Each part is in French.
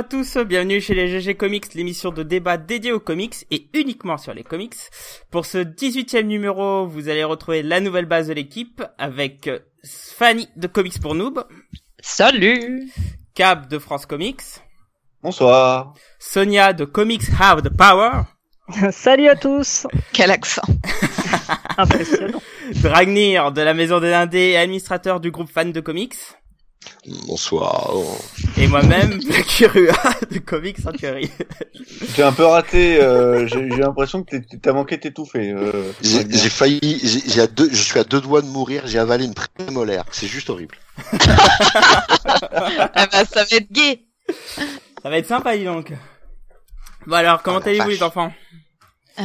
Bonjour à tous, bienvenue chez les GG Comics, l'émission de débat dédiée aux comics et uniquement sur les comics. Pour ce 18e numéro, vous allez retrouver la nouvelle base de l'équipe avec Fanny de Comics pour Noob. Salut Cap de France Comics. Bonsoir. Sonia de Comics Have the Power. Salut à tous. Quel accent Impressionnant. Dragnir de la Maison des Indés et administrateur du groupe fan de comics. Bonsoir. Et moi-même, Blackurua de Comics Century. J'ai un peu raté, euh, j'ai l'impression que t'es- t'as manqué t'étouffer. Euh, J'ai j'ai failli, j'ai à deux, je suis à deux doigts de mourir, j'ai avalé une prémolaire. C'est juste horrible. Ah bah ça va être gay Ça va être sympa, dis donc. Bon alors, comment la allez-vous les enfants?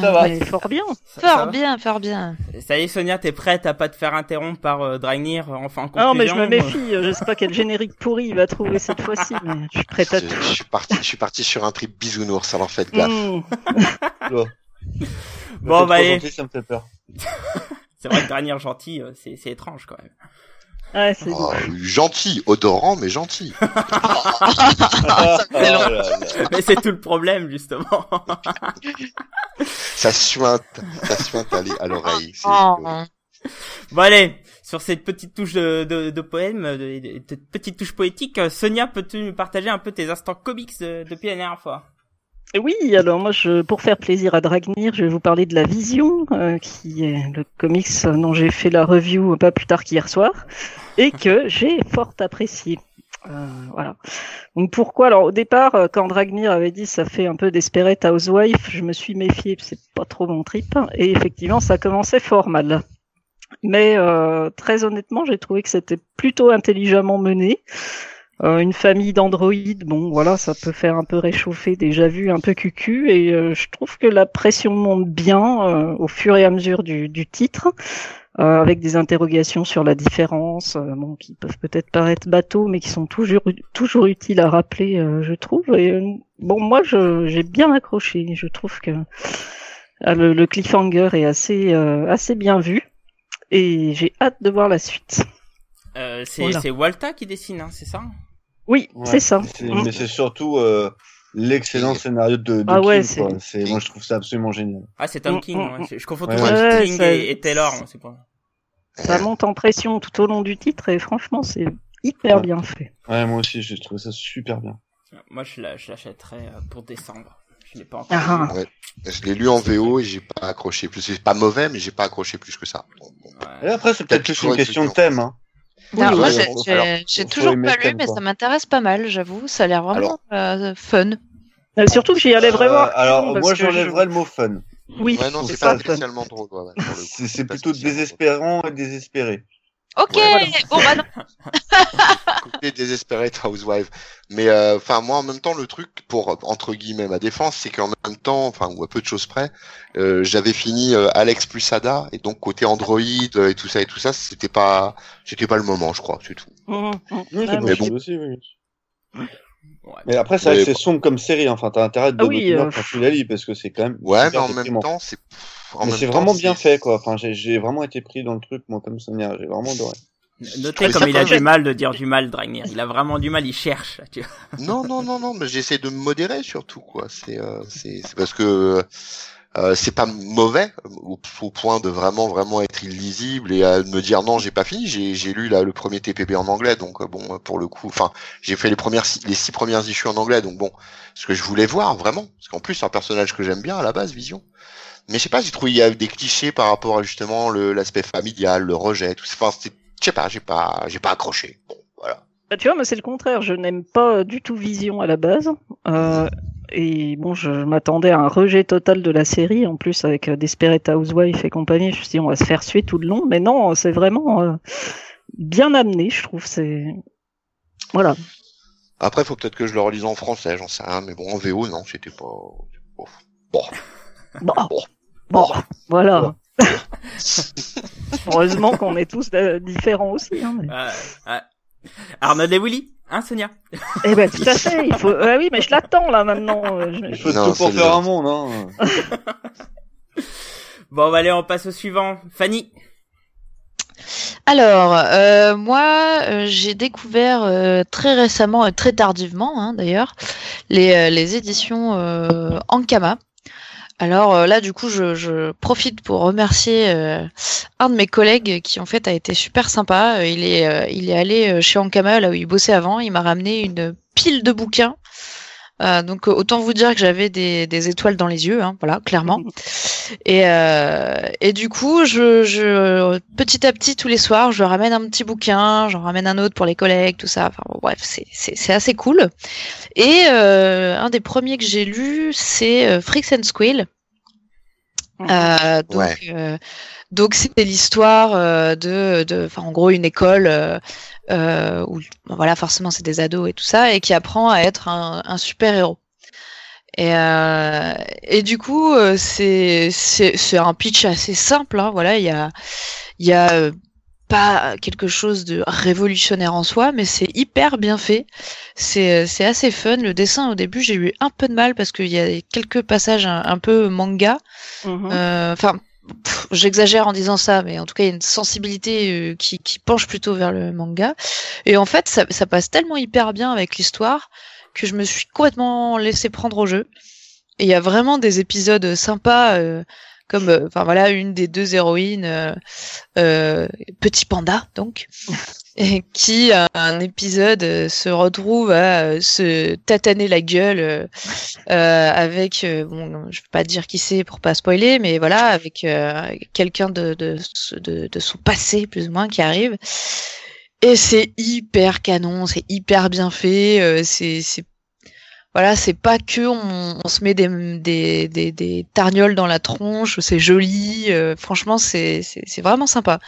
Ça va. Mais fort bien. Ça- Fort bien, fort bien. Ça y est, Sonia, t'es prête à pas te faire interrompre par euh, Dragnir euh, enfin en Ah non, mais je me conclusion, méfie. Je sais pas quel générique pourri il va trouver cette fois-ci, mais je suis prête à Je, tout. je suis parti, je suis parti sur un trip bisounours, alors faites gaffe. Mmh. Bon, bah, allez. gentil, ça me fait peur. C'est vrai que Dragnir gentil, euh, c'est c'est étrange quand même. Ouais, c'est Oh, gentil, odorant, mais gentil. Ah. Mais c'est tout le problème, justement. Ça suinte, ça suinte à l'oreille. Oh. bon allez, sur cette petite touche de, de, de poème, de, de- de petite touche poétique, euh, Sonia, peux-tu nous partager un peu tes instants comics euh, depuis la dernière fois? Oui, alors moi, je, pour faire plaisir à Dragnir, je vais vous parler de La Vision, euh, qui est le comics dont j'ai fait la review pas plus tard qu'hier soir, et que j'ai fort apprécié. Euh, voilà. Donc pourquoi? Alors au départ, euh, quand Dragnir avait dit ça fait un peu Desperate Housewife, je me suis méfié, c'est pas trop mon trip, et effectivement ça commençait fort mal. Mais euh, très honnêtement, j'ai trouvé que c'était plutôt intelligemment mené. Euh, une famille d'androïdes, bon voilà, ça peut faire un peu réchauffer déjà vu, un peu cucu, et euh, je trouve que la pression monte bien euh, au fur et à mesure du, du titre, euh, avec des interrogations sur la différence, euh, bon, qui peuvent peut-être paraître bateaux, mais qui sont toujours toujours utiles à rappeler, euh, je trouve. Et euh, bon, moi, je- j'ai bien accroché. Je trouve que euh, le, le cliffhanger est assez euh, assez bien vu, et j'ai hâte de voir la suite. euh, C'est Voilà. c'est Walta qui dessine, hein, c'est ça? Oui, Ouais, c'est ça. c'est-. Mais c'est surtout euh, l'excellent scénario de, de Ah ouais, King, c'est- moi je trouve ça absolument génial. Ah, c'est Tom Mm, King, mm, ouais. mm. Je- confonds Ouais, toujours ouais. King Ouais, et, et Taylor, c'est pas... Ça monte en pression tout au long du titre, et franchement, c'est hyper Ouais. bien fait. Ouais, moi aussi, j'ai trouvé ça super bien. Moi, je la- je l'achèterais euh, pour décembre. Je l'ai pas encore. Ah, lu. Je l'ai lu en VO et j'ai pas accroché plus. C'est pas mauvais, mais j'ai pas accroché plus que ça. Bon, bon. Et Ouais. après, c'est peut-être toujours une question de thème, hein. Non, Oui, moi j'ai- alors, toujours pas lu, mais quoi. ça m'intéresse pas mal, j'avoue. Ça a l'air vraiment euh, fun. Euh, surtout que j'y allais vraiment. Euh, alors, moi j'enlèverais le mot fun. Oui, Ouais, non, c'est pas spécialement drôle. ouais. C'est, plutôt désespérant et désespéré. Ok, Ouais, bon bah non. Écoutez, Desperate Housewife. Mais euh, enfin moi en même temps le truc pour entre guillemets ma défense c'est qu'en même temps enfin ou à peu de choses près euh, j'avais fini euh, Alex plus Ada et donc côté Android euh, et tout ça et tout ça c'était pas c'était pas le moment je crois c'est tout. Mmh, mmh. Oui, Ouais, c'est bon. aussi, oui. Ouais. Mais après, c'est vrai Mais que c'est sombre comme série, enfin, t'as intérêt de Ah donner oui, euh, quand tu la lis, parce que c'est quand même. Ouais mais en même temps c'est c'est vraiment bien fait, quoi. Enfin, j'ai, j'ai vraiment été pris dans le truc, moi, comme Sonia. J'ai vraiment adoré. Notez comme il a du mal. de dire du mal, Dragnir. Il a vraiment du mal, il cherche. là, tu vois. Non non non non mais j'essaie de me modérer surtout quoi c'est euh, c'est c'est parce que euh, c'est pas mauvais au, au point de vraiment vraiment être illisible et à me dire non j'ai pas fini j'ai j'ai lu là le premier TPB en anglais donc euh, bon pour le coup enfin j'ai fait les premières six- les six premières issues en anglais donc bon ce que je voulais voir vraiment parce qu'en plus c'est un personnage que j'aime bien à la base Vision mais je sais pas j'ai trouvé il y a des clichés par rapport à justement l'aspect familial le rejet tout ça enfin je sais pas j'ai pas j'ai pas accroché bon voilà Bah, tu vois, moi c'est le contraire. Je n'aime pas du tout Vision à la base. Euh, et bon, je, je m'attendais à un rejet total de la série. En plus, avec euh, Desperate Housewife et compagnie, je me suis dit on va se faire suer tout le long. Mais non, c'est vraiment euh, bien amené, je trouve. C'est voilà. Après, faut peut-être que je le relise en français, j'en sais rien, mais bon, en VO, non, c'était pas... Bon. Bon. Bon, Bon. voilà. Heureusement qu'on est tous euh, différents aussi. Hein, mais... Ouais, ouais. Arnold et Willy, hein, Sonia? Eh ben tout à fait. Il faut. Ah oui, mais je l'attends là maintenant. euh, je- Il faut Non, tout pour faire un monde, hein. Bon, bah, allez, on passe au suivant. Fanny? Alors, euh, moi, euh, j'ai découvert euh, très récemment et très tardivement, hein, d'ailleurs, les, euh, les éditions euh, Ankama. Alors euh, là, du coup, je, profite pour remercier euh, un de mes collègues qui, en fait, a été super sympa. Euh, Il est, il est allé chez Ankama, là où il bossait avant. Il m'a ramené une pile de bouquins. Euh, donc, euh, autant vous dire que j'avais des, des étoiles dans les yeux, hein, voilà, clairement. Et, euh, et du coup, je, je, petit à petit, tous les soirs, je ramène un petit bouquin, j'en ramène un autre pour les collègues, tout ça. Enfin, bon, bref, c'est, c'est, c'est assez cool. Et euh, un des premiers que j'ai lu, c'est euh, Freaks and Squill. Euh, donc, Ouais. euh, donc c'était l'histoire euh, de, de, enfin en gros une école euh, où bon, voilà forcément c'est des ados et tout ça et qui apprend à être un, un super héros. Et, euh, et du coup euh, c'est un pitch assez simple. Hein, voilà il y a il y a pas quelque chose de révolutionnaire en soi, mais c'est hyper bien fait. C'est c'est assez fun. Le dessin au début j'ai eu un peu de mal parce qu'il y a quelques passages un, un peu manga. Mhm. Euh, Enfin, j'exagère en disant ça, mais en tout cas, il y a une sensibilité euh, qui, penche plutôt vers le manga. Et en fait, ça, passe tellement hyper bien avec l'histoire que je me suis complètement laissé prendre au jeu. Et il y a vraiment des épisodes sympas, euh, comme, euh, enfin voilà, une des deux héroïnes, euh, Petit Panda, donc, qui, à un épisode, euh, se retrouve à euh, se tataner la gueule euh, euh, avec, euh, bon, je peux pas dire qui c'est pour pas spoiler, mais voilà, avec euh, quelqu'un de, de, de, de son passé plus ou moins qui arrive. Et c'est hyper canon, c'est hyper bien fait, euh, c'est voilà, c'est pas que on, on se met des, des, des, des targnoles dans la tronche, c'est joli, euh, franchement c'est vraiment sympa.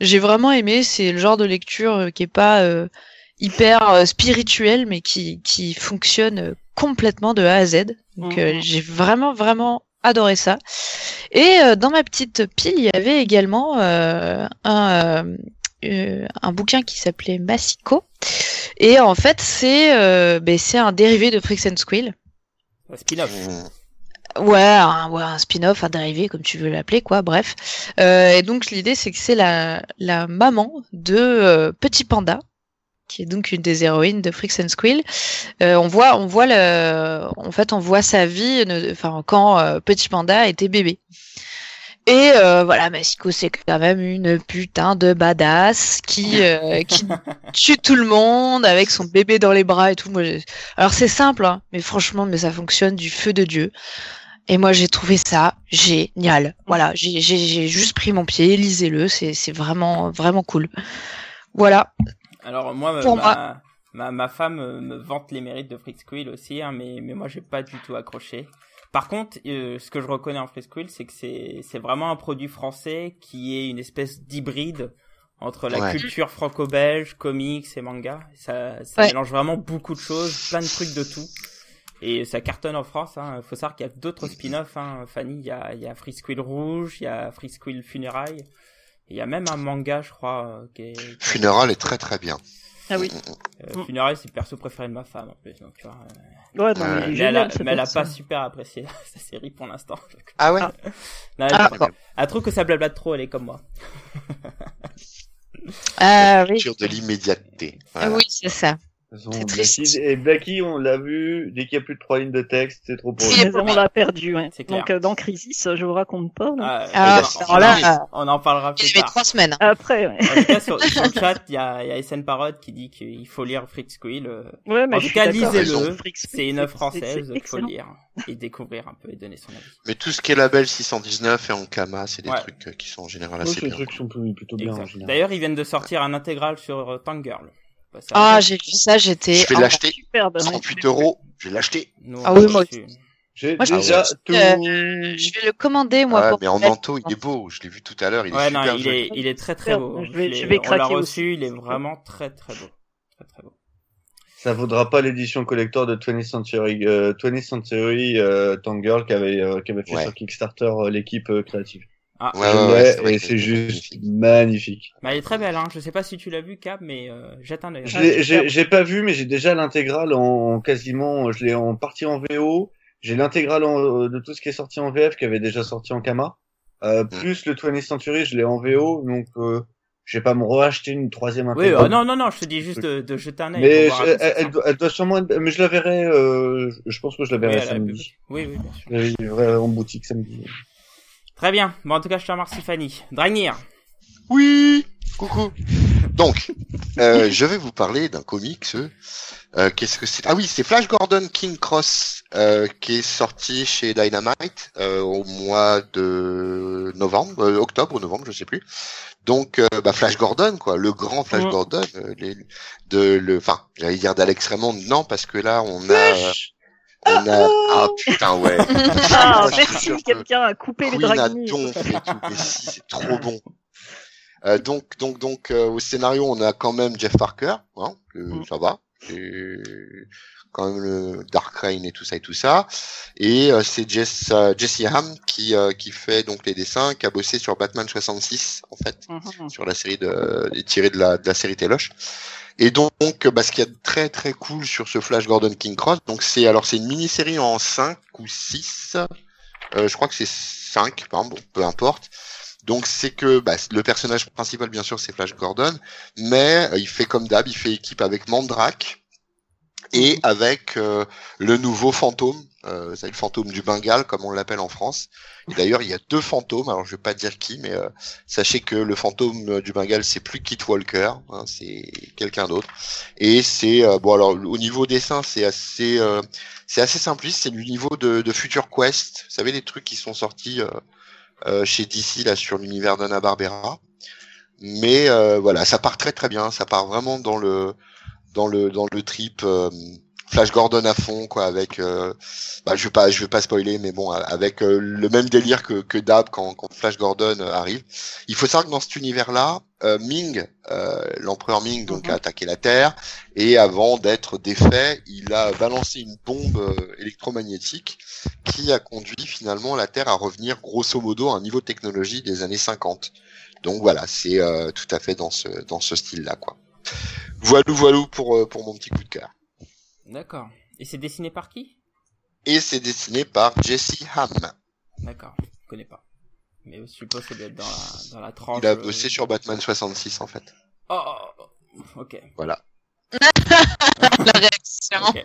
J'ai vraiment aimé, c'est le genre de lecture euh, qui est pas euh, hyper euh, spirituel, mais qui qui fonctionne complètement de A à Z. Donc euh, Mhm. j'ai vraiment vraiment adoré ça. Et euh, dans ma petite pile, il y avait également euh, un un bouquin qui s'appelait Massico. Et en fait, c'est euh, ben, c'est un dérivé de Freaks and Squill. Un spin-off. Ouais, un, ouais, un spin-off, un dérivé, comme tu veux l'appeler, quoi, bref. Euh, et donc, l'idée, c'est que c'est la, la maman de euh, Petit Panda, qui est donc une des héroïnes de Freaks and Squill. Euh, on voit, on voit le, en fait, on voit sa vie, enfin, quand euh, Petit Panda était bébé. Et euh, voilà, Masiko, c'est quand même une putain de badass qui euh, qui tue tout le monde avec son bébé dans les bras et tout. Moi, alors c'est simple, hein, mais franchement, mais ça fonctionne du feu de dieu. Et moi, j'ai trouvé ça génial. Voilà, j'ai juste pris mon pied, lisez-le, c'est c'est vraiment vraiment cool. Voilà. Alors moi, Pour ma, ma, ma femme me vante les mérites de Freak Squill aussi, hein, mais, mais moi j'ai pas du tout accroché. Par contre, euh, ce que je reconnais en Freak Squill, c'est que c'est c'est vraiment un produit français qui est une espèce d'hybride entre la Ouais. culture franco-belge, comics et manga. Ça, ça Ouais. mélange vraiment beaucoup de choses, plein de trucs de tout. Et ça cartonne en France. Hein. Faut savoir qu'il y a d'autres spin-offs. Hein. Fanny, il y a, il y a Free Squill Rouge, il y a Free Squill Funérailles. Et Il y a même un manga, je crois, euh, qui est... qui est- Funeral est très très bien. Ah oui. euh, Funérailles, c'est le perso préféré de ma femme en plus, donc tu vois. euh, Ouais, non, mais elle a, mais elle pas super apprécié sa série pour l'instant. Ah ouais Ah. Non, elle, Ah. trouve- elle trouve que ça blablate trop, elle est comme moi. Ah oui. Sur de l'immédiateté. Ah Voilà. oui, c'est ça. Façon, et Blacky, on l'a vu, dès qu'il y a plus de trois lignes de texte, c'est trop pour. Mais on l'a perdu, ouais. Clair. Donc euh, dans Crisis, je vous raconte pas. Ah, Ah, alors on, là, en- on en parlera Il plus tard. trois semaines. Après, ouais. En tout cas, sur, sur le chat, il y a, il y a SN Parod qui dit qu'il faut lire Freak Squill. euh, Ouais, mais En tout cas, lisez-le. Freaks, C'est une œuvre française qu'il faut lire et découvrir un peu et donner son avis. Mais tout ce qui est label 619 et Ankama, c'est des Ouais. trucs euh, qui sont en général assez ces bien. trucs sont plutôt bien en. D'ailleurs, ils viennent de sortir un intégral sur euh, Tangirl. Bah, Ah, j'ai vu ça, j'étais. Je vais Ah, l'acheter Superbe. 38 euros, je vais l'acheter. Ah oui, moi. J'ai déjà tout. Euh, je vais le commander, moi, Ouais, pour mais en manteau, il est beau. Je l'ai vu tout à l'heure, il est Ouais, non, super il joli. est, il est très très beau. je vais- je vais on l'a craquer reçu, aussi. il est vraiment très très beau. Très très beau. Ça vaudra pas l'édition collector de 20th Century, euh, 20th Century euh, Tangirl qui avait, euh, qui avait fait Ouais. sur Kickstarter euh, l'équipe euh, créative. Ah, Ouais, ouais, c'est et juste magnifique. bah, elle est très belle, hein. Je sais pas si tu l'as vu, Cap, mais euh, jette un œil. Je l'ai- super. J'ai j'ai pas vu, mais j'ai déjà l'intégrale en, en quasiment, je l'ai en partie en VO. J'ai l'intégrale en- de tout ce qui est sorti en VF qui avait déjà sorti en Kama. Euh, plus le 20th Century, je l'ai en VO, donc euh, je vais pas me racheter une troisième Oui, intégrale. euh, non, non, non, je te dis juste de, de jeter un œil. mais je- elle, elle doit, elle doit sûrement être... Mais je la verrai, euh, je pense que je la Oui, verrai samedi. Oui, oui, bien sûr. Je la verrai en boutique samedi. Très bien. Bon, en tout cas, je te remercie, Fanny. Dragnir. Oui, coucou. Donc, euh, je vais vous parler d'un comics. Euh, Qu'est-ce que c'est? Ah oui, c'est Flash Gordon King Cross euh, qui est sorti chez Dynamite euh, au mois de novembre, euh, octobre ou novembre, je sais plus. Donc, euh, bah, Flash Gordon, quoi, le grand Flash. Gordon, euh, les, de le, enfin, j'allais dire d'Alex Raymond, non, parce que là, on a, on a, ah putain, ouais. Ah, merci, quelqu'un a coupé les Queen a donc fait tout, mais si, c'est trop bon. Euh, donc, donc, donc, euh, au scénario, on a quand même Jeff Parker, hein, que Mm. ça va, et quand même le Dark Reign et tout ça et tout ça, et euh, c'est Jess, euh, Jesse Ham qui euh, qui fait donc les dessins, qui a bossé sur Batman 66 en fait, Mhm. sur la série de tiré de la de la série Teloche. Et donc, euh, bah, ce qui est très très cool sur ce Flash Gordon King Cross, donc c'est alors c'est une mini-série en 5 ou 6 euh, je crois que c'est 5, bon, peu importe. Donc c'est que bah, le personnage principal bien sûr c'est Flash Gordon, mais euh, il fait comme d'hab, il fait équipe avec Mandrake et avec euh, le nouveau fantôme, euh, c'est le fantôme du Bengale comme on l'appelle en France. Et d'ailleurs il y a deux fantômes, alors je vais pas dire qui, mais euh, sachez que le fantôme euh, du Bengale c'est plus Kit Walker, hein, c'est quelqu'un d'autre. Et c'est euh, bon alors au niveau dessin c'est assez euh, c'est assez simpliste, c'est du niveau de, de Future Quest. Vous savez les trucs qui sont sortis chez DC là sur l'univers d'Anna Barbera. Mais voilà, ça part très très bien, ça part vraiment dans le dans le dans le trip Flash Gordon à fond quoi avec euh, bah, je vais pas je vais pas spoiler mais bon avec euh, le même délire que que Dab quand quand Flash Gordon euh, arrive. Il faut savoir que dans cet univers là, Ming euh, l'empereur Ming donc Mhm. a attaqué la Terre et avant d'être défait, il a balancé une bombe électromagnétique qui a conduit finalement la Terre à revenir grosso modo à un niveau de technologie des années 50. Donc voilà, c'est euh, tout à fait dans ce dans ce style-là quoi. Voilou voilou pour pour mon petit coup de cœur. D'accord. Et c'est dessiné par qui? Et c'est dessiné par Jesse Ham. D'accord. Je connais pas. Mais je suppose que ça doit être dans la, dans la tranche. Il a euh, bossé sur Batman 66 en fait. Oh, oh, oh. ok. Voilà. La réaction.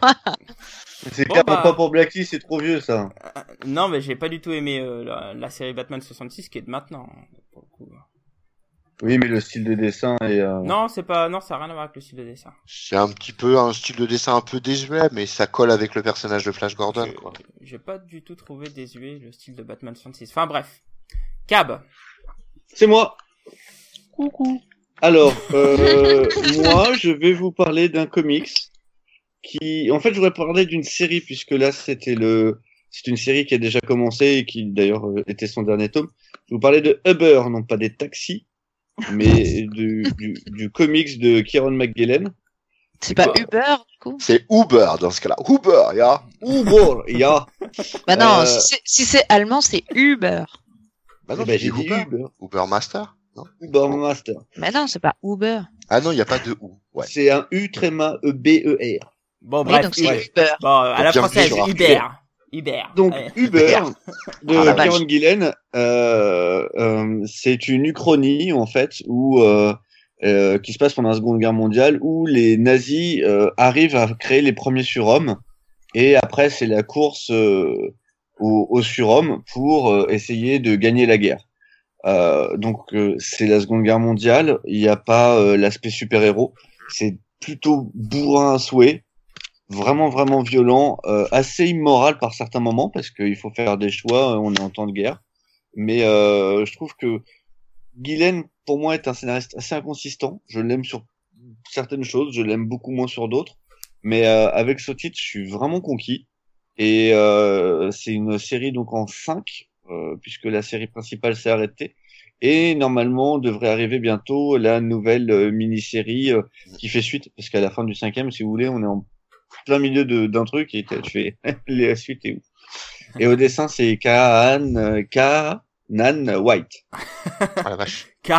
C'est Bon, bah. pas pour Blackie, c'est trop vieux ça. Euh, Non, mais j'ai pas du tout aimé euh, la, la série Batman 66 qui est de maintenant. Pour le coup. Oui, mais le style de dessin est. euh, Non, c'est pas. Non, ça a rien à voir avec le style de dessin. C'est un petit peu un style de dessin un peu désuet, mais ça colle avec le personnage de Flash Gordon. Je- Quoi. J'ai pas du tout trouvé désuet le style de Batman 66. Enfin bref. Cab. C'est moi. Coucou. Alors, euh, moi, je vais vous parler d'un comics qui, en fait, je voudrais parler d'une série puisque là, c'était le, c'est une série qui a déjà commencé et qui d'ailleurs euh, était son dernier tome. Je vais vous parler de Uber, non pas des taxis, mais du, du, du comics de Kieron McGillen. C'est pas Quoi Uber, du coup? C'est Uber dans ce cas-là. Uber, ya. Uber, ya. Bah non, Euh, si c'est- si c'est allemand, c'est Uber. Bah non, tu j'ai dit Uber. Uber. Uber Master. Non? Uber Master. Bah non, c'est pas Uber. Ah non, il n'y a pas de ou. Ouais. C'est un U tréma E B E R. Bon Oui, bref. donc c'est. Uber. Bon, à la française, Uber. Uber. Donc Ouais. Uber de Ah, Gillen, euh, euh, c'est une uchronie en fait où euh, euh, qui se passe pendant la Seconde Guerre mondiale où les nazis euh, arrivent à créer les premiers surhommes et après c'est la course euh, aux, aux surhommes pour euh, essayer de gagner la guerre. Euh, donc euh, c'est la Seconde Guerre mondiale, il n'y a pas euh, l'aspect super-héros, c'est plutôt bourrin à souhait, vraiment vraiment violent, euh, assez immoral par certains moments parce qu'il faut faire des choix, euh, on est en temps de guerre. Mais euh, je trouve que Guylaine, pour moi, est un scénariste assez inconsistant. Je l'aime sur certaines choses, je l'aime beaucoup moins sur d'autres. Mais euh, avec ce titre, je suis vraiment conquis. Et euh, c'est une série donc en 5, euh, puisque la série principale s'est arrêtée. Et normalement, devrait arriver bientôt la nouvelle mini-série qui fait suite, parce qu'à la fin du cinquième, si vous voulez, on est en plein milieu de- d'un truc et tu fais la suite est où? Et au dessin, c'est Kaan euh, Nan White. Ah la vache. K.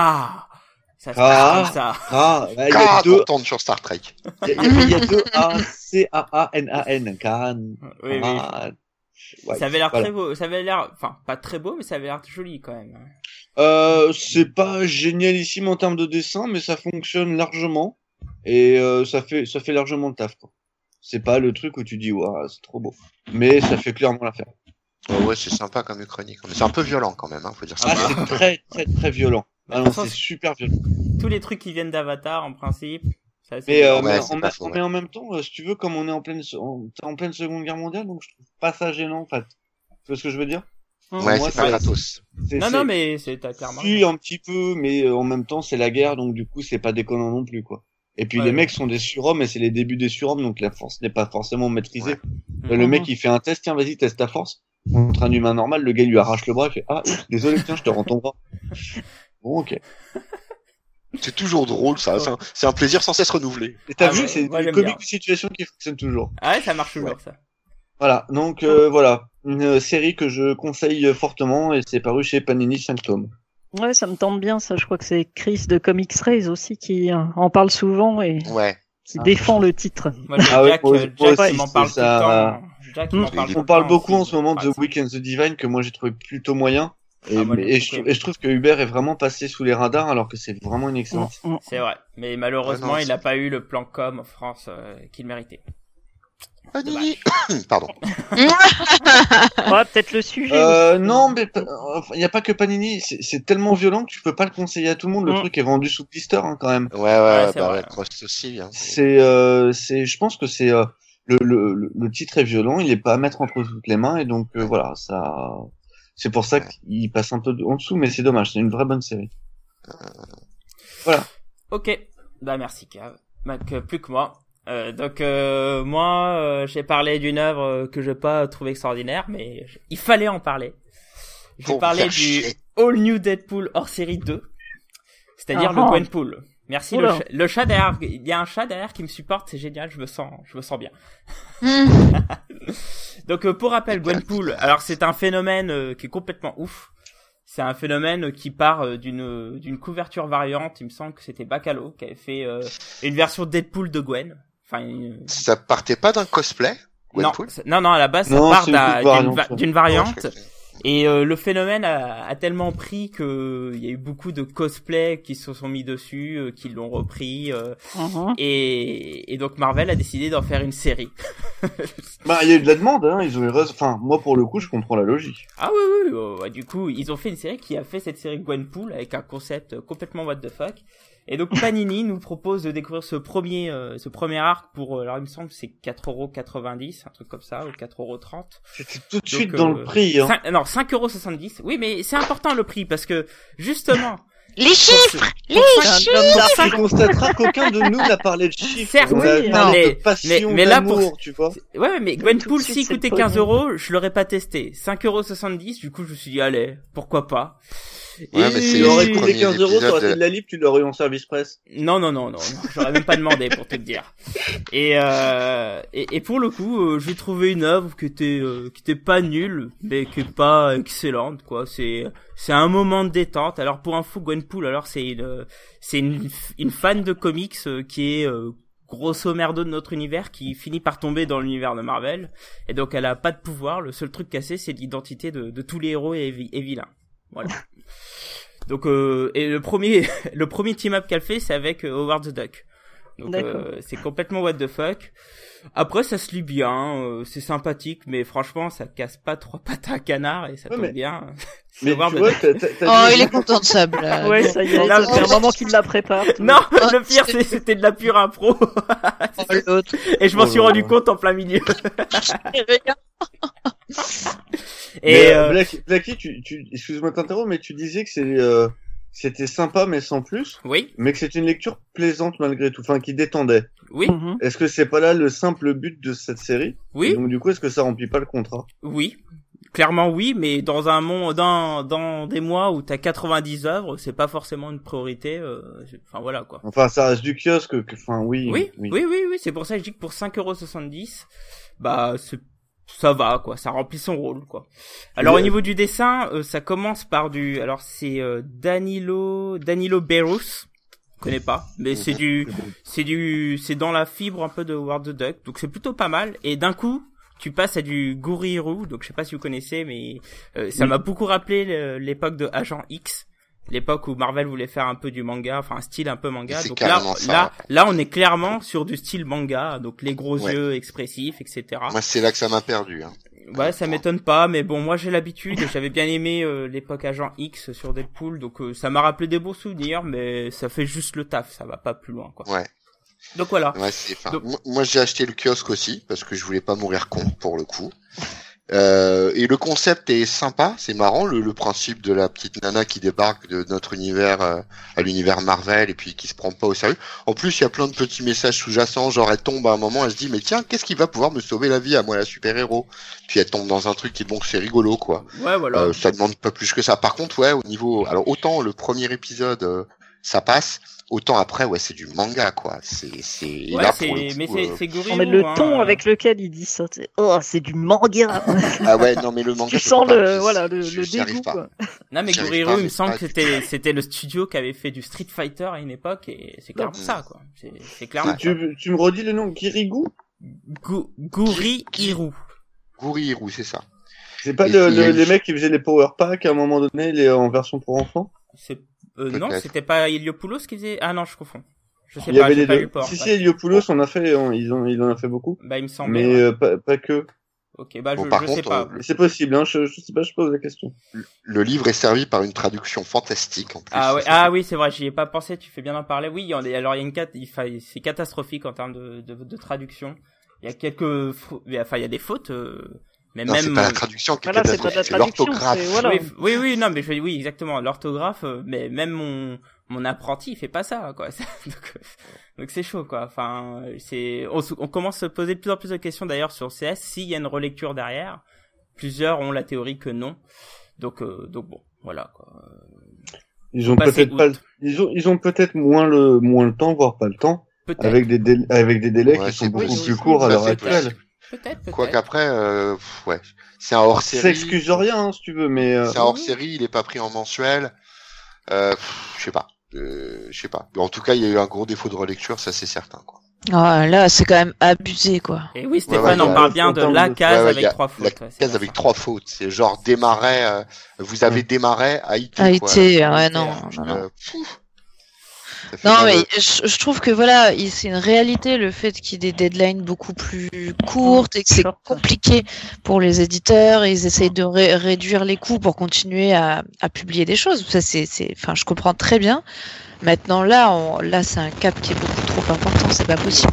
Ça se Ah. comme ça. Ah, il y a deux, sur Star Trek. il y a, il y a deux A, C A A N A N. Kaan. Oui, ça avait l'air voilà. très beau, ça avait l'air, enfin, pas très beau, mais ça avait l'air joli quand même. Euh, c'est pas génialissime en termes de dessin, mais ça fonctionne largement et euh, ça fait ça fait largement le taf. quoi. C'est pas le truc où tu dis waouh c'est trop beau, mais ça fait clairement l'affaire. Ouais, ouais, c'est sympa comme chronique. Mais c'est un peu violent quand même, hein, faut dire ça. Ah c'est très très très violent. Ah c'est super violent. Tous les trucs qui viennent d'Avatar, en principe, ça c'est Mais, euh, Ouais, en, pas mais- faux, ouais. mais en même temps, euh, si tu veux, comme on est en pleine en, pleine Seconde Guerre mondiale, donc je trouve pas ça gênant en fait. Tu vois ce que je veux dire? Ouais, moi, c'est pas gratos. C'est- Non, non, mais c'est clairement. Si, un petit peu, mais euh, en même temps, c'est la guerre, donc du coup, c'est pas déconnant non plus, quoi. Et puis Ouais. les mecs sont des surhommes, et c'est les débuts des surhommes, donc la force n'est pas forcément maîtrisée. Ouais. Euh, Le mec, il fait un test, tiens, vas-y, teste ta force. Contre un humain normal, le gars il lui arrache le bras, il fait, ah, désolé, tiens, je te rends ton bras. Bon, ok. C'est toujours drôle, ça. C'est un, plaisir sans cesse renouvelé. Et t'as Ah, vu, ouais, c'est une comique situation qui fonctionne toujours. Ah ouais, ça marche toujours ça. Voilà, donc euh, voilà, une euh, série que je conseille fortement, et c'est paru chez Panini 5 tomes. Ouais, ça me tente bien, ça. Je crois que c'est Chris de Comics Rays aussi qui euh, en parle souvent et Ouais. qui Ah. défend le titre. Moi, Ah ouais, Jack, moi Jack m'en parle tout ça. le temps. Jack qui m'en parle tout On le parle beaucoup en ce moment de Ah, The Weeknd the Divine, que moi j'ai trouvé plutôt moyen. Et, Ah, moi, mais- j'ai et je, beaucoup et je trouve que Hubert est vraiment passé sous les radars alors que c'est vraiment une excellente. Mm, mm. C'est vrai, mais malheureusement, Ouais, non, il n'a pas eu le plan com en France euh, qu'il méritait. Panini. Pardon. Ouais, peut-être le sujet. Euh, non, mais il n'y a pas que Panini, c'est tellement violent que tu peux pas le conseiller à tout le monde. Le Mm. truc est vendu sous blister hein, quand même. Ouais, ouais, bah ouais, Cross aussi, hein. C'est, euh, c'est, je pense que c'est euh, le, le, le- titre est violent, il est pas à mettre entre toutes les mains et donc euh, voilà, ça, c'est pour ça qu'il passe un peu en dessous, mais c'est dommage, c'est une vraie bonne série. Ok, bah merci Cav. Bah, que- plus que moi. Euh, donc euh, moi, euh, j'ai parlé d'une œuvre euh, que je pas trouvé extraordinaire, mais je- il fallait en parler. J'ai parlé du chier. All New Deadpool hors série 2, c'est-à-dire Ah le ah. Gwenpool. Merci le, chat- le chat derrière. Il y a un chat derrière qui me supporte, c'est génial. Je me sens, je me sens bien. Hmm. Donc euh, pour rappel, Gwenpool, alors c'est un phénomène euh, qui est complètement ouf. C'est un phénomène qui part d'une d'une couverture variante. Il me semble que c'était Bacalo qui avait fait euh, une version Deadpool de Gwen. Enfin, une- Ça partait pas d'un cosplay non, non, non, à la base ça Non, part d'une variante, variante. sais. Et euh, le phénomène a, a tellement pris que il y a eu beaucoup de cosplays qui se sont mis dessus, euh, qui l'ont repris. euh, Mhm. et, et donc Marvel a décidé d'en faire une série. Bah, il y a eu de la demande, hein, ils ont eu. Enfin, moi pour le coup, je comprends la logique. Ah oui, oui, oui, ouais, ouais, du coup, ils ont fait une série qui a fait cette série Gwenpool avec un concept euh, complètement what the fuck. Et donc Panini nous propose de découvrir ce premier, euh, ce premier arc pour, euh, alors il me semble que c'est 4,90€, un truc comme ça, ou 4,30€. C'était tout de Donc, suite dans euh, le prix. Hein. Cinq- non, 5,70€. Oui, mais c'est important le prix parce que, justement, Les ce- chiffres Les cinq- Tu constateras qu'aucun de nous n'a parlé de chiffres. Certes, oui, parlé mais- de passion, mais- mais là, pour- tu vois. Ouais, mais Gwenpool, c'est coûtait le 15 pognon. euros, je l'aurais pas testé. 5,70€, du coup, je me suis dit, allez, pourquoi pas. Ouais, mais Et- c'est Il aurait les coûté premiers 15 euros, ça aurait été de la libre, tu l'aurais eu en service presse. Non, non, non, non, non. j'aurais même pas demandé pour te dire. Et, euh, et, et pour le coup, euh, j'ai trouvé une œuvre qui était, euh, qui était pas nulle, mais qui est pas excellente, quoi. C'est, c'est un moment de détente. Alors pour info, Gwenpool, alors c'est une, c'est une, une fan de comics euh, qui est euh, grosso merdo de notre univers, qui finit par tomber dans l'univers de Marvel. Et donc elle a pas de pouvoir. Le seul truc cassé, c'est l'identité de, de tous les héros et, et vilains. Voilà. Donc euh, et le premier le premier team up qu'elle fait c'est avec euh, Howard the Duck. Donc D'accord. euh, c'est complètement what the fuck. Après ça se lit bien, euh, c'est sympathique mais franchement ça casse pas trois pattes à un canard et ça Ouais, tombe mais- bien. C'est Mais Howard tu Oh, dit- il est content de ça, blague. Ouais, ça y est, fait un moment qu'il la prépare. tout. Non, le pire c'est c'était de la pure impro Oh, l'autre. et je m'en Oh suis rendu compte en plein milieu. Et euh, euh, Black- Blacky, tu, tu, excuse-moi de t'interrompre, mais tu disais que c'est, euh, c'était sympa mais sans plus, oui, mais que c'est une lecture plaisante malgré tout, enfin qui détendait. oui, Mhm. Est-ce que c'est pas là le simple but de cette série? Oui. Donc du coup, est-ce que ça remplit pas le contrat? Oui, clairement oui, mais dans un monde, dans, dans des mois où t'as 90 œuvres, c'est pas forcément une priorité. euh, Enfin voilà quoi. Enfin, ça reste du kiosque, que- enfin oui. Oui, oui, oui, oui, c'est pour ça que je dis que pour 5,70€, bah c'est ça va quoi, ça remplit son rôle quoi. Alors au niveau du dessin, euh, ça commence par du, alors c'est euh, Danilo, Danilo Berus, connais pas, mais c'est du, c'est du, c'est dans la fibre un peu de Howard the Duck, donc c'est plutôt pas mal. Et d'un coup, tu passes à du Guriru, donc je sais pas si vous connaissez, mais euh, ça Oui. m'a beaucoup rappelé l'époque de Agent X, l'époque où Marvel voulait faire un peu du manga, enfin un style un peu manga. Donc là, ça, là, là, on est clairement sur du style manga, donc les gros Ouais. yeux expressifs, etc. Moi, c'est là que ça m'a perdu. Hein. Ouais, ça m'étonne pas, mais bon, moi j'ai l'habitude et j'avais bien aimé euh, l'époque Agent X sur Deadpool, donc euh, ça m'a rappelé des beaux souvenirs, mais ça fait juste le taf, ça va pas plus loin, quoi. Ouais. Donc voilà. Ouais, Donc- Moi, j'ai acheté le kiosque aussi parce que je voulais pas mourir con pour le coup. Euh, et le concept est sympa, c'est marrant, le, le principe de la petite nana qui débarque de notre univers euh, à l'univers Marvel et puis qui se prend pas au sérieux. En plus, il y a plein de petits messages sous-jacents, genre elle tombe à un moment, elle se dit mais tiens, qu'est-ce qui va pouvoir me sauver la vie à moi la super-héros? Puis elle tombe dans un truc qui bon, c'est rigolo quoi. Ouais, voilà. Euh, ça demande pas plus que ça. Par contre, ouais, au niveau, alors autant le premier épisode, euh, ça passe, autant après, ouais, c'est du manga, quoi. C'est, c'est ouais, là c'est, pour le mais c'est, euh, mais le ton avec lequel il dit ça, c'est oh, c'est du manga. ah ouais, non mais le manga. tu sens pas, le voilà le, dégoût. quoi. Non, mais Guriru, pas, il me semble que c'était, c'était le studio qui avait fait du Street Fighter à une époque et c'est clairement Non. ça, quoi. C'est, clairement. Tu, tu me redis le nom Kirigu Gu- Guriru. Guriru, c'est ça. C'est pas le, les mecs qui faisaient les power packs à un moment donné, les en version pour enfants? C'est, euh, non, c'était pas Iliopoulos qui faisait, ah non, je confonds. Je sais Il y pas, avait j'ai les pas eu port. Si, si, Heliopoulos, on a fait, on- ils, ont, ils en ont fait beaucoup. Bah, il me semble. Mais euh, pas, pas que. Ok, bah, Bon, je, par je sais contre, pas. euh, C'est possible, hein, je, je sais pas, je pose la question. Le livre est servi par une traduction fantastique en plus. Ah ouais, ah oui, c'est vrai, j'y ai pas pensé, tu fais bien d'en parler. Oui, il y en a- alors il y a une cat, il c'est catastrophique en termes de, de, de traduction. Il y a quelques, enfin il y a des fautes, euh, mais Non, c'est même. pas la traduction qui est Voilà, c'est pas la traduction, l'orthographe. voilà. oui, oui, oui, non, mais je, oui, exactement, l'orthographe, euh, mais même mon mon apprenti, il fait pas ça, quoi. donc, euh, donc c'est chaud, quoi. Enfin, euh, c'est, on, se- on commence à se poser de plus en plus de questions d'ailleurs sur CS s'il y a une relecture derrière. Plusieurs ont la théorie que non. Donc, euh, donc bon, voilà, quoi. Ils ont peut-être pas, le- ils ont, ils ont peut-être moins le, moins le temps, voire pas le temps, Peut-être, avec des, délais, avec des délais Ouais, qui sont beaucoup plus courts à l'heure actuelle. Peut-être. Quoi qu'après, euh, ouais, c'est un hors Ça série. excuse rien, hein, si tu veux, mais euh, C'est un hors série, il est pas pris en mensuel. Euh, je sais pas. Euh, je sais pas. En tout cas, il y a eu un gros défaut de relecture, ça c'est certain. Quoi. Ah, là, c'est quand même abusé, quoi. Et oui, Stéphane ouais, ouais, parle bien de la case Ouais, ouais, avec trois La fautes. c'est case avec ça. trois fautes. C'est genre démarrer. euh, vous avez démarré à IT. À. IT, ouais, non, ça fait Non, mais je, je trouve que voilà, il- c'est une réalité le fait qu'il y ait des deadlines beaucoup plus courtes et que c'est compliqué pour les éditeurs. Ils essayent de ré- réduire les coûts pour continuer à, à publier des choses. Ça, c'est, c'est, enfin, je comprends très bien. Maintenant, là, on, là, c'est un cap qui est beaucoup trop important. C'est pas possible.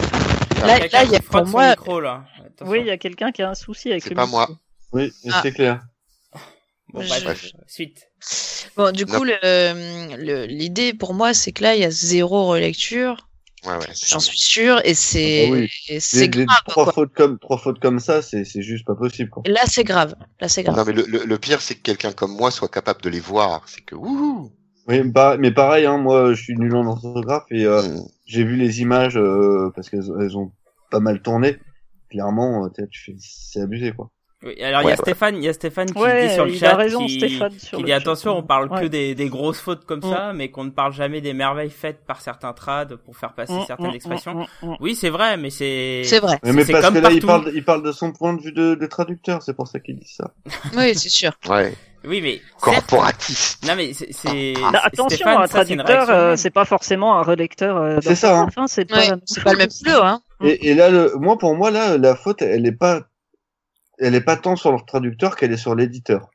Là, Quelqu'un là, il y a pour moi, micro, là. Attention. Oui, il y a quelqu'un qui a un souci avec C'est le pas micro. moi. oui, Ah. c'est clair. Bon, Je- bref, Bref. suite. Bon, du coup, l'idée pour moi, c'est que là, il y a zéro relecture. Ouais, ouais. c'est J'en suis sûre, et c'est, Ah oui. c'est les grave. trois Quoi. fautes comme, trois fautes comme ça, c'est, juste pas possible, quoi. Là, c'est grave. Là, c'est grave. Non, mais le, le, le pire, c'est que quelqu'un comme moi soit capable de les voir. C'est que wouhou. Oui, bah, mais pareil, hein, moi, je suis nul en orthographe et euh, Mm. j'ai vu les images euh, parce qu'elles elles ont pas mal tourné. Clairement, euh, tu fais, c'est abusé, quoi. Oui, alors il y a. Stéphane, il y a Stéphane qui Ouais, dit sur le il chat a raison, qui, Stéphane, sur qui le dit chat. attention, on parle que des, des grosses fautes comme Mm. ça, mais qu'on ne parle jamais des merveilles faites par certains trades pour faire passer Mm, certaines mm, expressions. Oui, c'est vrai, mais c'est C'est vrai. Mais, parce comme que là, il parle, il parle de son point de vue de, de traducteur, c'est pour ça qu'il dit ça. Oui, c'est sûr. Ouais. Oui, mais Corporatiste. non mais c'est Ah, attention, Stéphane, un c'est traducteur, euh, c'est pas forcément un relecteur. euh, C'est ça, hein. d'orthographe, hein, c'est pas, pas le même boulot, hein. Et, et là, le, moi, pour moi, là, la faute, elle est pas, elle est pas tant sur le traducteur qu'elle est sur l'éditeur.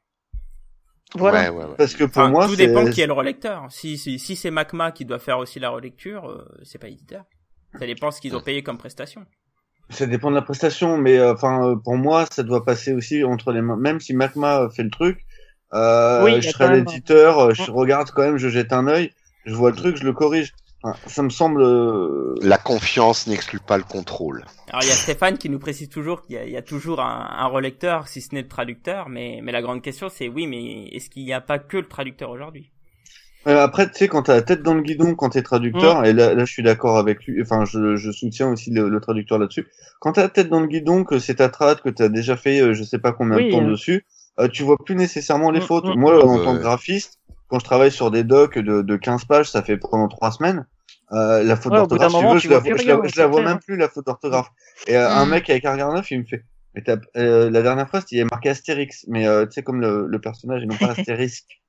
Voilà. Ouais, ouais, ouais. Parce que pour Enfin, moi, tout c'est, dépend qui est le relecteur. Si si, si c'est Macma qui doit faire aussi la relecture, euh, c'est pas éditeur. Ça dépend ce qu'ils ont payé comme prestation. ça dépend de la prestation, mais euh, enfin, euh, pour moi, ça doit passer aussi entre les mains. Même si Macma fait le truc, euh, Oui, je serai l'éditeur, euh, je regarde quand même, je jette un œil, je vois le truc, je le corrige. Ça me semble. euh, La confiance n'exclut pas le contrôle. Alors il y a Stéphane qui nous précise toujours qu'il y a, il y a toujours un, un relecteur, si ce n'est le traducteur, mais, mais la grande question c'est oui, mais est-ce qu'il n'y a pas que le traducteur aujourd'hui? Euh, après, tu sais, quand t'as la tête dans le guidon, quand t'es traducteur, et là, là, je suis d'accord avec lui, enfin, je, je soutiens aussi le, le traducteur là-dessus. Quand t'as la tête dans le guidon, que c'est ta trad, que t'as déjà fait, euh, je sais pas combien Oui, de temps euh. dessus, euh, tu vois plus nécessairement les Mm, fautes. mm, Moi, en Ouais. tant que graphiste, quand je travaille sur des docs de, de 15 pages, ça fait pendant trois semaines, euh, la faute Ouais, d'orthographe, si tu veux, tu je la, vois je la- je la même plus, la faute d'orthographe. Et euh, un Mm. mec avec un regard neuf, il me fait, Mais euh, la dernière fois, il avait marqué Astérix, mais euh, tu sais comme le, le personnage et non pas Astérisque.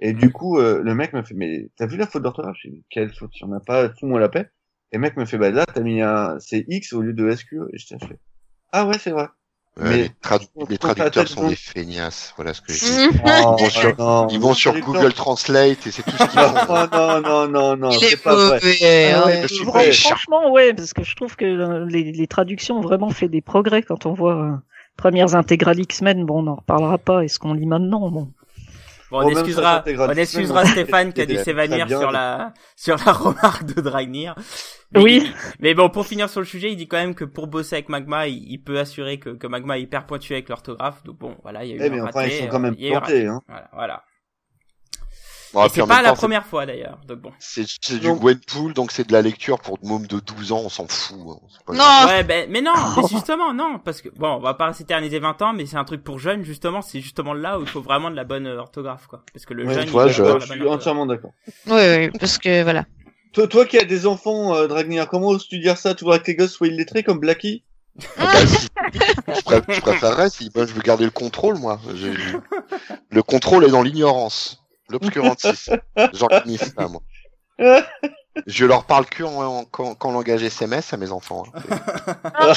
Et du coup, euh, le mec me fait, mais t'as vu la faute d'orthographe? Quelle faute? Il y en a pas, tout moi la paix. Et le mec me fait, bah là, t'as mis un, c'est X au lieu de SQ. Et je t'ai fait, ah ouais, c'est vrai. Mais- les, tradu- traducteurs sont des feignasses, voilà ce que je dis. Oh, vont sur- non, Ils vont sur Google Translate et c'est tout ce qu'ils font. Non, non, non, non, non, Il c'est est pas vrai. mauvais. Ah hein. ouais, je prêt. Franchement, ouais, parce que je trouve que euh, les, les traductions ont vraiment fait des progrès quand on voit euh, premières intégrales X-Men. Bon, on n'en reparlera pas. Est-ce qu'on lit maintenant? Bon. Bon, on même excusera, on excusera Stéphane qui a dû s'évanouir sur la, sur la remarque de Dragnir. Mais Oui. il- Mais bon, pour finir sur le sujet, il dit quand même que pour bosser avec Magma, il, il peut assurer que, que Magma est hyper pointu avec l'orthographe. Donc bon, voilà, il y a eu Eh, un mais enfin, raté, ils sont quand même il y a eu un plantés, hein. voilà. Bon, c'est pas la première fois d'ailleurs. Donc bon. C'est du Donc- Gwenpool, donc c'est de la lecture pour de mômes de 12 ans, on s'en fout. hein. Non. Ouais, ben, mais non, mais justement, non, parce que bon, on va pas s'éterniser 20 ans, mais c'est un truc pour jeunes, justement, c'est justement là où il faut vraiment de la bonne euh, orthographe, quoi. Parce que le Ouais, jeune, toi, il je- suis entièrement d'accord. Oui, oui, parce que voilà. Toi, toi qui as des enfants, euh, Dragnir, comment oses-tu dire ça? Tu voudrais que tes gosses soient illettrés comme Blackie? Ah bah, si. je, pré- je préférerais si moi, je veux garder le contrôle, moi. Le contrôle est dans l'ignorance, l'obscurantisme. J'en finis ça, moi. Je leur parle que en, en- qu'en- qu'en langage SMS à mes enfants. hein.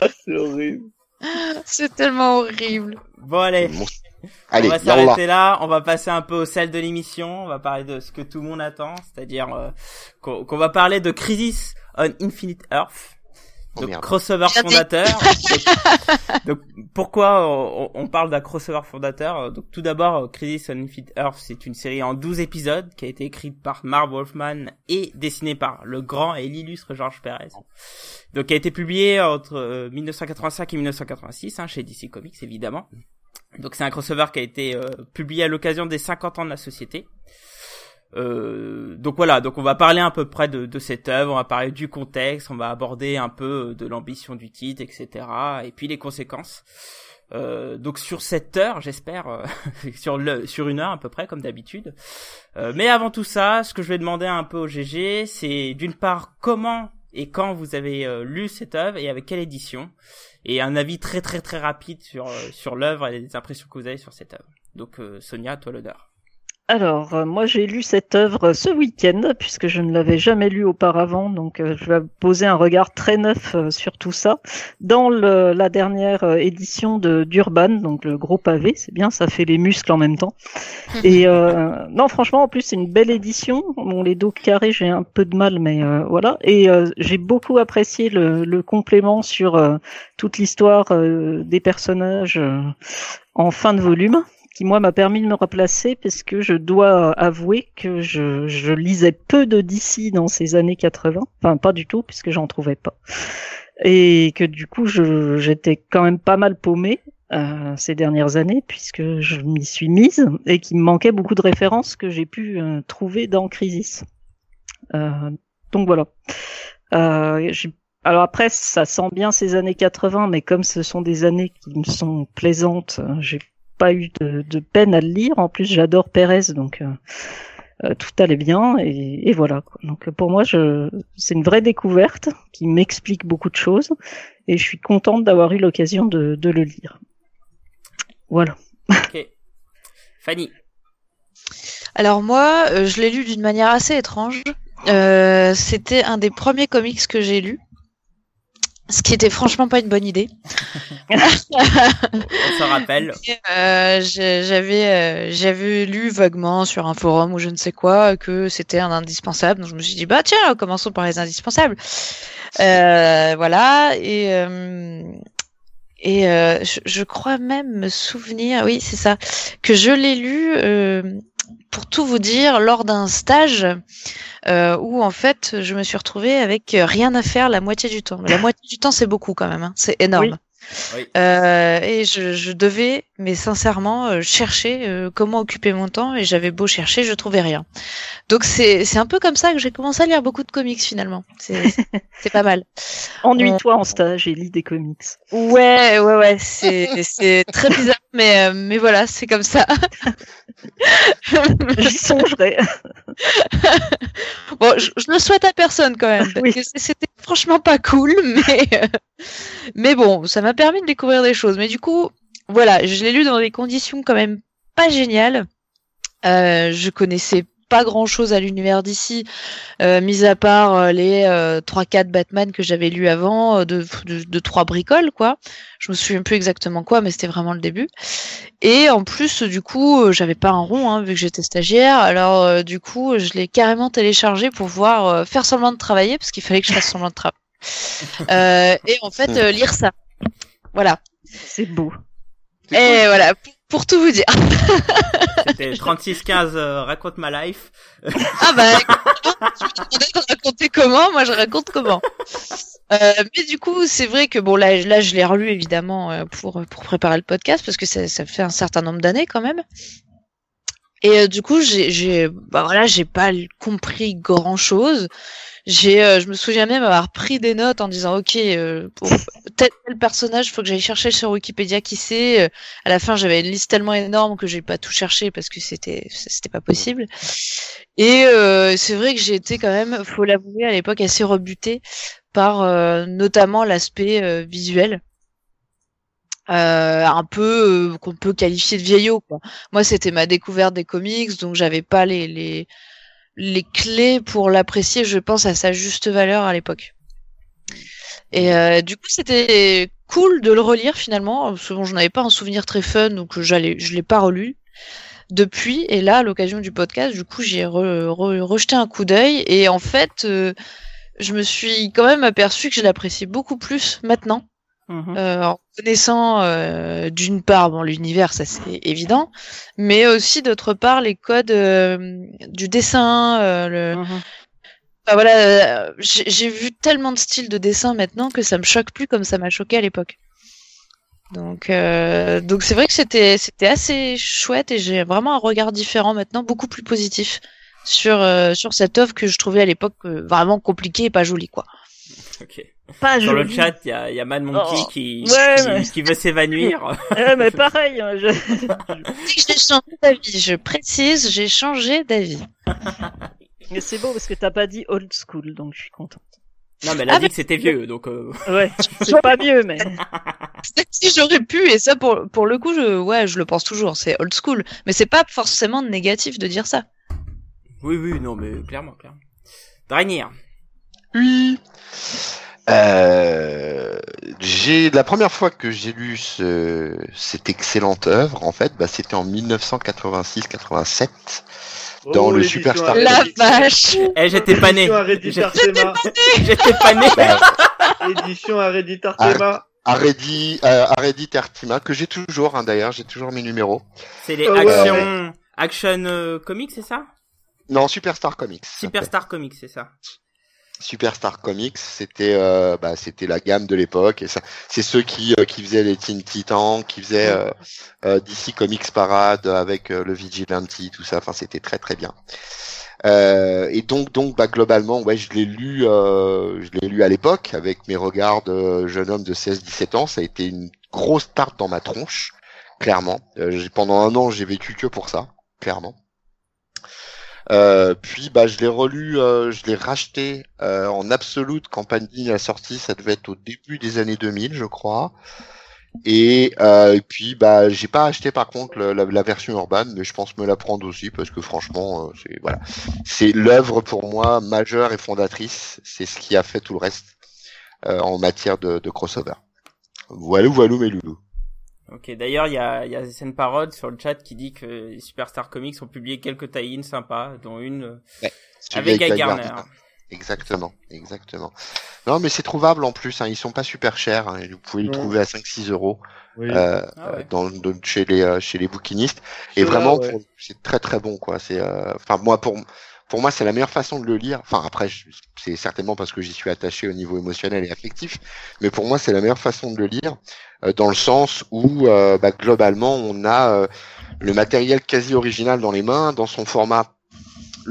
C'est horrible. C'est tellement horrible. Bon, allez. Bon. Allez, on va yallah. s'arrêter là, on va passer un peu au sel de l'émission, on va parler de ce que tout le monde attend, c'est-à-dire euh, qu'on qu'on va parler de Crisis on Infinite Earth, Oh, donc merde. crossover fondateur. donc, donc, pourquoi on, on parle d'un crossover fondateur? Donc tout d'abord, euh, Crisis on Infinite Earth, c'est une série en 12 épisodes qui a été écrite par Marv Wolfman et dessinée par le grand et l'illustre Georges Perez. Donc qui a été publié entre euh, 1985 et 1986 hein, chez DC Comics évidemment. Donc c'est un crossover qui a été euh, publié à l'occasion des 50 ans de la société. Euh, donc voilà, donc on va parler à peu près de, de cette œuvre, on va parler du contexte, on va aborder un peu de l'ambition du titre, etc. Et puis les conséquences. Euh, donc sur cette heure, j'espère, euh, sur le sur une heure à peu près comme d'habitude. Euh, mais avant tout ça, ce que je vais demander un peu au GG, c'est d'une part comment et quand vous avez euh, lu cette œuvre et avec quelle édition, et un avis très très très rapide sur euh, sur l'œuvre et les impressions que vous avez sur cette œuvre. Donc euh, Sonia, toi l'honneur. Alors, euh, moi j'ai lu cette œuvre ce week-end, puisque je ne l'avais jamais lue auparavant, donc euh, je vais poser un regard très neuf euh, sur tout ça. Dans le, la dernière euh, édition de d'Urban, donc le gros pavé, c'est bien, ça fait les muscles en même temps. Et euh, non, franchement, en plus c'est une belle édition. Bon, les dos carrés, j'ai un peu de mal, mais euh, voilà. Et euh, j'ai beaucoup apprécié le, le complément sur euh, toute l'histoire euh, des personnages euh, en fin de volume qui moi m'a permis de me replacer parce que je dois avouer que je, je lisais peu de DC dans ces années 80, enfin pas du tout puisque j'en trouvais pas, et que du coup j'étais quand même pas mal paumé euh, ces dernières années puisque je m'y suis mise et qu'il me manquait beaucoup de références que j'ai pu euh, trouver dans Crisis. Euh, donc voilà. Euh, alors après, ça sent bien ces années 80, mais comme ce sont des années qui me sont plaisantes, euh, j'ai pas eu de, de peine à le lire. En plus, j'adore Pérez, donc euh, euh, tout allait bien et, et voilà. Quoi. Donc pour moi, je, c'est une vraie découverte qui m'explique beaucoup de choses et je suis contente d'avoir eu l'occasion de, de le lire. Voilà. Ok. Fanny. Alors moi, euh, je l'ai lu d'une manière assez étrange. Euh, C'était un des premiers comics que j'ai lu. Ce qui était franchement pas une bonne idée. On se rappelle. Euh, j'avais euh, j'avais lu vaguement sur un forum ou je ne sais quoi que c'était un indispensable. Donc je me suis dit bah tiens commençons par les indispensables. Euh, voilà et euh, et euh, je, je crois même me souvenir oui c'est ça que je l'ai lu euh, pour tout vous dire lors d'un stage euh, où en fait je me suis retrouvée avec rien à faire la moitié du temps. La moitié du temps c'est beaucoup quand même, hein. c'est énorme. Euh, et je, je devais, mais sincèrement, euh, chercher euh, comment occuper mon temps et j'avais beau chercher, je trouvais rien. Donc c'est c'est un peu comme ça que j'ai commencé à lire beaucoup de comics finalement. C'est c'est pas mal. Ennuie-toi en stage et lis des comics. Ouais ouais ouais, c'est c'est très bizarre, mais euh, mais voilà, c'est comme ça. J'y songerai. Bon, je, je le souhaite à personne quand même, Oui. c'était franchement pas cool, mais euh, mais bon, ça m'a permis de découvrir des choses. Mais du coup, voilà, je l'ai lu dans des conditions quand même pas géniales. Euh, je connaissais pas grand chose à l'univers d'ici, euh, mis à part euh, les euh, 3-4 Batman que j'avais lus avant, euh, de, de, de trois bricoles, quoi. Je me souviens plus exactement quoi, mais c'était vraiment le début. Et en plus, du coup, euh, j'avais pas un rond, hein, vu que j'étais stagiaire. Alors, euh, du coup, je l'ai carrément téléchargé pour pouvoir euh, faire semblant de travailler, parce qu'il fallait que je fasse semblant de travailler. Euh, et en fait, euh, lire ça. Voilà. C'est beau. Et voilà, pour, pour tout vous dire. C'était 3615 euh, raconte ma life. Ah bah, tu me demandais de raconter comment, moi je raconte comment. Euh, mais du coup, c'est vrai que bon là, là je l'ai relu évidemment euh, pour pour préparer le podcast parce que ça, ça fait un certain nombre d'années quand même. Et euh, du coup, j'ai j'ai bah voilà, j'ai pas compris grand chose. J'ai euh, je me souviens même avoir pris des notes en disant OK, euh, pour tel, tel personnage, faut que j'aille chercher sur Wikipédia qui c'est. Euh, À la fin, j'avais une liste tellement énorme que j'ai pas tout cherché parce que c'était c'était pas possible. Et euh, c'est vrai que j'ai été quand même, faut l'avouer, à l'époque assez rebutée par euh, notamment l'aspect euh, visuel. Euh, un peu euh, qu'on peut qualifier de vieillot quoi. Moi c'était ma découverte des comics donc j'avais pas les, les les clés pour l'apprécier je pense à sa juste valeur à l'époque. Et euh, du coup c'était cool de le relire finalement parce que bon, je n'avais pas un souvenir très fun donc j'allais je l'ai pas relu depuis et là à l'occasion du podcast du coup j'ai re- re- rejeté un coup d'œil et en fait euh, je me suis quand même aperçu que je l'apprécie beaucoup plus maintenant Mhm. euh, en connaissant euh, d'une part bon l'univers ça c'est évident mais aussi d'autre part les codes euh, du dessin euh, le Mhm. Enfin, voilà euh, j'ai vu tellement de styles de dessin maintenant que ça me choque plus comme ça m'a choqué à l'époque donc euh, donc c'est vrai que c'était c'était assez chouette et j'ai vraiment un regard différent maintenant beaucoup plus positif sur euh, sur cette œuvre que je trouvais à l'époque vraiment compliquée et pas jolie quoi Ok. Pas Sur le chat, il y a, y a Mad Monkey Oh. qui, Ouais, qui, mais- qui veut s'évanouir. Ouais, mais pareil, hein, je... j'ai changé d'avis je précise j'ai changé d'avis mais c'est beau parce que t'as pas dit old school, donc je suis contente. non, mais elle a Ah, dit que c'était vieux, donc euh, Ouais, c'est pas mieux, mais si j'aurais pu et ça pour pour le coup je ouais je le pense toujours c'est old school mais c'est pas forcément négatif de dire ça oui, oui, non, mais clairement, clairement. Dragnir. Oui. Euh, j'ai la première fois que j'ai lu ce, cette excellente œuvre, en fait, bah, c'était en 1986-87 dans Oh, le Superstar. la vache Eh, j'étais pas né. J'étais pas né. Bah, Édition Héréditaire Ah. Théma. Arredi, euh, que j'ai toujours, hein, d'ailleurs, j'ai toujours mes numéros. C'est les Ah ouais, Action, Action euh, Comics, c'est ça? Non, Superstar Comics. ça s'appelle. Superstar Comics, c'est ça. Superstar Comics, c'était euh, bah, c'était la gamme de l'époque et ça c'est ceux qui euh, qui faisaient les Teen Titans, qui faisaient euh, euh, DC Comics Parade avec euh, le Vigilante, tout ça. Enfin, c'était très très bien. Euh, et donc donc bah globalement ouais je l'ai lu euh, je l'ai lu à l'époque avec mes regards de jeune homme de 16-17 ans ça a été une grosse tarte dans ma tronche clairement Euh, j'ai- pendant un an j'ai vécu que pour ça clairement euh, puis bah je l'ai relu, euh, je l'ai racheté euh, en absolute quand Panini a sorti, ça devait être au début des années 2000 je crois. Et, euh, et puis bah j'ai pas acheté par contre la, version urbaine, mais je pense me la prendre aussi parce que franchement euh, c'est voilà c'est l'œuvre pour moi majeure et fondatrice, c'est ce qui a fait tout le reste en matière de, de crossover. Voilà voilà mes loulous. Ok, d'ailleurs, il y a, il y a Zen Parode sur le chat qui dit que les Superstar Comics ont publié quelques tie-ins sympas, dont une euh, avec Guy Garner. Gardner. Exactement, exactement. Non, mais c'est trouvable en plus. Hein, ils sont pas super chers. Hein, vous pouvez les Non. trouver à 5-6 euros Oui. euh, Ah ouais. dans, dans- chez les chez les bouquinistes. Et vraiment, ouais. c'est très très bon quoi. C'est, euh, enfin moi pour pour moi c'est la meilleure façon de le lire. Enfin après, c'est certainement parce que j'y suis attaché au niveau émotionnel et affectif. Mais pour moi, c'est la meilleure façon de le lire euh, dans le sens où euh, bah, globalement on a euh, le matériel quasi original dans les mains, dans son format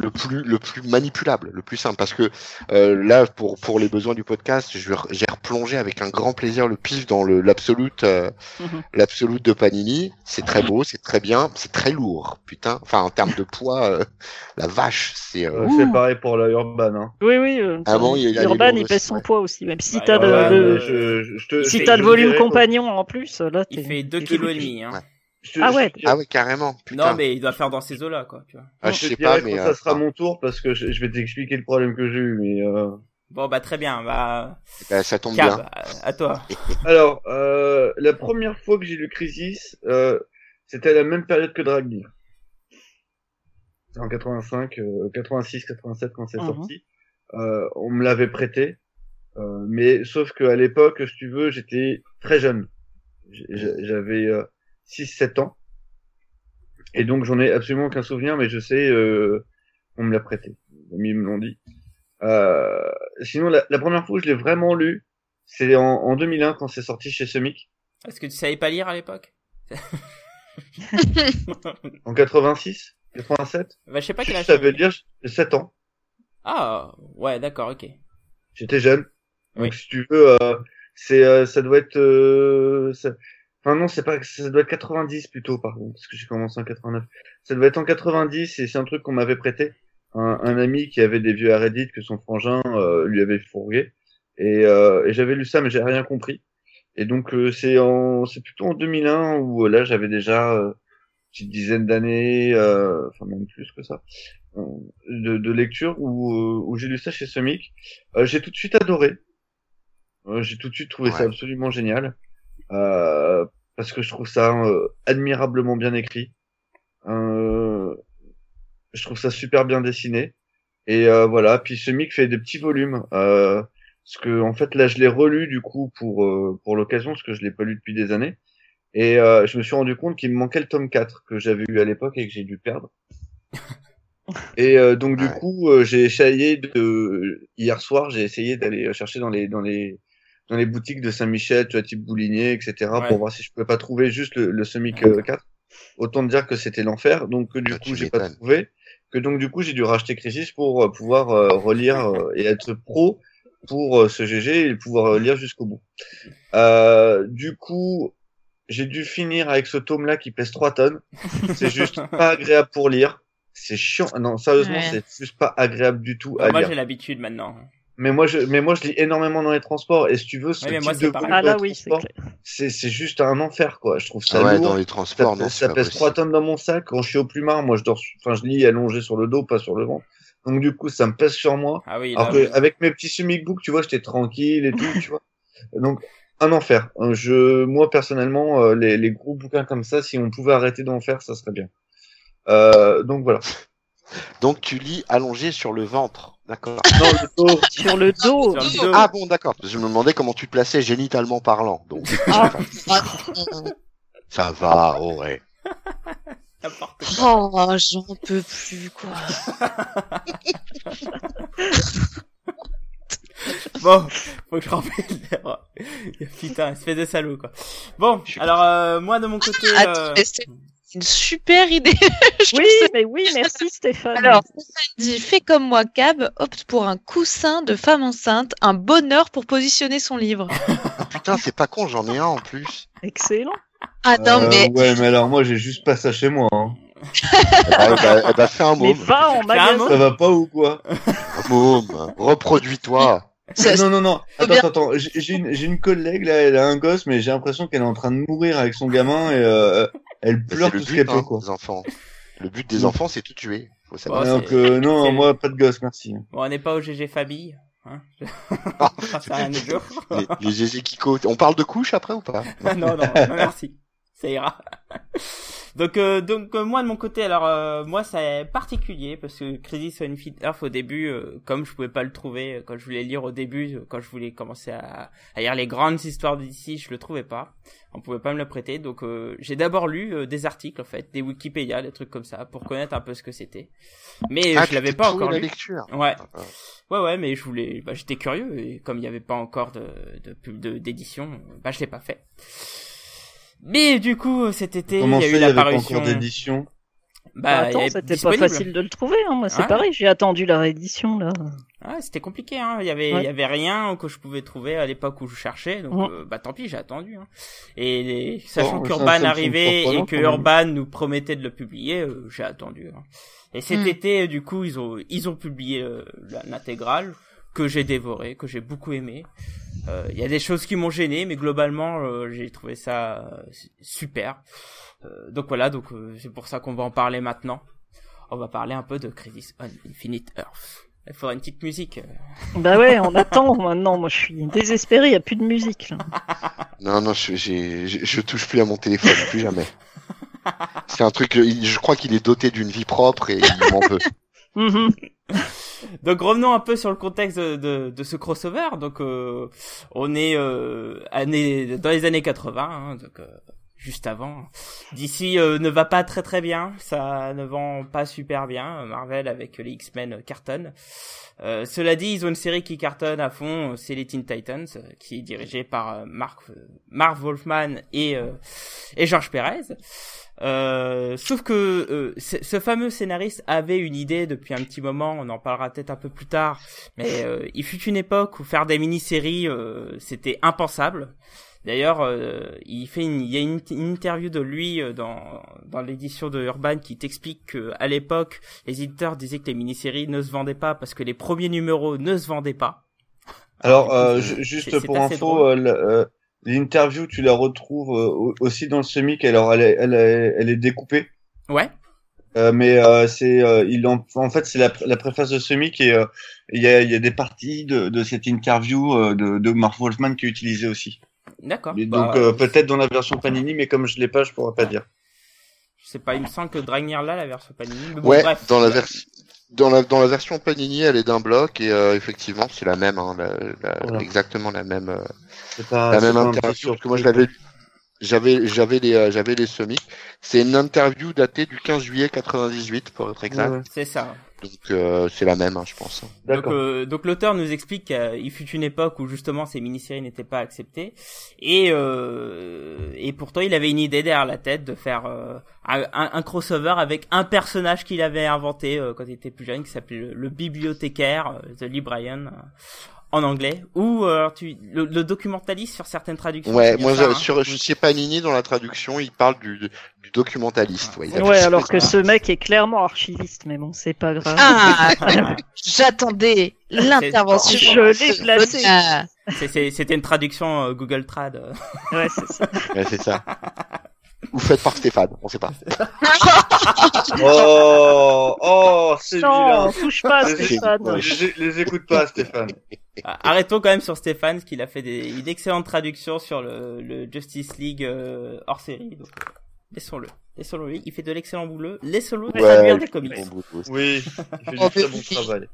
le plus le plus manipulable, le plus simple, parce que euh, là pour pour les besoins du podcast, je vais- j'ai replongé avec un grand plaisir le pif dans le l'absolute euh, Mhm. l'absolute de Panini. C'est très beau, c'est très bien, c'est très lourd, putain. Enfin en termes de poids, euh, la vache, c'est euh, Euh, c'est pareil pour la Urban. Hein. Oui, oui. euh, Ah bon, il Urban, il pèse son ouais. poids aussi, même si Bah, t'as de- euh, je, je, te- si t'as le volume compagnon en plus, là, Il fait 2 je- kilos et demi, hein. Ouais. Je te- Ah ouais. ah ouais carrément. Putain. Non, mais il doit faire dans ces eaux-là, quoi, tu vois. Ah, non, je sais pas, mais quand euh, ça sera mon tour parce que je, je vais t'expliquer le problème que j'ai eu. Mais euh... Bon, bah, très bien, bah, bah, ça tombe bien. à, à toi. alors, euh, la première fois que j'ai lu Crisis, euh, c'était à la même période que Dragnir. C'est en 85, euh, 86, 87 quand c'est Mhm. sorti. Euh, on me l'avait prêté, euh, mais sauf que à l'époque, si tu veux, j'étais très jeune. J'avais euh, 6-7 ans. Et donc j'en ai absolument aucun souvenir, mais je sais, euh, on me l'a prêté. Les amis me l'ont dit. Euh, sinon, la, la première fois où je l'ai vraiment lu, c'est en, en 2001 quand c'est sorti chez Semic. Est-ce que tu savais pas lire à l'époque? En 86, 87. Bah, je sais pas quel Je âge. savais t'avais. lire, j'ai 7 ans. Ah, ouais, d'accord, ok. J'étais jeune. Donc Oui. si tu veux, euh, c'est, euh, ça doit être, euh, ça- enfin non, c'est pas, ça doit être 90 plutôt par contre, parce que j'ai commencé en 89. Ça doit être en 90 et c'est un truc qu'on m'avait prêté. Un, un ami qui avait des vieux à Reddit que son frangin euh, lui avait fourgué et, euh, et j'avais lu ça mais j'ai rien compris. Et donc euh, c'est en, c'est plutôt en 2001 où euh, là j'avais déjà euh, une petite dizaine d'années, euh, enfin même plus que ça, de, de lecture où, où j'ai lu ça chez Semic. Euh, j'ai tout de suite adoré. Euh, j'ai tout de suite trouvé ça absolument génial. Euh, parce que je trouve ça euh, admirablement bien écrit. Euh, je trouve ça super bien dessiné. Et euh, voilà, puis ce mic fait des petits volumes. Euh, parce que en fait là je l'ai relu du coup pour euh, pour l'occasion parce que je l'ai pas lu depuis des années. Et euh, je me suis rendu compte qu'il me manquait le tome 4 que j'avais eu à l'époque et que j'ai dû perdre. Et euh, donc du Ouais. coup, j'ai essayé de hier soir, j'ai essayé d'aller chercher dans les dans les dans les boutiques de Saint-Michel, tu vois, type Boulinier, etc., Ouais. pour voir si je pouvais pas trouver juste le, le Semic euh, 4. Autant te dire que c'était l'enfer. Donc euh, du Ah, coup, j'ai pas trouvé. Que donc du coup, j'ai dû racheter Crisis pour euh, pouvoir euh, relire euh, et être pro pour euh, ce GG et pouvoir euh, lire jusqu'au bout. Euh, du coup, j'ai dû finir avec ce tome-là qui pèse 3 tonnes. C'est juste pas agréable pour lire. C'est chiant. Non, sérieusement, Ouais. c'est juste pas agréable du tout Bon, à moi, lire. j'ai l'habitude maintenant. Mais moi, je, mais moi, je lis énormément dans les transports. Et si tu veux, ce type moi, de Ah là oui, c'est c'est, juste un enfer, quoi. Je trouve ça Ah ouais, lourd. dans les transports, ça, non, ça pèse. 3 tonnes dans mon sac. Quand je suis au plumard, moi, je dors, enfin, je lis allongé sur le dos, pas sur le ventre. Donc, du coup, ça me pèse sur moi. Ah oui, là, Alors que, avec mes petits sumic books, tu vois, j'étais tranquille et tout, tu vois. Donc, un enfer. Euh, Je, moi, personnellement, euh, les, les gros bouquins comme ça, si on pouvait arrêter d'en faire, ça serait bien. Euh, donc voilà. Donc tu lis allongé sur le ventre, d'accord. Non, le dos, Sur le dos. sur le dos. Ah bon, d'accord. Je me demandais comment tu te plaçais génitalement parlant. Donc Ah, ça va, oh ouais. Oh, j'en peux plus, quoi. Bon, faut que je rappelle. Putain, espèce de salaud, quoi. Bon, alors, euh, moi, de mon côté, euh, c'est une super idée. Oui, ça- mais oui, merci Stéphane. Alors, Stéphane dit, fais comme moi, Cab, opte pour un coussin de femme enceinte, un bonheur pour positionner son livre. Putain, c'est pas con, j'en ai un en plus. Excellent. Attends, Euh, mais ouais, mais alors moi, j'ai juste pas ça chez moi. Hein. Eh bah, fais un Mais môme. va en magasin. Ça va pas ou quoi? Un môme. Reproduis-toi. Non, non, non. Attends, bien- attends, attends. J'ai une, j'ai une collègue là, elle a un gosse, mais j'ai l'impression qu'elle est en train de mourir avec son gamin et euh, elle pleure tout ce qu'elle peut, hein, quoi. des enfants. Le but des enfants, c'est tout tuer. Faut savoir. Ouais, Donc euh, non, moi pas de gosse, merci. bon, on n'est pas au GG famille, hein. Ah. Les, les Gégé Kiko. On parle de couches après ou pas? Non, non, non, merci. Ça ira. donc, euh, donc euh, moi de mon côté, alors euh, moi c'est particulier parce que Crisis on Infinite Earth au début, euh, comme je pouvais pas le trouver euh, quand je voulais lire au début, quand je voulais commencer à, à lire les grandes histoires d'ici, je le trouvais pas. On pouvait pas me le prêter, donc euh, j'ai d'abord lu euh, des articles en fait, des Wikipédia, des trucs comme ça, pour connaître un peu ce que c'était. Mais Ah, je l'avais pas encore la lu. lecture. Ouais. Ah, Ouais, ouais, mais je voulais, bah, j'étais curieux et comme il n'y avait pas encore de, de pub de, d'édition, bah, je l'ai pas fait. Mais du coup, cet été, il y a eu il y la avait pas parution. encore d'édition Bah, attends, il est c'était pas facile de le trouver. Hein. Moi, c'est Ouais. pareil. J'ai attendu la réédition là. Ouais, c'était compliqué, hein. Il y avait, Ouais. il y avait rien que je pouvais trouver à l'époque où je cherchais, donc Ouais. euh, bah tant pis, j'ai attendu. Hein. Et les- sachant ça- qu'Urban arrivait et que. Urban nous promettait de le publier, euh, j'ai attendu. hein. Et cet Mm. été, du coup, ils ont, ils ont publié euh, l'intégrale que j'ai dévoré, que j'ai beaucoup aimé. Euh, Il y a des choses qui m'ont gêné, mais globalement, euh, j'ai trouvé ça euh, super. Euh, donc voilà, donc euh, c'est pour ça qu'on va en parler maintenant. On va parler un peu de Crisis on Infinite Earth. Il faudra une petite musique. euh. Bah ouais, on attend maintenant. Moi, je suis désespéré. Il y a plus de musique. Là. Non, non, je, j'ai- je, je touche plus à mon téléphone, plus jamais. C'est un truc, je crois qu'il est doté d'une vie propre et il m'en veut. Mhm. Donc revenons un peu sur le contexte de, de, de ce crossover. Donc euh, on est euh, année, dans les années 80, hein, donc euh, juste avant. D'ici euh, ne va pas très très bien, ça ne vend pas super bien. Marvel avec les X-Men euh, cartonne. Euh, cela dit, ils ont une série qui cartonne à fond, euh, c'est les Teen Titans, euh, qui est dirigée par euh, Mark, euh, Mark Wolfman et, euh, et George Perez. Euh, sauf que euh, ce ce fameux scénariste avait une idée depuis un petit moment, on en parlera peut-être un peu plus tard, mais euh, il fut une époque où faire des mini-séries, euh, c'était impensable. D'ailleurs, euh, il fait une, il y a une, une interview de lui euh, dans, dans l'édition de Urban qui t'explique que à l'époque, les éditeurs disaient que les mini-séries ne se vendaient pas parce que les premiers numéros ne se vendaient pas. Alors, euh, c'est- juste pour info, drôle. L'interview, tu la retrouves euh, au- aussi dans le semic. Alors, elle est, elle est, elle est découpée. Ouais. Euh, mais euh, c'est euh, il en, en fait c'est la, la préface de Semic et euh, il y, a, il y a des parties de, de cette interview euh, de, de Mark Wolfman qui est utilisée aussi. D'accord. Bah, donc euh, peut-être dans la version Panini, mais comme je l'ai pas, je pourrais pas dire. je sais pas, il me semble que Dragnir là, la version Panini. mais bon, Ouais, bref. dans la version. Dans la, dans la version Panini, elle est d'un bloc et euh, effectivement, c'est la même, hein, la- la- Voilà. exactement la même, euh, pas, la même interview. Parce que moi, je l'avais, j'avais, j'avais les, euh, j'avais les semis. C'est une interview datée du 15 juillet 98 pour être exact. Ouais, ouais. C'est ça. Donc euh, c'est la même, hein, je pense. Donc, euh, donc l'auteur nous explique qu'il fut une époque où justement ces mini-séries n'étaient pas acceptées. Et euh, et pourtant il avait une idée derrière la tête de faire euh, un, crossover avec un personnage qu'il avait inventé euh, quand il était plus jeune qui s'appelait le, le bibliothécaire euh, The Librarian en anglais ou euh, tu le, le documentaliste sur certaines traductions. Ouais, moi, ça, je- hein sur, chez Panini, dans la traduction, il parle du, du documentaliste. Ouais, Ouais, alors que ça. ce mec est clairement archiviste, mais bon, c'est pas grave. Ah, j'attendais l'intervention. Je l'ai placé. C'est- c'est- C'était une traduction euh, Google Trad. Ouais, c'est ça. Ouais, c'est ça. Ou fait par Stéphane, on sait pas. Oh, oh, c'est Non, touche pas, Les- Stéphane. Les, les écoute pas, Stéphane. Ah, Arrêtons quand même sur Stéphane, parce qu'il a fait des, une excellente traduction sur le, le Justice League euh, hors série. Donc, euh, laissons-le. Laissons-le. lui. Il fait de l'excellent boulot. Laissons-le Ouais, traduire il des comics. bon boulot aussi. Oui, il fait du très bon travail.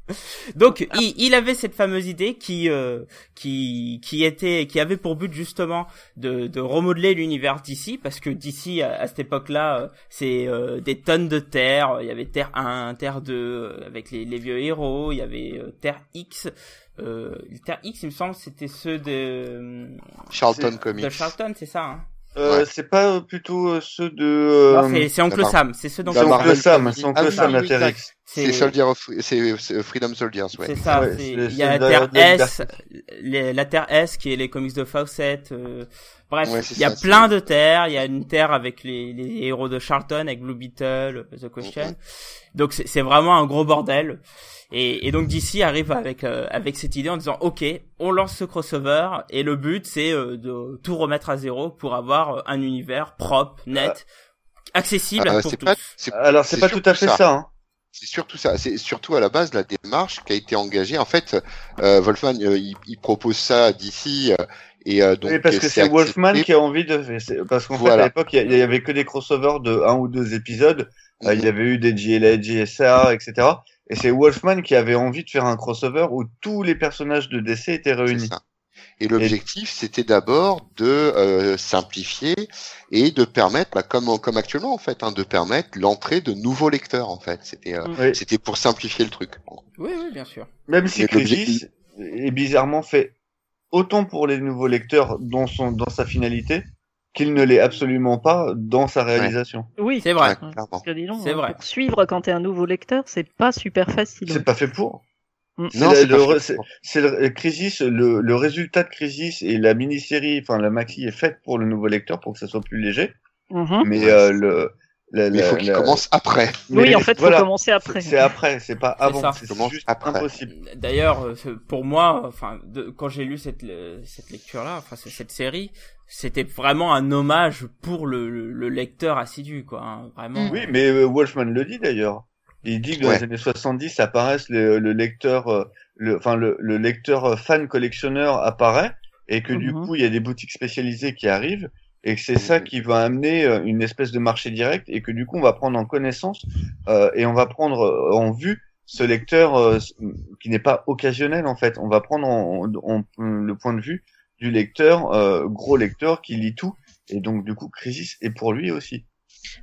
Donc, il, il avait cette fameuse idée qui, euh, qui, qui était, qui avait pour but justement de, de remodeler l'univers d'ici, parce que d'ici à, à cette époque-là, euh, c'est euh, des tonnes de terres. Il y avait Terre 1, Terre 2, euh, avec les, les vieux héros. Il y avait euh, Terre X. Euh, Terre X, il me semble, c'était ceux de, Charlton Comics. de Charlton, c'est ça. Hein Euh, Ouais. C'est pas euh, plutôt euh, ceux de. Euh, c'est, c'est Oncle Sam, c'est ceux dont la c'est on Marvel Oncle Sam, Family. c'est Oncle Ah Sam, la Terre. X. C'est Soldier of, c'est Freedom Soldiers, ouais. C'est ça. Ouais, il y a la Terre S, les- la Terre S qui est les comics de Fawcett. euh, bref, Ouais, il y a ça, plein de terres. Il y a une terre avec les, les héros de Charlton, avec Blue Beetle, The Question. Donc c'est vraiment un gros bordel. Et, et donc DC arrive avec euh, avec cette idée en disant ok, on lance ce crossover et le but c'est euh, de tout remettre à zéro pour avoir euh, un univers propre, net, accessible pour c'est tous. pas, c'est Alors c'est C'est pas tout à fait ça. hein. C'est surtout ça. C'est surtout à la base la démarche qui a été engagée. En fait, euh, Wolfman, euh, il, il propose ça d'ici euh, et euh, donc oui, parce que c'est. Wolfman qui a envie de. c'est- Parce qu'en fait, à l'époque, il y avait que des crossovers de un ou deux épisodes. Mhm. il y avait eu des GLA, GSA, etc. Et c'est Wolfman qui avait envie de faire un crossover où tous les personnages de DC étaient réunis. ça. Et l'objectif, c'était d'abord de euh, simplifier et de permettre, bah, comme comme actuellement en fait, hein, de permettre l'entrée de nouveaux lecteurs en fait. C'était euh, Oui. c'était pour simplifier le truc. Oui, oui, bien sûr. Même si Crisis est bizarrement fait autant pour les nouveaux lecteurs dans son dans sa finalité qu'il ne l'est absolument pas dans sa réalisation. Oui. C'est vrai. Ouais. Parce que C'est hein, vrai. Pour suivre quand t'es un nouveau lecteur, c'est pas super facile. C'est pas fait pour. Mm. C'est Non, la- c'est le pas re- fait c'est- pour. c'est le Crisis, le, le résultat de Crisis et la mini-série, enfin la maxi est faite pour le nouveau lecteur pour que ça soit plus léger. Mhm. Mais Ouais. euh, le, la- Mais il la- faut qu'il la- commence après. mais Oui, en fait, faut voilà, commencer après. C'est après, c'est pas C'est avant. ça. C'est juste après. impossible. D'ailleurs, euh, pour moi, enfin, de- quand j'ai lu cette le- cette lecture-là, enfin cette série, c'était vraiment un hommage pour le, le, le lecteur assidu, quoi. hein, vraiment. Mm. Oui, mais euh, Wolfman le dit d'ailleurs. Il dit que dans Ouais. les années 70 apparaissent le, le lecteur, euh, le, enfin le, le lecteur euh, fan collectionneur apparaît et que du Mhm. coup il y a des boutiques spécialisées qui arrivent et que c'est ça Mhm. qui va amener euh, une espèce de marché direct et que du coup on va prendre en connaissance euh, et on va prendre euh, en vue ce lecteur euh, qui n'est pas occasionnel en fait. On va prendre en, en- le point de vue du lecteur euh, gros lecteur qui lit tout et donc du coup Crisis est pour lui aussi.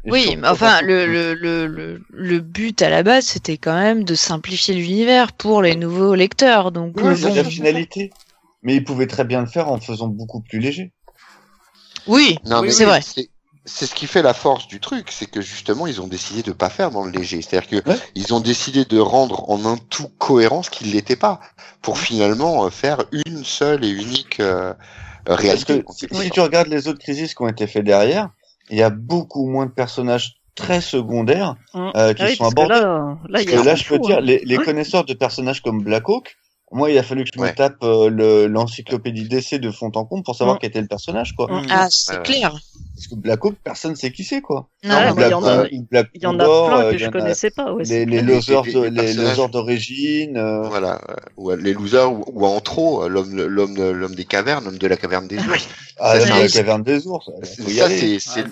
Et Oui, mais enfin, le, le, le, le, but à la base, c'était quand même de simplifier l'univers pour les nouveaux lecteurs. Donc, Oui, euh, c'est bon, la finalité. Mais il pouvait très bien le faire en faisant beaucoup plus léger. oui, Non, Oui, mais c'est vrai. C'est ce qui fait la force du truc, c'est que justement ils ont décidé de pas faire dans le léger. C'est-à-dire que Ouais. ils ont décidé de rendre en un tout cohérent ce qu'il l'était pas, pour finalement euh, faire une seule et unique euh, Parce réalité. que si, tu regardes les autres crises qui ont été faits derrière, il y a beaucoup moins de personnages très secondaires Mhm. euh, qui Ah oui, sont abordés. là, là, Parce que là, je peux dire, hein. les, les Ouais. connaisseurs de personnages comme Black Hawk, moi, il a fallu que je me tape euh, le- l'encyclopédie d'essai de fond en comble pour savoir Mhm. qui était le personnage, quoi. Mhm. ah, c'est clair. Parce que Black Hawk, personne sait qui c'est, quoi. Non, Ouais, non, Ou mais il y en a- Il y en a plein euh, que je connaissais pas. Ouais, les, losers, Les- de- les les personnages- losers d'origine, euh, Voilà, ou les losers ou, ou en trop, euh, l'homme l'homme l'homme des cavernes, l'homme de la caverne des ours. ah, là, c'est dans un- la caverne des ours. Ça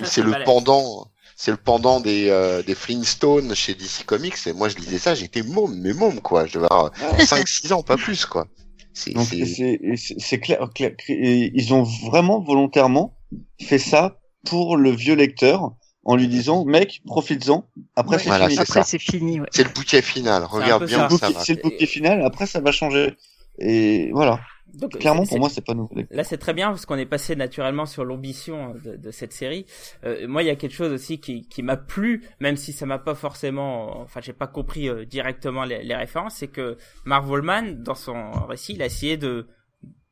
c'est le pendant c'est le pendant des euh, des Flintstones chez DC Comics et moi je lisais ça j'étais môme mais môme quoi je devais avoir 5 6 ans pas plus quoi c'est clair, clair- et ils ont vraiment volontairement fait ça pour le vieux lecteur en lui disant mec profites-en après Ouais. c'est Voilà, fini. c'est Après, ça. c'est fini. Ouais. c'est le bouquet final regarde bien ça. C'est le bouquet final après ça va changer et voilà Donc, clairement c'est- pour moi c'est pas nouveau. Là, c'est très bien parce qu'on est passé naturellement sur l'ambition de, de cette série. Euh, moi, il y a quelque chose aussi qui, qui m'a plu, même si ça m'a pas forcément, enfin, j'ai pas compris euh, directement les, les références, c'est que Marvelman, dans son récit, il a essayé de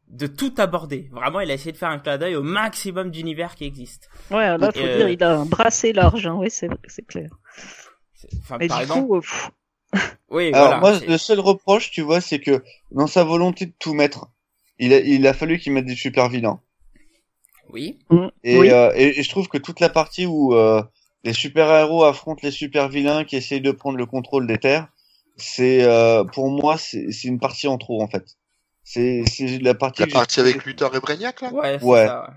de tout aborder. Vraiment, il a essayé de faire un clin d'œil au maximum d'univers qui existe. Ouais, là, faut Et, euh, dire, il a un brassé large. Hein. Oui, c'est c'est clair. C'est- Enfin, Mais par du exemple, coup, euh, oui, Alors voilà. moi le seul reproche tu vois c'est que dans sa volonté de tout mettre il a, il a fallu qu'il mette des super vilains Oui. mm, et, oui. euh, et, et je trouve que toute la partie où euh, les super héros affrontent les super vilains qui essayent de prendre le contrôle des terres c'est euh, pour moi c'est c'est une partie en trop en fait c'est c'est la partie la partie avec Luthor et Brainiac là? Ouais. Ouais. ça.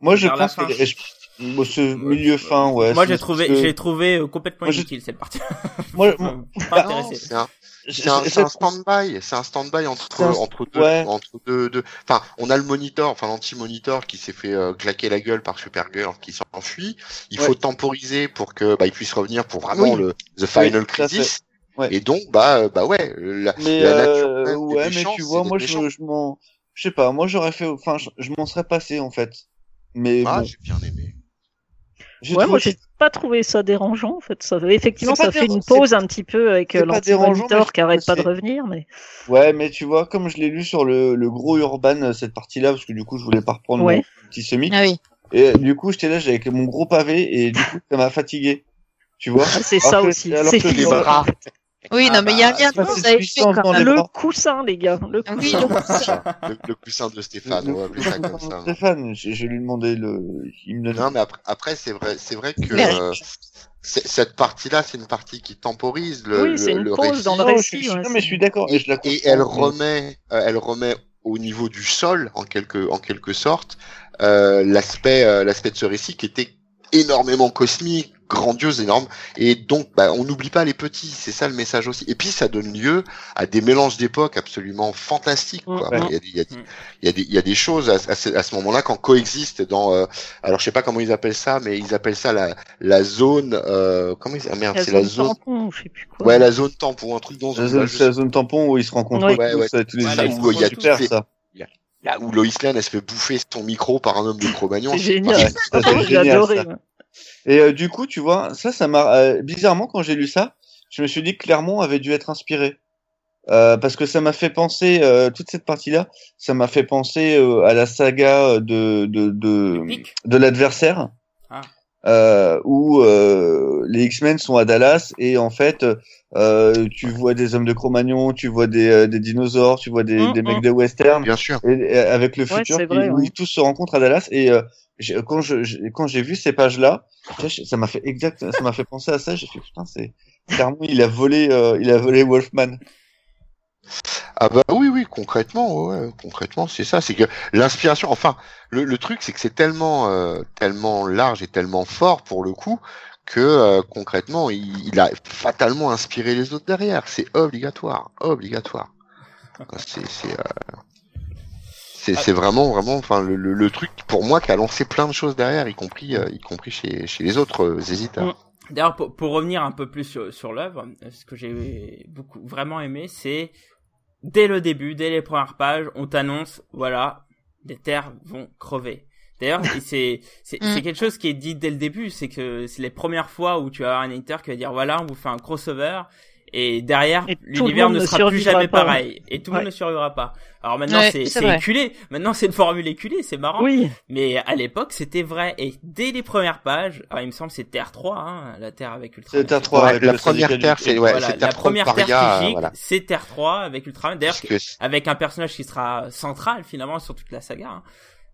Moi, je pense que je- moi, ce milieu fin, ouais. Moi, j'ai trouvé, j'ai trouvé euh, complètement Moi, je- inutile cette partie. Moi, pas Non, intéressé. C'est un un, stand-by, c'est un stand-by entre un- entre deux, ouais. entre deux, deux. Enfin, on a le monitor, enfin l'anti-monitor qui s'est fait euh, claquer la gueule par Supergirl qui s'enfuit. Il Ouais. faut temporiser pour que bah il puisse revenir pour vraiment Oui. le the final crisis. Ouais. Et donc bah euh, bah ouais, la, mais la euh, nature des ouais, mais tu vois, moi, je, je m'en, je sais pas, moi, j'aurais fait, enfin, je, je m'en serais passé en fait. Mais Ah, bon, j'ai bien aimé. Ouais, moi, j'ai pas trouvé ça dérangeant. En fait, ça, effectivement, ça fait une pause un petit peu avec euh, l'anti-monitor qui arrête pas de revenir. Mais Ouais, mais tu vois, comme je l'ai lu sur le, le gros Urban, euh, cette partie-là, parce que du coup, je voulais pas reprendre Ouais. mon petit semi. Ah oui. Et du coup, j'étais là, j'avais mon gros pavé, et du coup, ça m'a fatigué. Tu vois? ah, c'est ça que- aussi. C'est Oui, Ah non, mais il y a un bah, lien de cause cette à effet puissance quand même. Le coussin, les gars. Le Ah coussin. Oui, le coussin. le, le coussin de Stéphane, on va appeler ça comme ça. hein. Stéphane, je, je lui demandais le, il me le Non, mais après, après c'est vrai, c'est vrai que euh, cette partie-là, c'est une partie qui temporise le, Oui, c'est le, une le pause récit. dans le Non, je récit, suis- ouais, non, c'est- mais je suis d'accord, et elle remet, euh, elle remet au niveau du sol, en quelque, en quelque sorte, euh, l'aspect, euh, l'aspect de ce récit qui était énormément cosmique, grandiose, énorme. Et donc, bah, on n'oublie pas les petits. C'est ça le message aussi. Et puis, ça donne lieu à des mélanges d'époques absolument fantastiques. Quoi. Ouais. Il, y a, des- il, y a, des- il, y a des, il y a des choses à, à ce, à ce moment-là quand coexistent dans. euh, alors, je sais pas comment ils appellent ça, mais ils appellent ça la, la zone. Euh, comment ils ah, merde, c'est la zone. tampon, je sais plus quoi. Ouais, la zone tampon, un truc dans La zone, c'est la zone tampon où ils se rencontrent Ouais. tous, Ouais, ouais. euh, tous les Voilà, gens. ils se où il y a tous. ça. Là où Lois Lane, elle se fait bouffer son micro par un homme de Cro-Magnon. C'est génial. Ouais, ça, génial, adoré. Et euh, du coup, tu vois, ça, ça m'a euh, bizarrement quand j'ai lu ça, je me suis dit que Clermont avait dû être inspiré. Euh, parce que ça m'a fait penser euh, toute cette partie-là, ça m'a fait penser euh, à la saga de de de, l'adversaire, Ah. euh, où euh, les X-Men sont à Dallas et en fait, euh, tu vois des hommes de Cro-Magnon, tu vois des, euh, des dinosaures, tu vois des, Mm, des mecs de western, Bien sûr. et, et avec le Ouais, futur vrai, où ils tous se rencontrent à Dallas et quand j'ai- vu ces pages là ça m'a fait exact ça m'a fait penser à ça j'ai fait putain c'est clairement il a volé euh, il a volé Wolfman Ah bah oui, oui, concrètement, concrètement, c'est ça. C'est que l'inspiration, enfin, le, truc, c'est que c'est tellement, euh, tellement large et tellement fort pour le coup que euh, concrètement, il, il a fatalement inspiré les autres derrière. C'est obligatoire, obligatoire. C'est, c'est, euh, c'est, c'est vraiment, vraiment, enfin, le, le, le truc pour moi qui a lancé plein de choses derrière, y compris, euh, y compris chez, chez les autres euh, hésiteurs. D'ailleurs, pour, pour revenir un peu plus sur, sur l'œuvre, ce que j'ai beaucoup vraiment aimé, c'est dès le début, dès les premières pages, on t'annonce, voilà, les terres vont crever. D'ailleurs, c'est c'est Mm. c'est quelque chose qui est dit dès le début, c'est que c'est les premières fois où tu vas avoir un éditeur qui va dire voilà, on vous fait un crossover et derrière l'univers ne ne sera plus survivra jamais pas. pareil et tout le monde ne survivra pas. Alors maintenant Ouais, c'est c'est éculé, maintenant c'est une formule éculée, c'est marrant. Oui, Mais à l'époque, c'était vrai. Et dès les premières pages, alors il me semble que c'est Terre 3, hein, la Terre avec Ultraman. C'est Terre 3 Ouais, avec la première terre, c'est ouais, Voilà, la Terre 3 première Terre Paria, physique, voilà. c'est Terre 3 avec Ultraman. D'ailleurs, avec un personnage qui sera central finalement sur toute la saga. hein.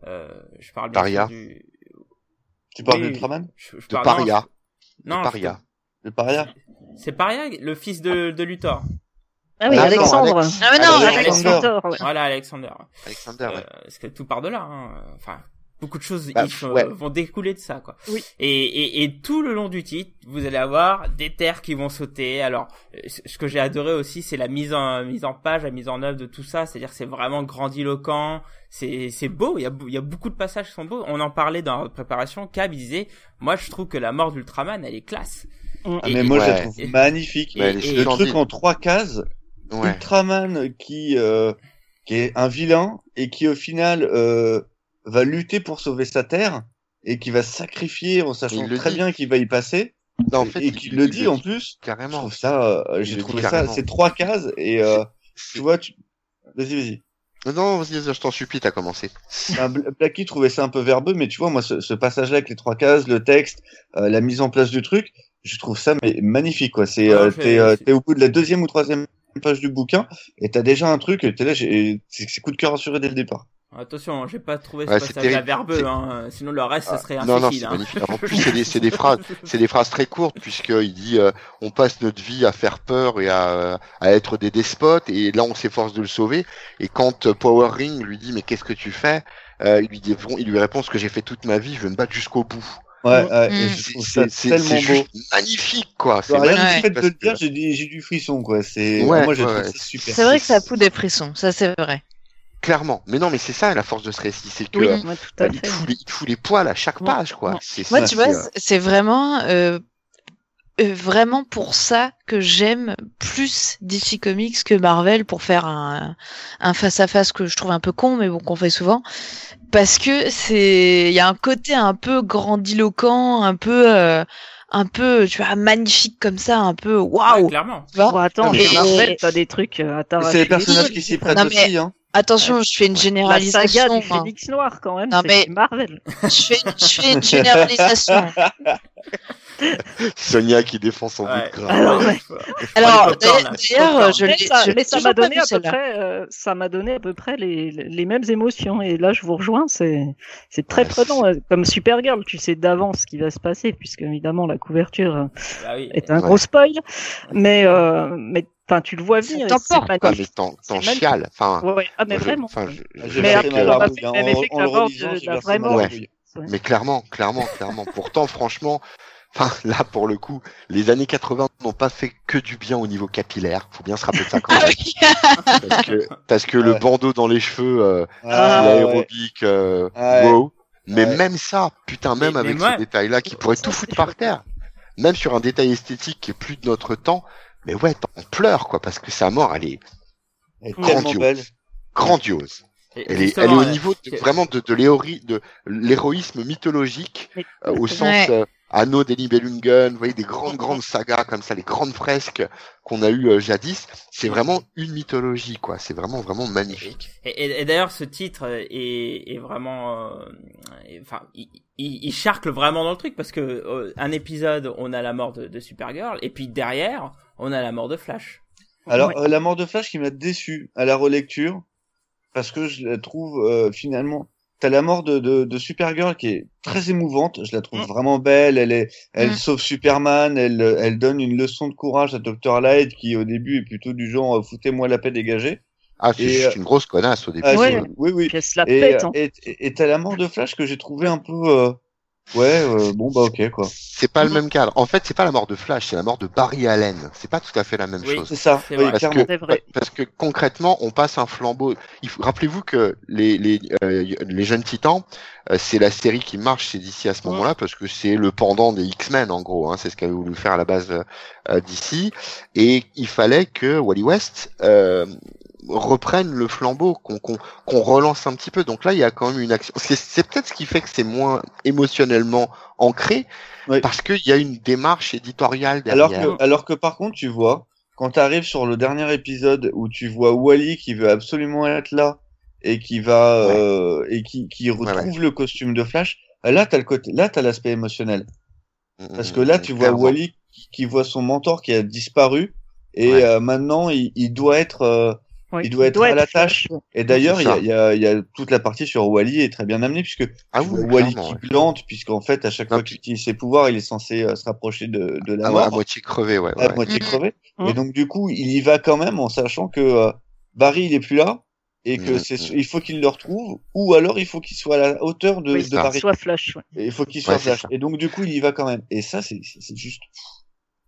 Euh, je parle bien du... tu parles Oui. d'Ultraman? Je, je de Paria, Non, de Paria. Le paria c'est Paria, le fils de, de Luthor. ah oui, Ah non, Alexandre. Alex. Ah mais non, Alex- Alex- Alexander. Alexander, ouais. Voilà, Alexander. Alexander. Euh, ouais. parce que tout part de là. Hein. Enfin, beaucoup de choses Bah, ouais. vont découler de ça, quoi. Oui. Et, et, et tout le long du titre, vous allez avoir des terres qui vont sauter. Alors, ce que j'ai adoré aussi, c'est la mise en mise en page, la mise en œuvre de tout ça. C'est-à-dire, que c'est vraiment grandiloquent. C'est c'est beau. Il y a il y a beaucoup de passages qui sont beaux. On en parlait dans la préparation. Cab il disait, moi, je trouve que la mort d'Ultraman, elle est classe. Ah, mais moi je la trouve magnifique et- le truc en trois cases Ouais. Ultraman qui euh, qui est un vilain et qui au final euh, va lutter pour sauver sa terre et qui va sacrifier en sachant très dit. bien qu'il va y passer Non, en fait, et qui le dit en plus je carrément. trouve ça euh, j'ai trouvé ça c'est trois cases et euh, tu vois tu... vas-y vas-y Non, vas-y, je t'en supplie, t'as commencé. Bla- Blacky trouvait ça un peu verbeux mais tu vois moi ce, ce passage là avec les trois cases le texte euh, la mise en place du truc je trouve ça mais magnifique quoi c'est Ouais, euh, t'es euh, au bout de la deuxième ou troisième page du bouquin et t'as déjà un truc t'es là j'ai c'est c'est coup de cœur assuré dès le départ Attention, j'ai pas trouvé ce Ouais, terrible. verbeux, hein. Sinon, le reste, ce serait un non, non, c'est hein. magnifique. En plus, c'est des, c'est des phrases, c'est des phrases très courtes puisqu'il dit, euh, on passe notre vie à faire peur et à, à être des despotes et là, on s'efforce de le sauver. Et quand euh, Power Ring lui dit, mais qu'est-ce que tu fais? Euh, il lui dit, il lui répond ce que j'ai fait toute ma vie, je vais me battre jusqu'au bout. Ouais, ouais, Mm. je trouve ça C'est c'est- tellement c'est beau magnifique, quoi. C'est Bah, rien que magnifique le fait de le dire que- j'ai du j'ai du frisson quoi c'est Ouais, moi ouais, trouvé ouais. ça super c'est vrai que ça fout des frissons, ça c'est vrai. Clairement. Mais non, mais c'est ça la force de ce récit, c'est que Oui, euh, ouais, tout bah, à il, te fait. fout les, il te fout les poils à chaque Ouais. page, quoi. Ouais. C'est Moi, c'est- tu vois, c'est, c'est- c'est vraiment, euh, vraiment pour ça que j'aime plus DC Comics que Marvel pour faire un, un face à face que je trouve un peu con, mais bon, qu'on fait souvent. Parce que c'est, il y a un côté un peu grandiloquent, un peu, euh, un peu, tu vois, magnifique comme ça, un peu Ouais, waouh. clairement. tu vois? Bon, attends, Et- Marvel, t'as des trucs euh, c'est les personnages qui s'y prêtent Non, mais- aussi hein Attention, je fais une La généralisation. saga du hein. Phénix Noir, quand même, Non, mais- Marvel. Je fais, je fais une généralisation. Sonia qui défend son Ouais. bout de gras. Alors, ouais. Alors, là. d'ailleurs, je l'ai, ça, je mais ça toujours m'a donné à peu près, euh, ça m'a donné à peu près les, les mêmes émotions. Et là, je vous rejoins, c'est, c'est très Ouais, prenant. euh, Comme Supergirl, tu sais d'avance ce qui va se passer, puisque évidemment la couverture euh, Bah oui. est un Ouais. gros spoil. Mais, euh, mais, enfin, tu le vois venir. t'emporte. Ah, magnifique. mais t'en, chiales. Enfin, Ouais, ouais. Ah, mais je- vraiment. je- je Mais ça m'a barbouille, fait le même effet que la mort. barbouille. Ouais. Mais clairement, clairement, clairement. Pourtant, franchement, enfin, là, pour le coup, les années 80 n'ont pas fait que du bien au niveau capillaire. Faut bien se rappeler de ça quand Ah même. parce que, parce que le bandeau dans les cheveux, euh, Ah, ouais. l'aérobic, euh, Ouais. wow. Mais Ouais. même ça, putain, même Mais- mais avec moi- ce détail-là qui pourrait tout foutre par terre. Même sur un détail esthétique qui est plus de notre temps. Mais ouais, t'en pleures, quoi, parce que sa mort, elle est Elle est Grandiose. belle grandiose. Et Elle est, elle est au euh, niveau de- que- vraiment de, de l'héroïsme mythologique euh, au sens Ouais. euh, Anneau des Nibelungen, vous voyez des grandes grandes sagas comme ça, les grandes fresques qu'on a eues euh, jadis. C'est vraiment une mythologie quoi. C'est vraiment vraiment magnifique. Et, et- et d'ailleurs, ce titre est, est vraiment, euh, enfin, il, il, il charcle vraiment dans le truc parce que euh, un épisode, on a la mort de, de Supergirl, et puis derrière, on a la mort de Flash. Alors, Ouais. euh, la mort de Flash qui m'a déçu à la relecture, parce que je la trouve euh, finalement. T'as la mort de, de, de Supergirl qui est très émouvante. Je la trouve Mm. vraiment belle. Elle est, elle Mm. sauve Superman. Elle, elle donne une leçon de courage à Dr Light qui au début est plutôt du genre euh, foutez-moi la paix, dégagez. Ah, c'est juste euh, une grosse connasse au début. Ah, Ouais. oui, oui. Puis elle se la Et pète. hein. et t'as la mort de Flash que j'ai trouvé un peu, euh, ouais, euh, bon bah ok quoi. C'est pas le Mhm. même cadre. En fait, c'est pas la mort de Flash, c'est la mort de Barry Allen. C'est pas tout à fait la même Oui. chose. C'est ça. Oui. Parce clairement. que, C'est vrai. parce que concrètement, on passe un flambeau. Faut- Rappelez-vous que les, les, euh, les jeunes titans, euh, c'est la série qui marche chez DC à ce Ouais. moment-là parce que c'est le pendant des X-Men en gros. Hein, c'est ce qu'avait voulu faire à la base euh, euh, DC. Et il fallait que Wally West euh, reprenne le flambeau, qu'on qu'on qu'on relance un petit peu. Donc là, il y a quand même une action. C'est c'est peut-être ce qui fait que c'est moins émotionnellement ancré Oui. parce qu'il y a une démarche éditoriale derrière. Alors que, alors que par contre, tu vois, quand tu arrives sur le dernier épisode où tu vois Wally qui veut absolument être là et qui va Ouais. euh, et qui, qui Ouais, retrouve le costume de Flash, là t'as le côté, là t'as l'aspect émotionnel parce que là tu vois Mmh, Clairement. Wally qui, qui voit son mentor qui a disparu et euh, maintenant il, il doit être euh, Il doit être à la tâche. Et d'ailleurs il y il y, a, il y a toute la partie sur Wally est très bien amenée puisque Ah oui, Wally qui ouais. plante puisqu'en fait à chaque Non, fois qu'il utilise ses pouvoirs il est censé euh, se rapprocher de, de la Ah ouais, mort à moitié crevé, ouais. à moitié Mhm. crevé. Mhm. Et donc du coup, il y va quand même en sachant que euh, Barry il est plus là et que Mhm. c'est il faut qu'il le retrouve ou alors il faut qu'il soit à la hauteur de, Oui, de. Barry. Soit Flash. ouais. Et il faut qu'il soit Flash. ça. Et donc du coup, il y va quand même. Et ça, c'est juste.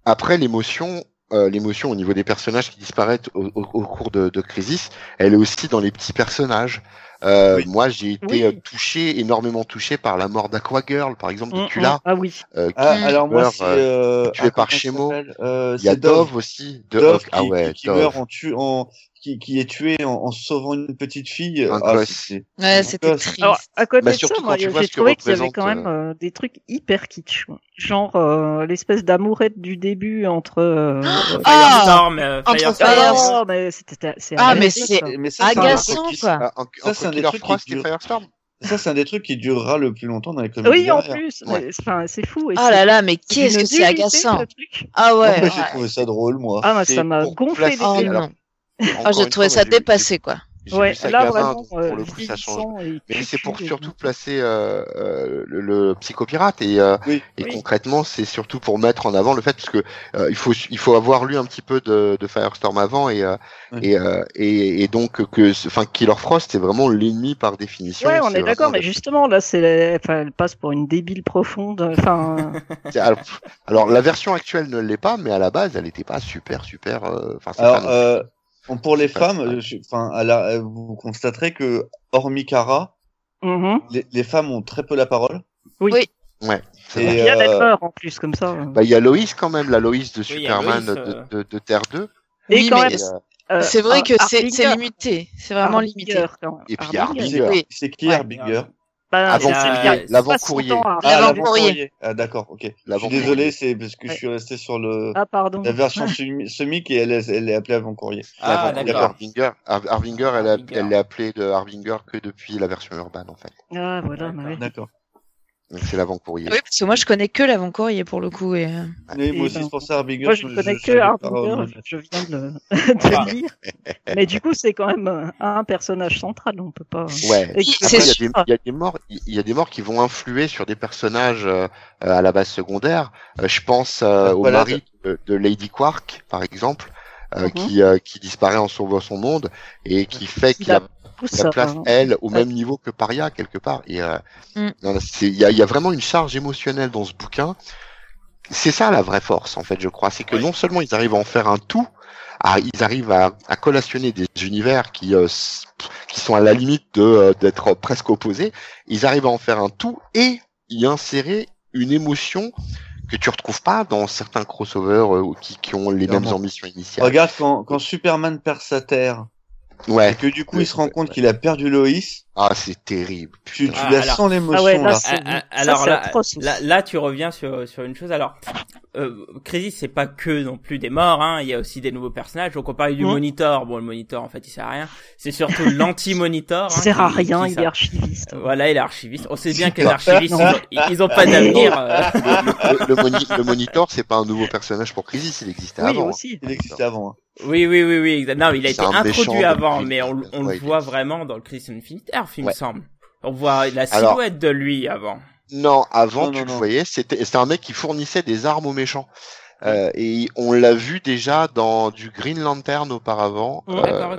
Après, l'émotion, euh, l'émotion au niveau des personnages qui disparaissent au, au- au cours de, de Crisis, elle est aussi dans les petits personnages. Euh, Oui. Moi, j'ai été Oui. euh, touché, énormément touché par la mort d'Aquagirl, par exemple, de Mm, mm. Ah oui. euh, qui Ah, alors moi, meurt, c'est euh, tué ah, par il s'appelle? Euh, il y a Dove, aussi, de Dove. Ah qui, ouais, qui Dove. meurt en tu en qui, qui est tué en, en sauvant une petite fille. Un Ah, Ouais, c'était triste. Alors, à côté Bah, de surtout ça, moi, quand tu vois j'ai trouvé qu'il y avait quand même euh, des trucs hyper kitsch. Genre euh, l'espèce d'amourette du début entre. euh, euh, Ah Firestorm, euh, Entre Firestorm. Fire- oh, mais c'était. c'est Ah, mais agaçant, c'est ça. mais ça, c'est un Agaçant, quoi. Ah, Ça, c'est un des trucs qui Firestorm Ça, c'est un des trucs qui durera le plus longtemps dans les comics. Oui, en plus. Ouais. Enfin, c'est fou. et Ah là là, mais qu'est-ce que c'est agaçant. Ah ouais. j'ai trouvé ça drôle, moi. Ah, ça m'a gonflé les Oh Ah, j'ai trouvé fois, ça dépassé, quoi. Ouais, ça là vraiment, donc, euh, pour le coup, ça change. et Mais c'est pour surtout donc. placer euh, euh, le, le psychopirate et, euh, Oui. et Oui. concrètement c'est surtout pour mettre en avant le fait parce que euh, il faut il faut avoir lu un petit peu de, de Firestorm avant et euh, Oui. et, euh, et et donc que enfin Killer Frost c'est vraiment l'ennemi par définition. Ouais, on est d'accord, mais justement, là, c'est, enfin, elle passe pour une débile profonde. Enfin, alors, alors, la version actuelle ne l'est pas mais à la base elle n'était pas super super euh, enfin pour les femmes, je- enfin, à la- vous constaterez que hormis Kara, mhm. les, les femmes ont très peu la parole. oui. Oui. ouais c'est et, vrai. Il y a euh, en plus, comme ça. Bah il y a Loïs quand même la Loïs de Oui, Superman Loïs, euh. de, de Terre 2 Et Oui, quand mais même, euh, euh, C'est vrai que c'est limité. C'est vraiment Harbinger, limité. quand même. Et puis. Oui. C'est qui Ouais. Bah, Euh, l'avant-courrier. pas 100 ans, Ah, L'avant-courrier. Ah, d'accord, ok. Je suis désolé, c'est parce que Ouais. je suis resté sur le Ah, pardon. la version semi- et elle est, elle est appelée avant-courrier. Ah, d'accord. Harbinger, Har- Harbinger, elle, a- Harbinger. elle l'est appelée de Harbinger que depuis la version urbaine en fait. Ah, voilà, bah ouais. D'accord. Donc c'est l'avant-courrier. Oui, parce que moi je connais que l'avant-courrier pour le coup. Et... euh, Oui, Et moi aussi, ben, c'est pour ça Harbinger. Moi, je ne connais que savais pas, Harbinger, euh, je viens de le, de Ah. le lire. Mais du coup, c'est quand même euh, un personnage central, on peut pas. Ouais. Que- il y, y a des morts, il y a des morts qui vont influer sur des personnages euh, euh, à la base secondaire. Euh, je pense euh, au Voilà, mari de, de Lady Quark, par exemple, euh, Mhm. qui euh, qui disparaît en sauvant son monde et qui fait qu'il Il a la ça, place hein. elle au Ouais. même niveau que Paria quelque part. Et euh, Mm. il y a, il y a vraiment une charge émotionnelle dans ce bouquin. C'est ça la vraie force en fait, je crois, c'est que Oui. non seulement ils arrivent à en faire un tout, à- ils arrivent à, à collationner des univers qui euh, qui sont à la limite de euh, d'être presque opposés, ils arrivent à en faire un tout et y insérer une émotion que tu retrouves pas dans certains crossovers euh, qui, qui ont les mêmes ambitions initiales. Regarde quand, quand Superman perd sa terre Ouais. et que du coup il se rend compte qu'il a perdu Loïs, Ah, c'est terrible. tu, tu Ah, la alors- sens l'émotion Ah ouais, là, Ah, ah, ça, alors là, atroce aussi. là, là, tu reviens sur sur une chose. Alors, euh, Crisis, c'est pas que non plus des morts. Hein. Il y a aussi des nouveaux personnages. Donc on parlait du Mm. monitor. Bon, le monitor, en fait, il sert à rien. C'est surtout l'anti-monitor. Il hein, sert à qui- rien, qui il est archiviste. Voilà, il est archiviste. On sait bien que les archivistes, ils ont, ils ont pas d'avenir. euh. le, le, moni- le monitor, c'est pas un nouveau personnage pour Crisis, il existait Oui, avant. hein. Il existait avant. hein. Oui, oui, oui, oui. Non, il a été introduit méchant avant, mais on, on Ouais, le voit vraiment dans le Crisis Infinite Il me semble. On voit la Alors- silhouette de lui avant. Non, avant, Non, tu non, le non. voyais, c'était c'était un mec qui fournissait des armes aux méchants. Euh, et on l'a vu déjà dans du Green Lantern auparavant, euh,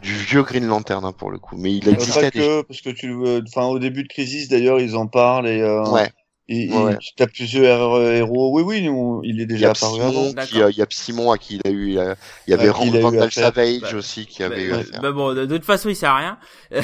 du vieux Green Lantern hein, pour le coup. Mais il Euh, existait Pas déjà. que, parce que tu, le- enfin au début de Crisis d'ailleurs ils en parlent et euh, Ouais. Il, Ouais, il- t'as plusieurs euh, héros. Oui, oui, on- il est déjà a apparu avant. Qui, euh, il y a Psymon à qui il a eu, il, a- il y avait À qui il a eu Randall. Savage Bah, aussi qui avait Mais, eu bah bon, de, toute façon, il sert à rien.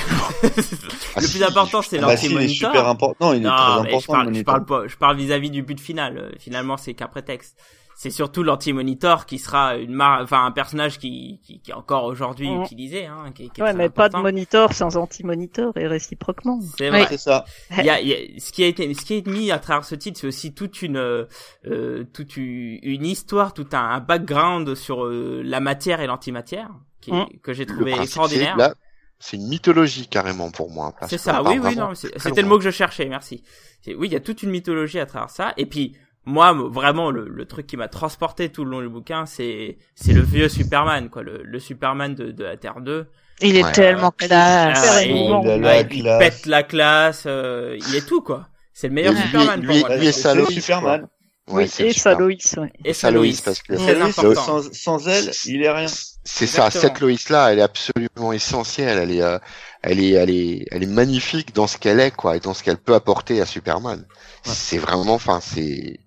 Ah, le si, plus important, c'est Ah bah si, il est super important. Non, il est Non, très important. je parle, le je parle pas, je parle vis-à-vis du but final. Euh, Finalement, c'est qu'un prétexte. C'est surtout l'anti-monitor qui sera une mar... enfin un personnage qui, qui, qui est encore aujourd'hui Mhm. utilisé, hein, qui, qui est Ouais, mais pas de monitor sans anti-monitor et réciproquement. C'est vrai. C'est ça. Il y a, il y a- ce qui a été, ce qui est mis à travers ce titre, c'est aussi toute une, euh, toute une, histoire, tout un, un background sur euh, la matière et l'antimatière, qui, Mm. que j'ai trouvé extraordinaire. c'est- là, c'est une mythologie carrément pour moi. C'est ça, oui, oui, non, c'était le mot que je cherchais, merci. Oui, il y a toute une mythologie à travers ça, et puis moi, vraiment, le, le truc qui m'a transporté tout le long du bouquin, c'est c'est le vieux Superman, quoi, le, le Superman de, de la Terre 2. Il est Ouais. tellement Ah, classe. et- émouvant. il a ouais, la il classe. pète la classe, euh, il est tout, quoi. C'est le meilleur lui- Superman lui- pour moi. lui et C'est sa Loïs, Superman. Ouais, oui, et super- sa Loïs, ouais. Et parce que- important. sans, sans elle, il est rien. C'est ça, cette Loïs là, elle est absolument essentielle, elle est, euh, elle est, elle est, elle est magnifique dans ce qu'elle est, quoi, et dans ce qu'elle peut apporter à Superman. C'est vraiment, enfin, c'est,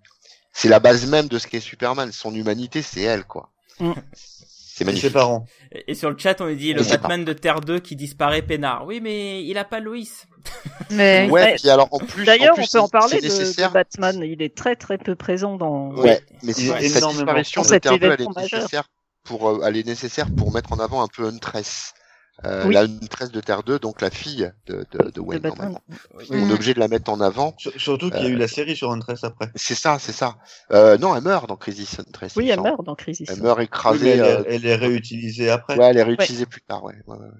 c'est la base même de ce qu'est Superman. Son humanité, c'est elle, quoi. Mm. C'est Et ses magnifique. parents. Et sur le chat, on nous dit le Batman de Terre 2 qui disparaît peinard. Oui, mais il a pas Loïs. Mais Ouais, puis alors en plus, D'ailleurs, on peut en parler de, de Batman. Il est très très peu présent dans. Ouais, mais c'est- cette disparition de Terre 2, elle est majeur. nécessaire pour, euh, elle est nécessaire pour mettre en avant un peu Huntress. Euh, Oui. La Huntress de Terre 2, donc la fille de, de, de Wayne, Batman. normalement. Oui. On est obligé de la mettre en avant. Sur- Surtout qu'il y a eu la série sur Huntress après. C'est ça, c'est ça. Euh, non, elle meurt dans Crisis Huntress. Oui, elle meurt dans Crisis. Elle meurt écrasée. elle, euh, est- elle est réutilisée après. Ouais, elle est réutilisée plus tard, ouais. ouais, ouais, ouais.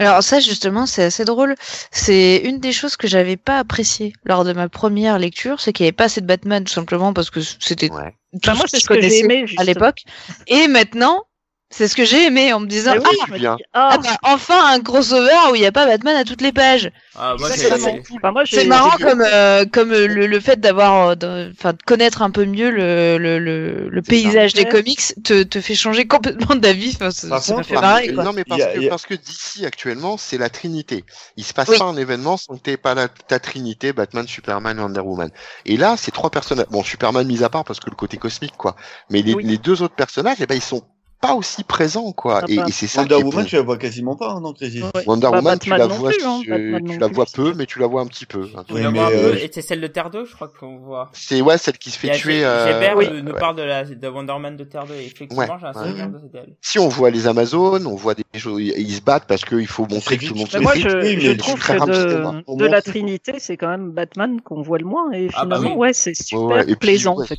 Alors ça justement c'est assez drôle. C'est une des choses que j'avais pas apprécié lors de ma première lecture, c'est qu'il n'y avait pas assez de Batman tout simplement parce que c'était Ouais. tout Bah, moi, ce c'est que que j'ai aimé, à l'époque. Et maintenant, c'est ce que j'ai aimé en me disant oui, ah, bien. ah, ah bah, enfin un crossover où il n'y a pas Batman à toutes les pages. Ah, moi. Enfin, C'est marrant comme euh, comme euh, le, le fait d'avoir euh, de- enfin de connaître un peu mieux le le, le, le C'est paysage ça. des comics te te fait changer complètement d'avis. Enfin, ça fait marrer quoi. Non, mais parce, a- que, a- parce que d'ici actuellement, c'est la Trinité. Il se passe Oui. pas un événement sans que t'aies pas la, ta Trinité, Batman, Superman, Wonder Woman. Et là, ces trois personnages, bon, Superman mis à part parce que le côté cosmique, quoi. Mais les, Oui. les deux autres personnages, eh ben, ils sont pas aussi présents, quoi. Ah et, et c'est ça Wonder qui est Woman, bon. tu la vois quasiment pas hein, dans Crisis. Ouais. Wonder Bah, Woman, tu la vois, plus, hein, tu, la vois peu, mais tu la vois un petit peu. hein. Oui, mais, euh, peu, et c'est celle de Terre 2, je crois qu'on voit. C'est ouais, celle qui se fait tuer. Gé- euh, Gébert ouais, nous, ouais. parle de, la, de Wonder Man de Terre 2, et effectivement, Ouais, j'ai un ouais. souvenir de d'elle. Si on voit les Amazones, on voit des choses, ils se battent parce qu'il faut montrer que tout le monde se moi, je, oui, trouve que de, la Trinité, c'est quand même Batman qu'on voit le moins. Et Ah bah finalement, oui. ouais, c'est super plaisant, en fait.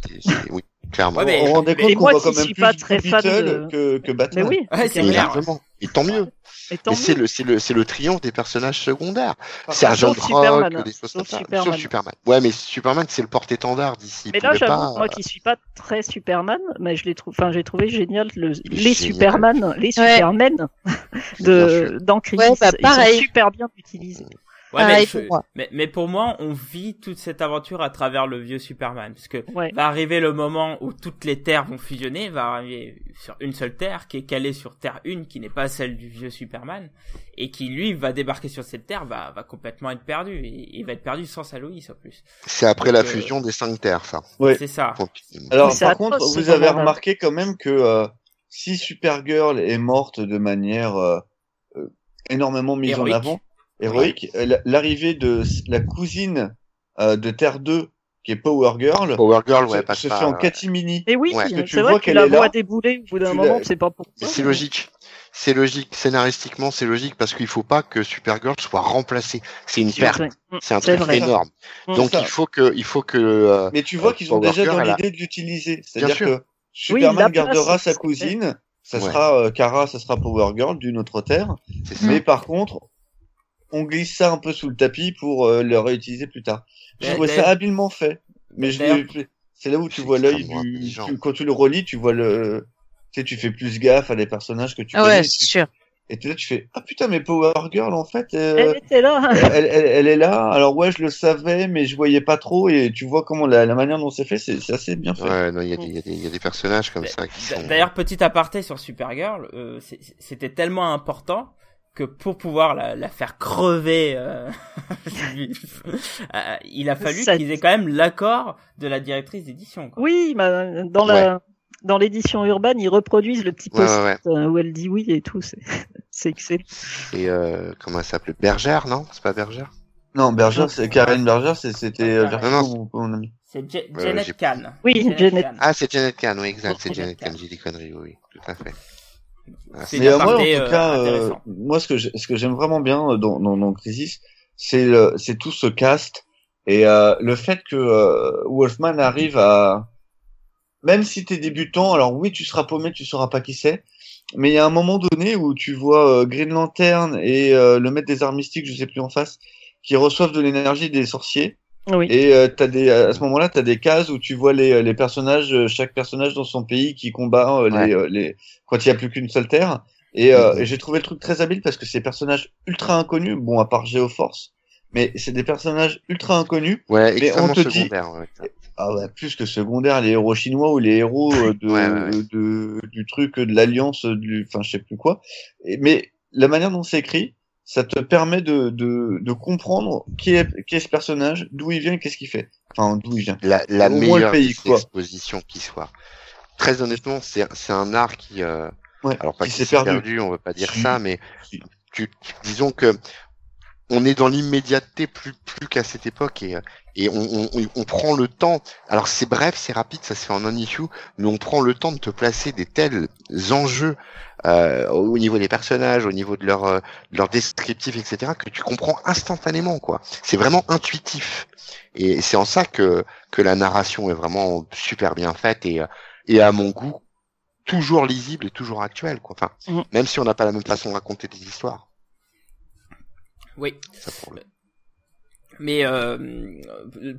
oui, clairement. Ouais, mais- on mais- compte et qu'on moi voit qui quand même suis plus pas très fan de- que, que Mais Batman. oui, Ouais, c'est. Largement. Et tant mieux. Et c'est le, c'est le, c'est le triomphe des personnages secondaires. Par Sergent Rock, Superman, des choses comme ça. Superman. Sauf Superman. Ouais, mais Superman, c'est le porte-étendard d'ici. Mais là, j'avoue, pas, moi qui suis pas très Superman, mais je l'ai trouvé, enfin, j'ai trouvé génial le, les génial. Superman, les Ouais. Supermen de, dans Crisis. Ouais, bah, Ils pareil. sont super bien utilisés. Ouais, mais, pour je- moi. mais, mais pour moi, on vit toute cette aventure à travers le vieux Superman. Parce que Ouais. va arriver le moment où toutes les terres vont fusionner, va arriver sur une seule terre qui est calée sur Terre 1, qui n'est pas celle du vieux Superman, et qui lui va débarquer sur cette terre, va, va complètement être perdu, et il va être perdu sans sa Loïs en plus. C'est après la euh, fusion des cinq terres, ça. Ouais. C'est ça. Alors, par contre, vous avez remarqué quand même que euh, si Supergirl est morte de manière euh, euh, énormément mise Héroïque. en avant, héroïque, euh, la- l'arrivée de la cousine euh, de Terre 2 qui est Power Girl, Power Girl, se, ouais, passe se fait en catimini. Et oui, Ouais. Parce que tu c'est vrai vois que la vois débouler au bout d'un moment, c'est pas pour ça. c'est logique. C'est logique. Scénaristiquement, c'est logique parce qu'il faut pas que Supergirl soit remplacée. C'est une perte. C'est un truc énorme. Donc ça. il faut que, il faut que. euh, Mais tu vois Euh, qu'ils ont Power déjà Girl, dans a- l'idée de l'utiliser. C'est-à-dire sûr. que Oui, Superman place, gardera sa cousine, ça Ouais. sera euh, Kara, ça sera Power Girl d'une autre terre. Mais par contre, on glisse ça un peu sous le tapis pour euh, le réutiliser plus tard. Je trouvais ça d'ailleurs- habilement fait. Mais D'ailleurs- c'est là où tu vois l'œil du, tu- quand tu le relis, tu vois le, tu sais, tu fais plus gaffe à des personnages que tu Ah connais. ouais, et c'est tu- sûr. Et tu- là, tu fais, ah putain, mais Power Girl, en fait, euh, Elle était là. elle, elle, elle est là. Alors ouais, je le savais, mais je voyais pas trop. Et tu vois comment la, la manière dont c'est fait, c'est assez bien fait. Ouais, non, il y, a des- y, y a personnages comme ça qui sont. D'ailleurs, petit aparté sur Supergirl, euh, c'était tellement important que pour pouvoir la, la faire crever, euh, euh, il a fallu Ça- qu'ils aient quand même l'accord de la directrice d'édition. quoi. Oui, bah, dans la dans l'édition urbaine, ils reproduisent le petit post ouais, ouais. euh, où elle dit oui et tout. C'est c'est excellent. Et euh, comment elle s'appelle Bergère, non? C'est pas Bergère? Non, Berger, c'est Karen Berger, c'est- c'était Non, Vertigo, non. mon, mon ami. C'est Ja- Janet Kahn. Oui, Janet. Kahn. Ah, c'est Janet Kahn, oui, exact, c'est Janet Kahn. J'ai des conneries, oui, oui, tout à fait. Ah, C'est moi, en tout euh, cas, euh, moi, ce que ce que j'aime vraiment bien euh, dans, dans, dans Crisis, c'est c'est tout ce cast et le fait que Wolfman arrive à, même si t'es débutant, alors oui, tu seras paumé, tu sauras pas qui c'est, mais il y a un moment donné où tu vois euh, Green Lantern et euh, le maître des arts mystiques, je sais plus en face, qui reçoivent de l'énergie des sorciers. Oui. Et euh, t'as des à ce moment-là, t'as des cases où tu vois les, les personnages, euh, chaque personnage dans son pays qui combat euh, Ouais. les, euh, les quand il y a plus qu'une seule terre. Et, euh, Mhm. et j'ai trouvé le truc très habile parce que ces personnages ultra inconnus, bon à part Geoforce, mais c'est des personnages ultra inconnus. Ouais, Mais on te dit- secondaire. Ouais. Ah ouais, plus que secondaires, les héros chinois ou les héros de, Ouais, ouais, ouais. de du truc de l'alliance du, enfin je sais plus quoi. Et, mais la manière dont c'est écrit, ça te permet de, de, de comprendre qui est, qui est ce personnage, d'où il vient et qu'est-ce qu'il fait. Enfin, d'où il vient. La, la meilleure pays, exposition qui soit. Très honnêtement, c'est c'est un art qui, euh, Ouais, alors pas qui s'est s'est perdu. perdu. on veut pas dire Si. ça, mais Si. tu, disons que on est dans l'immédiateté plus plus qu'à cette époque et et on, on, on prend le temps. Alors c'est bref, c'est rapide, ça se fait en un issue, mais on prend le temps de te placer des tels enjeux euh, au niveau des personnages, au niveau de leur euh, de leur descriptif, etc. que tu comprends instantanément quoi. C'est vraiment intuitif et c'est en ça que que la narration est vraiment super bien faite et euh, et à mon goût toujours lisible et toujours actuelle quoi. Enfin, Mhm. même si on n'a pas la même façon de raconter des histoires. Oui. Ça pour le- Mais euh,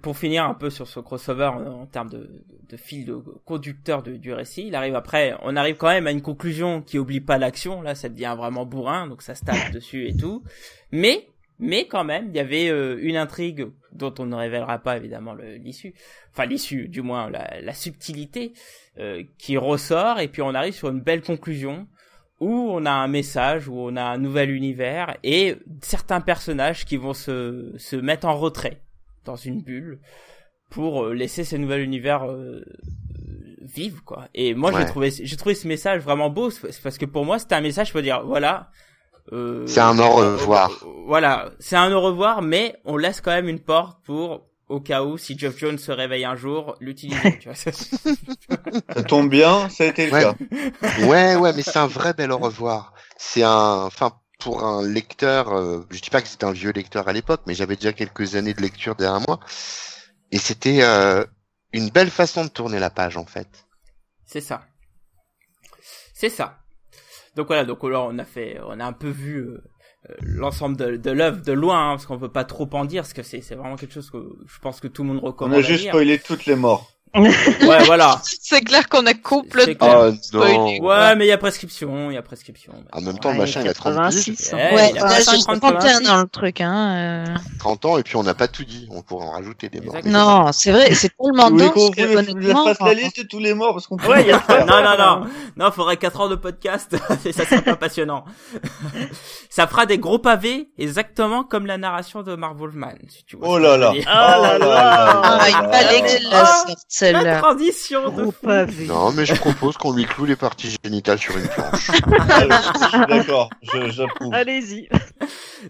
pour finir un peu sur ce crossover en, en termes de, de fil de conducteur de- du récit, il arrive après, on arrive quand même à une conclusion qui oublie pas l'action. Là, ça devient vraiment bourrin, donc ça se tape dessus et tout. Mais mais quand même, il y avait euh, une intrigue dont on ne révélera pas évidemment l'issue, enfin l'issue, du moins la, la subtilité euh, qui ressort, et puis on arrive sur une belle conclusion où on a un message, où on a un nouvel univers et certains personnages qui vont se, se mettre en retrait dans une bulle pour euh, laisser ce nouvel univers euh, euh, vivre quoi. Et moi j'ai trouvé j'ai trouvé ce message vraiment beau parce que pour moi c'était un message peux dire voilà euh, C'est un au revoir. euh, voilà, c'est un au revoir mais on laisse quand même une porte pour au cas où si Geoff Jones se réveille un jour l'utiliser tu vois. Ça tombe bien, ça a été le Ouais. cas. Ouais, ouais, mais c'est un vrai bel au revoir. C'est un, enfin, pour un lecteur, euh, je dis pas que c'était un vieux lecteur à l'époque, mais j'avais déjà quelques années de lecture derrière moi, et c'était euh, une belle façon de tourner la page en fait. C'est ça. C'est ça. Donc voilà, donc là on a fait, on a un peu vu euh, l'ensemble de, de l'œuvre de loin, hein, parce qu'on peut pas trop en dire, parce que c'est c'est vraiment quelque chose que je pense que tout le monde On recommande. a à juste spoilé toutes les morts. Ouais, voilà. C'est clair qu'on a C'est complètement. clair. Oh non. Ouais, mais il y a prescription, il y a prescription. En même temps, Ouais, le machin, il a 30 piges, 86. Ouais, Ouais, il a bah, pas j'ai 50, 31 dans le truc, hein. euh. 30 ans, et puis on n'a pas tout dit. On pourrait en rajouter des morts. Exactement. Non, c'est vrai, c'est tellement dense qu'on que, honnêtement. fasse la liste de tous les morts parce qu'on peut Ouais, il y a non, non, non, non, faudrait 4 heures de podcast, et ça serait pas passionnant. ça fera des gros pavés, exactement comme la narration de Mark Wolfman, si tu vois. Oh là je veux là. Ah là là. Ah, il fallait que je la sorte, La celle-là. transition de pavé. Non, mais je propose qu'on lui cloue les parties génitales sur une planche. Ah, je suis d'accord, je- j'approuve. Allez-y.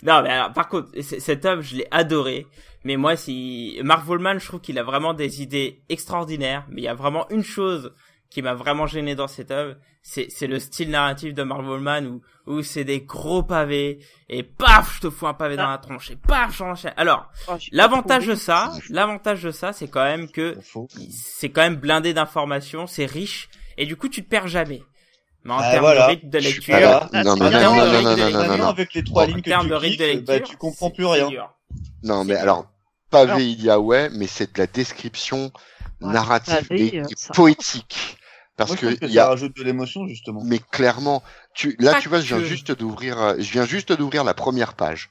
non, mais alors, par contre, c- cette œuvre, je l'ai adorée. Mais moi, si Mark Volman, je trouve qu'il a vraiment des idées extraordinaires. Mais il y a vraiment une chose qui m'a vraiment gêné dans cette œuvre, c'est c'est le style narratif de Mark Volman où où c'est des gros pavés et paf, je te fous un pavé dans la tronche et paf, j'enchaîne. Alors, Oh, l'avantage de ça, l'avantage de ça, c'est quand même que c'est quand même blindé d'informations, c'est riche et du coup, tu te perds jamais. Mais en Ah, termes voilà. de rythme de lecture, Non, mais non, non, En non, avec les trois en lignes que termes tu de rythme de cliques, lecture, bah, tu comprends plus rien. dur. Non, mais alors, pavé, il y a ouais, mais c'est de la description narrative et, et ça- poétique. Parce Moi, je que que il y ça a, rajoute de l'émotion, justement. mais clairement, tu, là, Pas tu vois, je viens juste d'ouvrir, euh, je viens juste d'ouvrir la première page.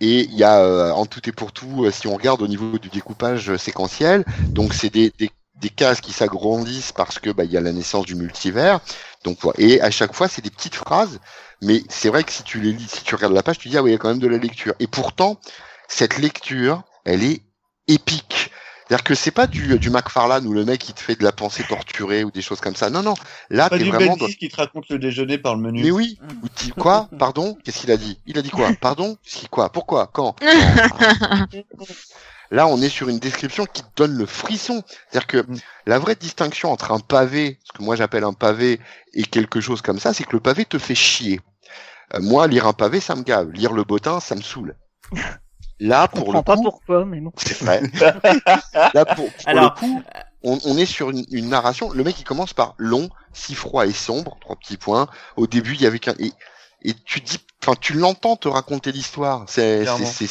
Et il y a, euh, en tout et pour tout, euh, si on regarde au niveau du découpage séquentiel, donc c'est des, des, des cases qui s'agrandissent parce que bah il y a la naissance du multivers. Donc et à chaque fois c'est des petites phrases, mais c'est vrai que si tu les lis, si tu regardes la page, tu dis ah oui il y a quand même de la lecture. Et pourtant cette lecture, elle est épique. C'est-à-dire que c'est pas du, du McFarlane où le mec il te fait de la pensée torturée ou des choses comme ça. Non non, là Pas t'es du vraiment dans... Qui te raconte le déjeuner par le menu. Mais oui, ou tu- quoi? Pardon? Qu'est-ce qu'il a dit? Il a dit quoi? Pardon? Qu'est-ce qu'il- Quoi? Pourquoi? Quand? Là, on est sur une description qui te donne le frisson. C'est-à-dire que Mm. la vraie distinction entre un pavé, ce que moi j'appelle un pavé, et quelque chose comme ça, c'est que le pavé te fait chier. Euh, moi, lire un pavé, ça me gave. Lire le bottin, ça me saoule. Là, Je pour le pas coup, pourquoi, mais bon. c'est vrai. Là, pour, pour Alors, le coup, on, on est sur une, une narration. Le mec, il commence par long, si froid et sombre, trois petits points. Au début, il y avait qu'un et, et tu dis, enfin, tu l'entends te raconter l'histoire. C'est, c'est,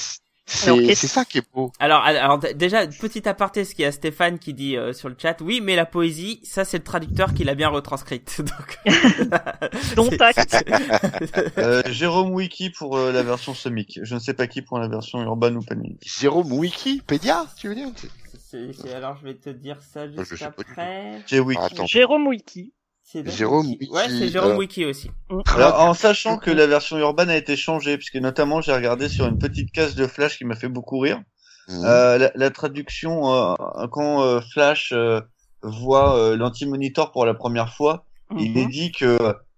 c'est, ça qui est beau. Alors, alors déjà, petit aparté, ce qu'il y a Stéphane qui dit euh, sur le chat, oui, mais la poésie, ça c'est le traducteur qui l'a bien retranscrite. Donc. Euh, Jérôme Wiki pour euh, la version Semic. Je ne sais pas qui pour la version urbaine ou Panini. Jérôme Wikipédia, tu veux dire? C'est- c'est- alors je vais te dire ça je juste sais pas du après. Wiki. Ah, Attends. Jérôme Wiki. Jérôme Ouais, Wiki, c'est Jérôme euh, Wiki aussi. Alors, en sachant que la version urbaine a été changée, puisque notamment j'ai regardé sur une petite case de Flash qui m'a fait beaucoup rire. Euh, la, la traduction euh, quand euh, Flash euh, voit euh, l'anti-monitor pour la première fois, il est dit que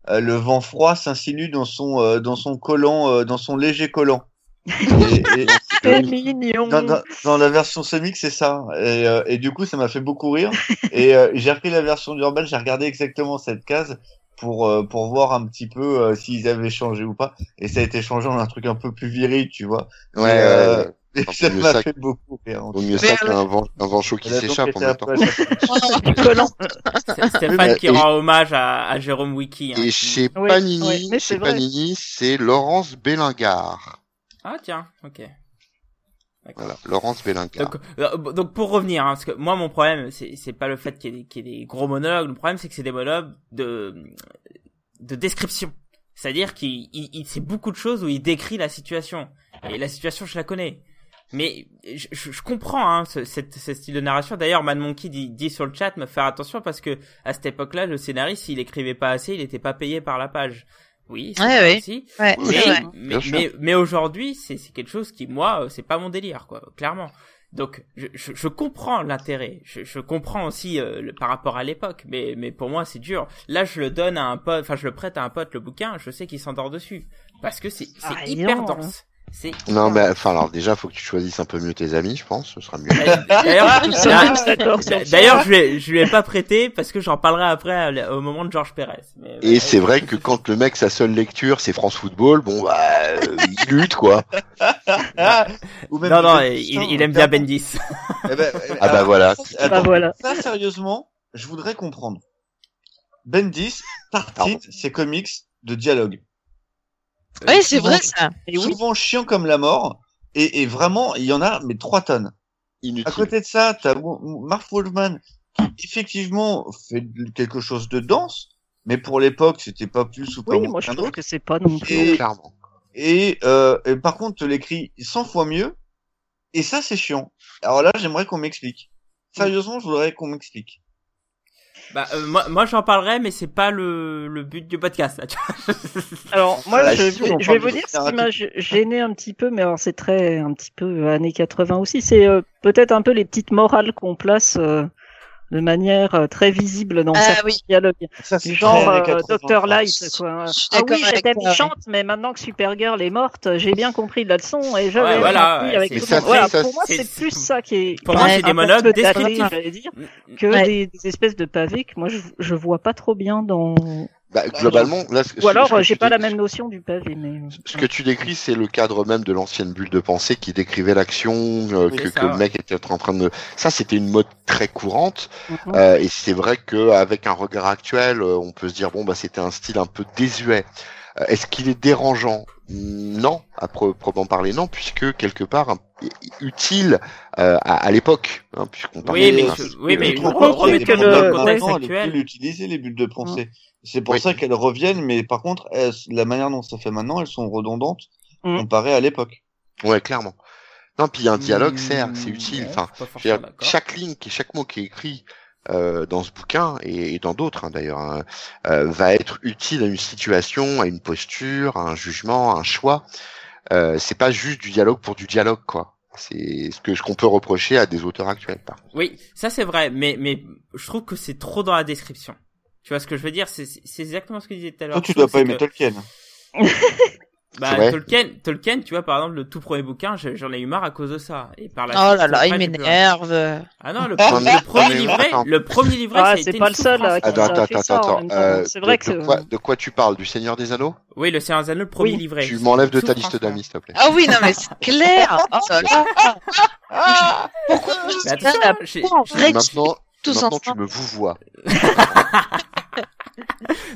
euh, le vent froid s'insinue dans son euh, dans son collant, euh, dans son léger collant. Et- et- Mignon. dans, dans, dans la version Semic, c'est ça. Et, euh, et du coup, ça m'a fait beaucoup rire. Et euh, j'ai repris la version urbaine, j'ai regardé exactement cette case pour euh, pour voir un petit peu euh, s'ils avaient changé ou pas. Et ça a été changé en un truc un peu plus viril, tu vois. Ouais, euh, et ça m'a fait beaucoup rire. vaut mieux ça qu'un vent, un vent chaud qui s'échappe en même temps. C'est Stéphane qui rend hommage à, à Jérôme Wiki. hein, Et qui- chez Oui, Panini, chez vrai. Panini, c'est Laurence Bélingard. Ah tiens, ok. Voilà, Laurence Bélingard. Donc, euh, donc pour revenir, hein, parce que moi mon problème c'est pas le fait qu'il y, ait des- qu'il y ait des gros monologues, le problème c'est que c'est des monologues de de description. C'est-à-dire qu'il il, il- c'est beaucoup de choses où il décrit la situation et la situation je la connais. Mais je, je- je comprends hein, ce, cette- ce style de narration. D'ailleurs, Mad Monkey dit, dit sur le chat me faire attention parce que à cette époque-là, le scénariste, s'il écrivait pas assez, il n'était pas payé par la page. Oui, c'est Ouais, ça ouais. aussi. Ouais, Oui, c'est Mais, vrai. mais, aujourd'hui, c'est c'est quelque chose qui, moi, euh, c'est pas mon délire, quoi, clairement. Donc, je, je, je comprends l'intérêt. Je, je comprends aussi euh, le, par rapport à l'époque, mais, mais pour moi, c'est dur. Là, je le donne à un pote, enfin, je le prête à un pote le bouquin, je sais qu'il s'endort dessus, parce que c'est c'est Ah, hyper non, dense. C'est Non, mais enfin, alors déjà, faut que tu choisisses un peu mieux tes amis, je pense, ce sera mieux. D'ailleurs, ça. je lui, je lui ai pas prêté parce que j'en parlerai après au moment de Georges Pérez. Mais, Et c'est vrai que quand le mec, sa seule lecture, c'est France Football, bon, bah, euh, il lutte, quoi. Ah Ou même non, non, il, il aime bien Bendis. Eh ben, Ah bah alors, voilà. attends, Bah voilà. Ça, sérieusement, je voudrais comprendre. Bendis tartine ses comics de dialogue. Oui, c'est souvent- vrai ça. Et oui. Souvent chiant comme la mort. Et, et vraiment, il y en a, mais trois tonnes. À Inutile. côté de ça, t'as Mark Wolfman qui effectivement fait quelque chose de dense, mais pour l'époque, c'était pas plus ou pas Oui, moi je trouve que c'est pas non plus. Et- Clairement. Et, euh, et par contre, tu l'écris 100 fois mieux. Et ça, c'est chiant. Alors là, j'aimerais qu'on m'explique. Sérieusement, je voudrais qu'on m'explique. Bah, euh, moi, moi j'en parlerai, mais c'est pas le, le but du podcast. Là, tu vois. Alors moi, Bah, je, si, je vais vous dire ce qui m'a gê- gêné un petit peu, mais alors c'est très un petit peu années 80 aussi. C'est euh, peut-être un peu les petites morales qu'on place euh, de manière euh, très visible dans Ah certains oui. dialogues. Ça, Du genre euh, 80, Dr ça. Light quoi. Ah oui, j'étais méchante, mais maintenant que Supergirl est morte, j'ai bien compris la leçon et je Ouais, voilà, ouais, avec tout ça le monde. Voilà, pour moi, c'est- plus ça qui est. Pour moi, c'est des monologues descriptifs. que Ouais. des, des espèces de pavés que moi je, je vois pas trop bien dans. Bah, globalement, là, ce- Ou alors euh, j'ai tu pas dé- la même notion du pavé, mais. Ce que tu décris, c'est le cadre même de l'ancienne bulle de pensée qui décrivait l'action euh, Oui, que, c'est ça, que le mec était en train de. Ça, c'était une mode très courante. Mhm. Euh, et c'est vrai qu'avec un regard actuel, euh, on peut se dire bon bah c'était un style un peu désuet. Est-ce qu'il est dérangeant Non, à pro- proprement parler non, puisque quelque part utile euh, à, à l'époque, hein, puisqu'on parle Oui, de- mais, oui, mais remettons que dans le contexte maintenant, elle est plus actuel. l'utiliser les bulles de pensée. C'est pour Oui. ça qu'elles reviennent, mais par contre, elles- la manière dont ça fait maintenant, elles sont redondantes Mm. comparées à l'époque. Ouais, clairement. Non, puis un dialogue, Mmh, certes, c'est utile. ouais, Enfin, chaque ligne, chaque mot qui est écrit euh, dans ce bouquin et, et dans d'autres hein, d'ailleurs hein, euh, va être utile à une situation, à une posture, à un jugement, à un choix. Euh, c'est pas juste du dialogue pour du dialogue quoi. C'est ce que ce qu'on peut reprocher à des auteurs actuels. Par contre. Oui, ça c'est vrai, mais mais je trouve que c'est trop dans la description. Tu vois ce que je veux dire? C'est c'est exactement ce que je disais tout à l'heure. Toi, tu dois pas que- aimer Tolkien. Bah. Tolkien, Tolkien, tu vois, par exemple, le tout premier bouquin, je- j'en ai eu marre à cause de ça. Et par la Oh là là, il m'énerve. Ah non, le, Ah, le premier livret, le premier livret, Ah, c'est pas le seul qui Attends, attends, fait attends, attends. euh, C'est vrai de, que de quoi, de quoi tu parles Du Seigneur des Anneaux? Oui, le Seigneur des Anneaux, le premier Oui. livret. Tu m'enlèves de ta liste hein. d'amis, s'il te plaît. Ah oui, non mais c'est clair. Oh. Pourquoi vrai Maintenant, tous maintenant tu ensemble me vous vois.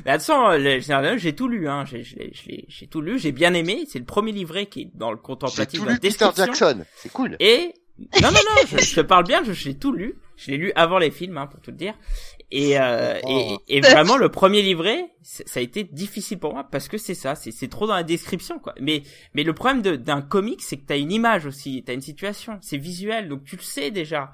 Mais attention, le Seigneur des Anneaux, j'ai tout lu, hein. J'ai, tout lu, j'ai bien aimé. C'est le premier livret qui est dans le contemplatif, dans la lu Peter description. Jackson. C'est cool. Et non, non, non, je, je te parle bien, je, je l'ai tout lu. Je l'ai lu avant les films, hein, pour tout te dire. Et, euh, Oh. et, et vraiment, le premier livret, ça a été difficile pour moi parce que c'est ça, c'est, c'est trop dans la description, quoi. Mais, mais le problème de- d'un comic, c'est que t'as une image aussi, t'as une situation, c'est visuel, donc tu le sais déjà.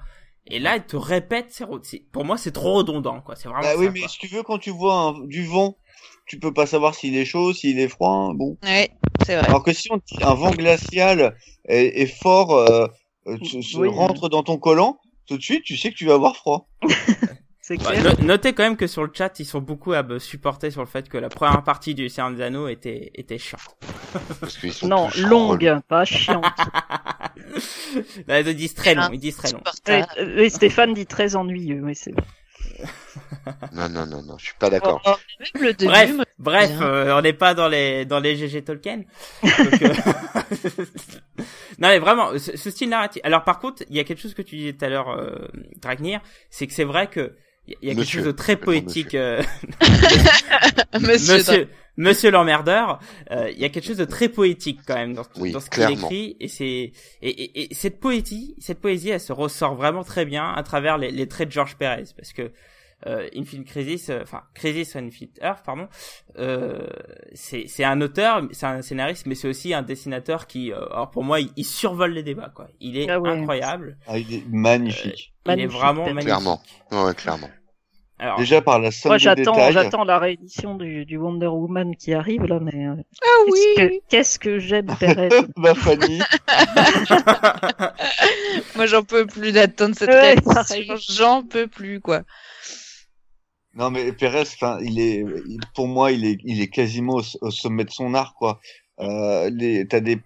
Et là, il te répète, pour moi, c'est trop redondant, quoi. C'est vraiment Bah ça, oui, mais quoi. si tu veux, quand tu vois un- du vent, tu peux pas savoir s'il est chaud, s'il est froid. Bon. Ouais, c'est vrai. Alors que si on un vent glacial est, est fort, euh, euh, se, se Oui. rentre dans ton collant, tout de suite, tu sais que tu vas avoir froid. c'est Ouais, clair. no- notez quand même que sur le chat, ils sont beaucoup à me supporter sur le fait que la première partie du Seigneur des Anneaux était, était chiant. Parce qu'ils sont Non, longue, pas chiante. Là, ils disent très long, ils disent très long. Insupportable. euh, oui, Stéphane dit très ennuyeux, oui, c'est vrai. Non, non, non, non, je suis pas d'accord. Oh, début, Bref, euh, on n'est pas dans les dans les GG Tolkien. Donc, euh, non mais vraiment, ce, ce style narratif. Alors par contre, il y a quelque chose que tu disais tout à l'heure, euh, Dragnir, c'est que c'est vrai que il y a quelque Monsieur. chose de très poétique. euh, Monsieur, Monsieur, Monsieur l'emmerdeur, euh, il y a quelque chose de très poétique quand même dans, Oui, dans ce qu'il écrit et c'est et, et, et cette poésie, cette poésie, elle se ressort vraiment très bien à travers les, les traits de George Perez parce que euh, Infinite Crisis, euh, enfin Crisis on Infinite Earth, pardon, euh, c'est c'est un auteur, c'est un scénariste, mais c'est aussi un dessinateur qui, euh, alors pour moi, il, il survole les débats quoi. Il est Ah ouais. incroyable, Ah, il est magnifique. il est vraiment magnifique. Clairement. Ouais, clairement. Alors, Déjà par la somme Moi, de j'attends, détails. j'attends la réédition du, du Wonder Woman qui arrive là, mais euh, Ah qu'est-ce oui. que, qu'est-ce que j'aime Perez. Ma Fanny. Moi, j'en peux plus d'attendre cette Ouais, pareil. J'en peux plus, quoi. Non mais Pérez, il est, il- pour moi, il est, il est quasiment au, au sommet de son art, quoi. Euh, t'as des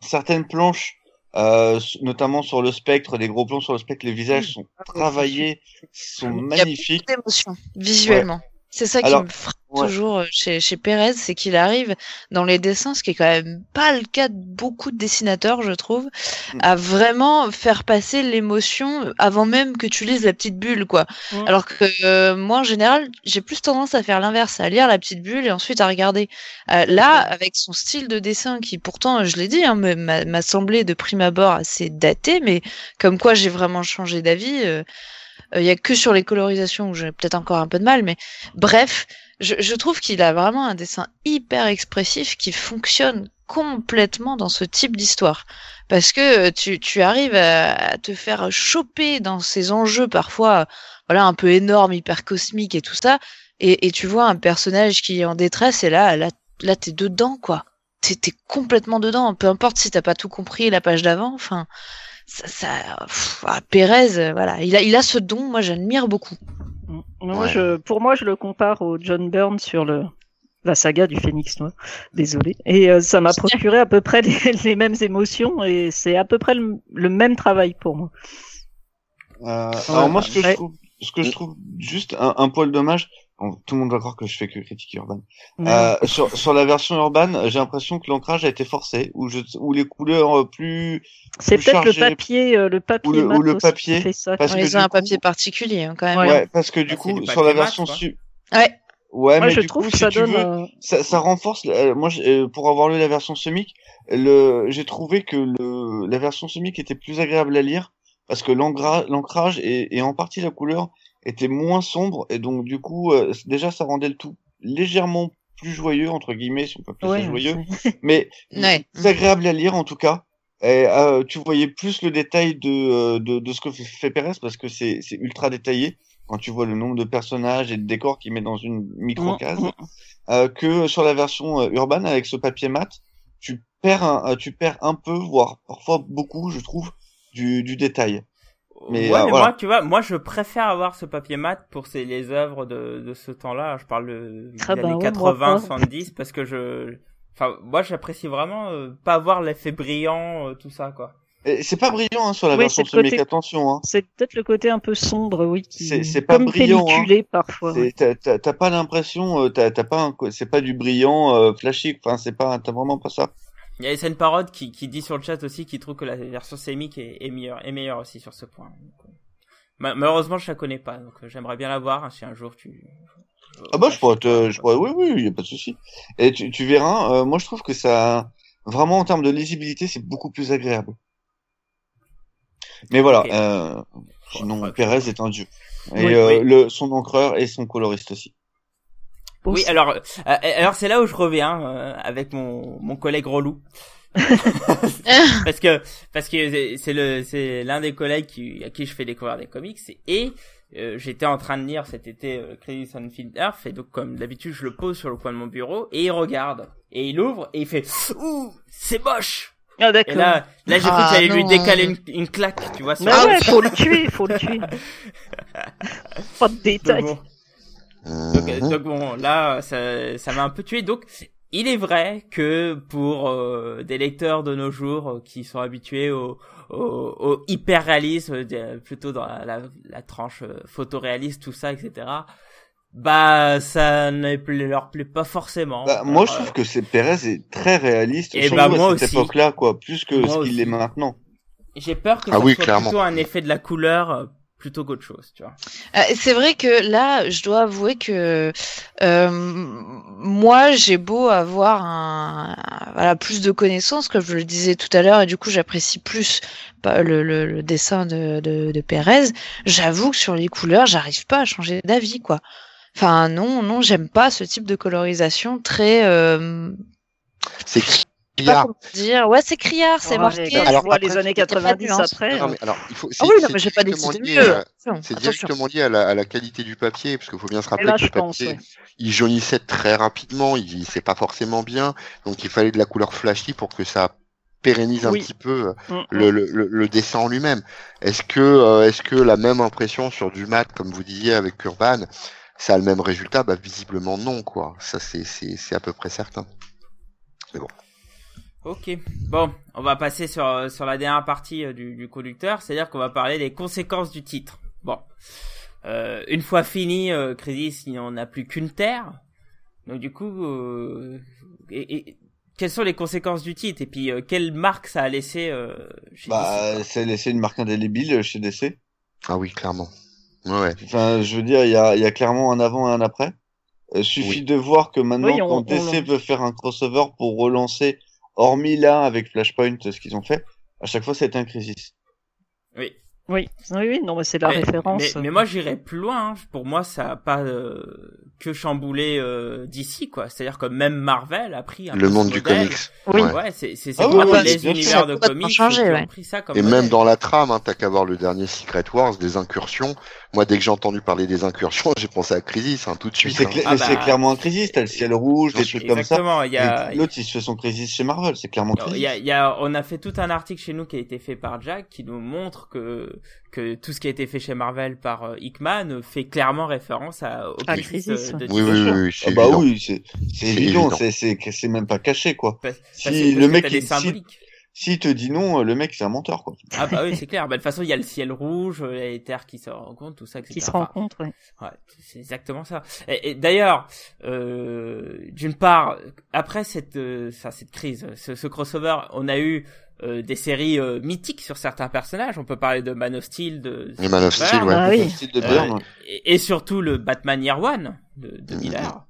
certaines planches, euh, notamment sur le spectre, les gros plans sur le spectre, les visages sont travaillés, sont Il y a magnifiques. beaucoup d'émotions, visuellement. C'est ça qui me frappe ouais. toujours euh, chez, chez Pérez, c'est qu'il arrive dans les dessins, ce qui est quand même pas le cas de beaucoup de dessinateurs, je trouve, Mm. à vraiment faire passer l'émotion avant même que tu lises la petite bulle, quoi. Alors que euh, moi, en général, j'ai plus tendance à faire l'inverse, à lire la petite bulle et ensuite à regarder. Euh, là, avec son style de dessin qui, pourtant, je l'ai dit, hein, me- m'a m'a semblé de prime abord assez daté, mais comme quoi j'ai vraiment changé d'avis. euh, il y a que sur les colorisations où j'ai peut-être encore un peu de mal, mais bref, je, je trouve qu'il a vraiment un dessin hyper expressif qui fonctionne complètement dans ce type d'histoire. Parce que euh, tu, tu arrives à, à te faire choper dans ces enjeux parfois voilà un peu énormes, hyper cosmiques et tout ça, et, et tu vois un personnage qui est en détresse et là, là, là t'es dedans quoi. T'es complètement dedans, peu importe si t'as pas tout compris la page d'avant, enfin ça, ça pff, ah, Pérez, euh, voilà, il a, il a ce don. Moi, j'admire beaucoup. Moi, Ouais. je, pour moi, je le compare au John Byrne sur le la saga du Phénix Noir. Désolé. Et euh, ça m'a procuré à peu près les, les mêmes émotions et c'est à peu près le, le même travail pour moi. Euh, alors moi, ce que, Ouais. je trouve, ce que je trouve juste un, un poil dommage, tout le monde va croire que je fais que critiquer Urban. Euh, sur, sur la version Urban, j'ai l'impression que l'ancrage a été forcé, ou je, ou les couleurs euh, plus, c'est peut-être le papier, euh, le papier ou le- ou le papier, qui fait ça. parce On que les a un coup- papier particulier hein, quand même. Ouais. ouais, parce que du Bah, c'est coup, sur la mat, version su, Ouais. ouais, Moi, mais je du trouve coup, que si ça donne. veux, euh, ça, ça renforce. euh, moi, euh, pour avoir lu la version semic, le, j'ai trouvé que le, la version semic était plus agréable à lire parce que l'ancrage et, et en partie la couleur était moins sombre et donc du coup, euh, déjà, ça rendait le tout légèrement plus joyeux entre guillemets, si on peut appeler ouais, ça joyeux, mais Ouais. plus agréable à lire en tout cas. Et, euh, tu voyais plus le détail de, euh, de, de ce que fait Perez parce que c'est c'est ultra détaillé quand tu vois le nombre de personnages et de décors qu'il met dans une micro case Mm, mm. euh, que sur la version euh, urbaine avec ce papier mat, tu perds un, euh, tu perds un peu, voire parfois beaucoup, je trouve, du, du détail. Mais, ouais, euh, mais voilà. moi, tu vois, moi, je préfère avoir ce papier mat pour ces, les œuvres de, de ce temps-là. Je parle de, des Ah bah années ouais, 80, moi pas. 70, parce que je, enfin, moi, j'apprécie vraiment euh, pas avoir l'effet brillant, euh, tout ça, quoi. Et C'est pas brillant hein, sur la Oui, version semic, côté- attention. Hein. C'est peut-être le côté un peu sombre, oui, qui C'est- c'est pas comme brillant, hein. parfois. T'as pas l'impression, euh, t'as t'as pas, un c'est pas du brillant euh, flashy. Enfin, c'est pas, t'as vraiment pas ça. Il y a SN Parode qui, qui dit sur le chat aussi qu'il trouve que la version sémique est, est meilleure, est meilleure aussi sur ce point. Donc, euh, ma- malheureusement, je la connais pas, donc euh, j'aimerais bien la voir hein, si un jour tu. Ah bah je pourrais te, je pourrais, oui oui, y a pas de souci. Et tu, tu verras, euh, moi je trouve que ça, vraiment en termes de lisibilité, c'est beaucoup plus agréable. Mais voilà, Ok. euh, sinon Ouais, Pérez est un dieu. Et Oui, euh, oui. le, son encreur et son coloriste aussi. Oui, alors, euh, alors c'est là où je reviens euh, avec mon, mon collègue relou. parce que parce que c'est- le c'est l'un des collègues qui, à qui je fais découvrir des comics et euh, j'étais en train de lire cet été euh, Crisis on Field Earth et donc comme d'habitude je le pose sur le coin de mon bureau et il regarde et il ouvre et il fait ouh c'est moche Ah et d'accord. là là j'ai cru Ah, que j'allais lui décaler une, une claque tu vois sur Mais la- ouais, faut le tuer, faut le tuer. Pas de détails. bon. Donc, euh, donc bon, là, ça, ça m'a un peu tué. Donc, il est vrai que pour euh, des lecteurs de nos jours euh, qui sont habitués au, au, au hyper réalisme, plutôt dans la, la, la tranche euh, photoréaliste, tout ça, etc. Bah, ça ne leur plaît pas forcément. Bah, moi je trouve que c'est Pérez est très réaliste, Et bah, à cette époque-là quoi, plus que Moi ce qu'il est maintenant. J'ai peur que Ah ça oui, soit clairement. plutôt un effet de la couleur euh, plutôt qu'autre chose, tu vois. Euh, c'est vrai que là, je dois avouer que euh, moi, j'ai beau avoir un, un- voilà, plus de connaissances, comme je le disais tout à l'heure, et du coup, j'apprécie plus bah, le, le, le dessin de, de, de Pérez. J'avoue que sur les couleurs, j'arrive pas à changer d'avis, quoi. Enfin, non, non, j'aime pas ce type de colorisation très. Euh, C'est criard. dire. Ouais, c'est criard, c'est Ouais, marqué. Alors, après, les années il y a pas de 90 nuance. après. Non, mais alors, il faut, Ah c'est- oui, non, c'est mais j'ai pas dit à- Attention, C'est directement lié à la, à la qualité du papier, parce qu'il faut bien se rappeler là, que le pense, papier, ouais. il jaunissait très rapidement, il c'est pas forcément bien, donc il fallait de la couleur flashy pour que ça pérennise un petit peu Mm, mm. le, le, le, le dessin en lui-même. Est-ce que euh, est-ce que la même impression sur du mat, comme vous disiez avec Urban, ça a le même résultat? Bah visiblement non, quoi. Ça c'est c'est c'est à peu près certain. Ok. Bon, on va passer sur sur la dernière partie euh, du, du conducteur, c'est-à-dire qu'on va parler des conséquences du titre. Bon, euh, une fois fini euh, Crisis, il n'en a plus qu'une terre. Donc du coup, euh, et, et- quelles sont les conséquences du titre? Et puis euh, quelle marque ça a laissé euh, chez Bah, DC, c'est laissé une marque indélébile chez DC. Ah oui, clairement. Ouais. Enfin, je veux dire, il y a, il y a clairement un avant et un après. Euh, suffit Oui. de voir que maintenant, Oui, on- quand DC on- veut faire un crossover pour relancer, hormis là avec Flashpoint, ce qu'ils ont fait, à chaque fois, été un crisis. Oui. Oui, oui, oui, non, mais c'est la mais, référence. Mais, mais moi, j'irais plus loin. hein. Pour moi, ça a pas euh, que chamboulé euh, d'ici, quoi. C'est-à-dire que même Marvel a pris un Le monde du comics. Oui. Ouais. C'est c'est c'est Ah oui, les univers de comics changé, qui ont ouais. pris ça comme Et modèle. même dans la trame, hein, t'as qu'à voir le dernier Secret Wars, des incursions. Moi, dès que j'ai entendu parler des incursions, j'ai pensé à Crisis, hein, tout de suite. c'est hein. cla- Ah bah- c'est clairement un Crisis, t'as le ciel rouge, des trucs comme ça. Exactement. Il y a, L'autre, il se fait son Crisis chez Marvel, c'est clairement il Crisis. y a, il y a, on a fait tout un article chez nous qui a été fait par Jack qui nous montre que que tout ce qui a été fait chez Marvel par euh, Hickman fait clairement référence à au À Crisis, Crisis, euh, de Oui, oui, oui, oui, c'est Ah bah évident. oui, c'est évident, c'est même pas caché quoi. Parce- Si parce le mec il des si, te dit non, le mec c'est un menteur quoi. Ah bah oui, c'est clair. Bah, de toute façon, il y a le ciel rouge, euh, les terres qui se rencontrent, tout ça, etc. Qui se Enfin, rencontrent, ouais. Ouais, c'est exactement ça. Et, et d'ailleurs, euh, d'une part, après cette, euh, ça, cette crise, ce, ce crossover, on a eu euh, des séries euh, mythiques sur certains personnages. On peut parler de Man of Steel, de Et Man of Superman, Steel, ouais. Ah oui. De Euh, ouais. et, et surtout le Batman Year One de, de. Miller,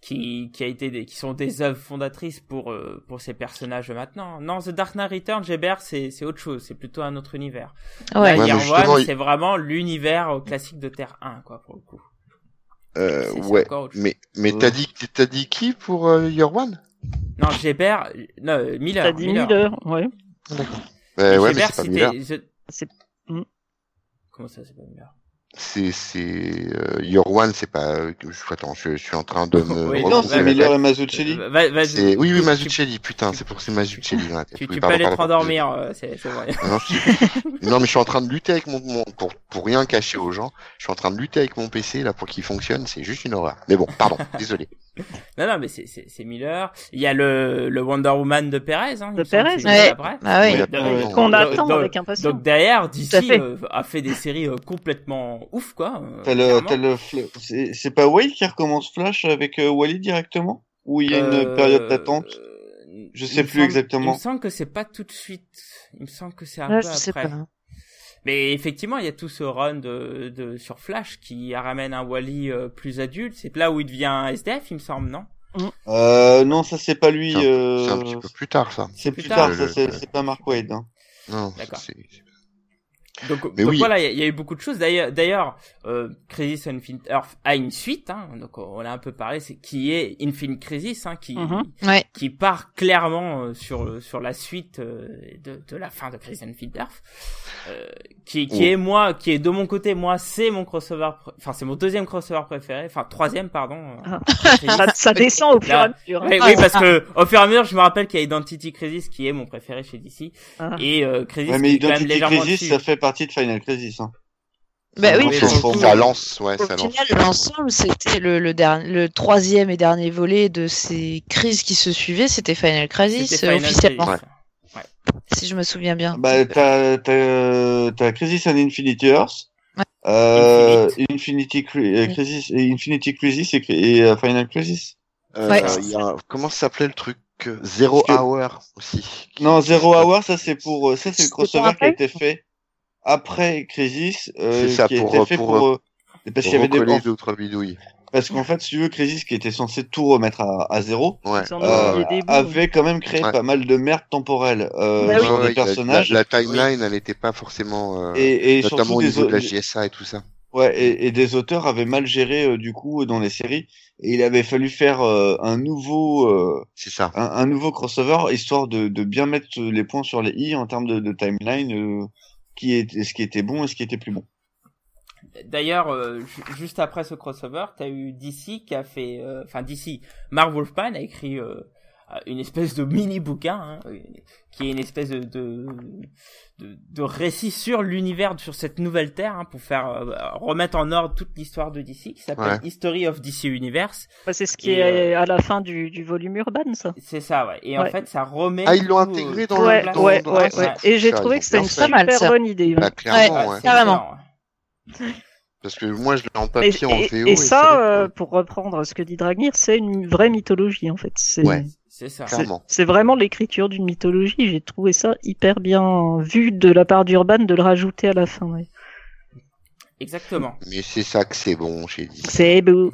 qui, qui a été, des, qui sont des œuvres fondatrices pour euh, pour ces personnages maintenant. Non, The Dark Knight Returns, Gébert, c'est c'est autre chose, c'est plutôt un autre univers. Ouais. Là, Ouais, Year One, il- c'est vraiment l'univers euh, classique de Terre 1, quoi, pour le coup. Euh, ouais. Mais, mais t'as dit, t'as dit qui pour euh, Year One? Non, Gébert, non, Miller. T'as dit Miller, ouais. Euh, Et ouais, mais c'est pas Miller. je- C'est- Hmm. Comment ça, c'est pas Miller C'est, c'est, euh, Year One, c'est pas, euh, je- attends, je, je suis en train de me Oui, Non, c'est la Miller et Mazzucchelli. Euh, va- oui, oui, Tu- Mazzucchelli, putain, c'est pour que c'est Mazzucchelli dans la tête. Tu, Oui, tu peux pardon, aller te pardon. rendormir, euh, c'est c'est vrai. Non, je- non, mais je suis en train de lutter avec mon, mon pour, pour rien cacher aux gens. Je suis en train de lutter avec mon PC là pour qu'il fonctionne. C'est juste une horreur. Mais bon, pardon, désolé. Non, non, mais c'est- c'est c'est Miller. Il y a le, le Wonder Woman de Perez. Hein, De Perez, ouais. Ah oui. Absolument. Qu'on attend donc- avec impatience. Donc derrière, DC fait. euh, a fait des séries euh, complètement ouf, quoi. euh, T'as le, clairement. t'as le, fl- c'est c'est pas Wade qui recommence Flash avec euh, Wally directement? Ou il y a une Euh, période d'attente? Je sais plus semble- exactement. Il me semble que c'est pas tout de suite. Il me semble que c'est un Là, peu je sais après. pas. Mais effectivement, il y a tout ce run de, de sur Flash qui ramène un Wally euh, plus adulte. C'est là où il devient un SDF, il me semble, non? Euh, non, ça c'est pas lui. C'est un, euh, c'est un petit peu plus tard ça. C'est plus plus tard. tard, ça c'est c'est pas Mark Wade. Hein. Non, D'accord. Donc, Mais donc oui. voilà, il y, a- il y a eu beaucoup de choses. D'ailleurs, d'ailleurs, euh, Crisis on Infinite Earth a une suite, hein, donc on a un peu parlé, c'est qui est Infinite Crisis, hein, qui Mhm. Ouais. qui part clairement euh, sur le- sur la suite euh, de, de la fin de Crisis on Infinite Earth, euh, qui qui Oh. est moi, qui est de mon côté, moi, c'est mon crossover, enfin c'est mon deuxième crossover préféré, enfin troisième pardon. euh, Ah. Ça, ça descend au fur et à mesure. hein. Oui, oui, parce que au fur et à mesure, je me rappelle qu'il y a Identity Crisis qui est mon préféré chez DC Ah. et euh, Crisis Ouais, mais qui est quand même légèrement Crisis, dessus. ça fait partie de Final Crisis. Hein. Bah oui, ça lance, ouais, Au ça lance. final, l'ensemble, c'était le, le, dernier, le troisième et dernier volet de ces crises qui se suivaient, c'était Final Crisis, C'était euh, Final officiellement, Crisis. si je me souviens bien. Bah, t'as, t'as, t'as Crisis on Infinity Earth, Ouais. euh, Infinity Cri- euh, Crisis, et Infinity Crisis et, et euh, Final Crisis. Euh, Ouais. il y a, comment ça s'appelait le truc euh, Zero que- Hour aussi. Non, Zero Hour, ça c'est pour, euh, ça c'est le crossover qui a été fait après Crisis, euh, C'est ça, qui a pour, été euh, fait pour, pour, euh, parce Pour qu'il y avait des, bidouilles. parce qu'en fait, si tu veux, Crisis qui était censé tout remettre à, à zéro, Ouais. Euh, bouts. avait quand même créé Ouais. pas mal de merde temporelle, euh, Bah sur Ouais, des personnages. La, la timeline, elle était pas forcément, euh, et, et notamment des, de la JSA et tout ça. Ouais, et, et des auteurs avaient mal géré euh, du coup dans les séries et il avait fallu faire euh, un nouveau euh, C'est ça. un, un nouveau crossover histoire de, de bien mettre les points sur les i en termes de, de timeline euh, qui est ce qui était bon et ce qui était plus bon. D'ailleurs, euh, ju- juste après ce crossover, t'as eu DC qui a fait, euh, enfin DC, Mark Wolfman a écrit euh, une espèce de mini bouquin hein, qui est une espèce de de, de, de récit sur l'univers, sur cette nouvelle terre, hein, pour faire euh, remettre en ordre toute l'histoire de DC, qui s'appelle Ouais. History of DC Universe. Bah, c'est ce qui Et, est à la fin du, du volume urbain, ça. C'est ça, ouais. Et en Ouais. fait, ça remet. Ah, ils l'ont intégré euh, dans tout le- Ouais, en dans- ouais, dans- ouais, ouais. Et j'ai trouvé que c'était une super bonne idée. ouais. Bah, clairement, Ouais, ouais. Carrément. ouais. Parce que moi, je l'ai en Et, papier, en et- VO. et ça, euh, pour reprendre ce que dit Dragnir, c'est une vraie mythologie en fait. C'est Ouais. C'est ça. c'est- Clairement. c'est vraiment l'écriture d'une mythologie. J'ai trouvé ça hyper bien vu de la part d'Urban de le rajouter à la fin. ouais. Exactement. Mais c'est ça que c'est bon, j'ai dit. C'est beau.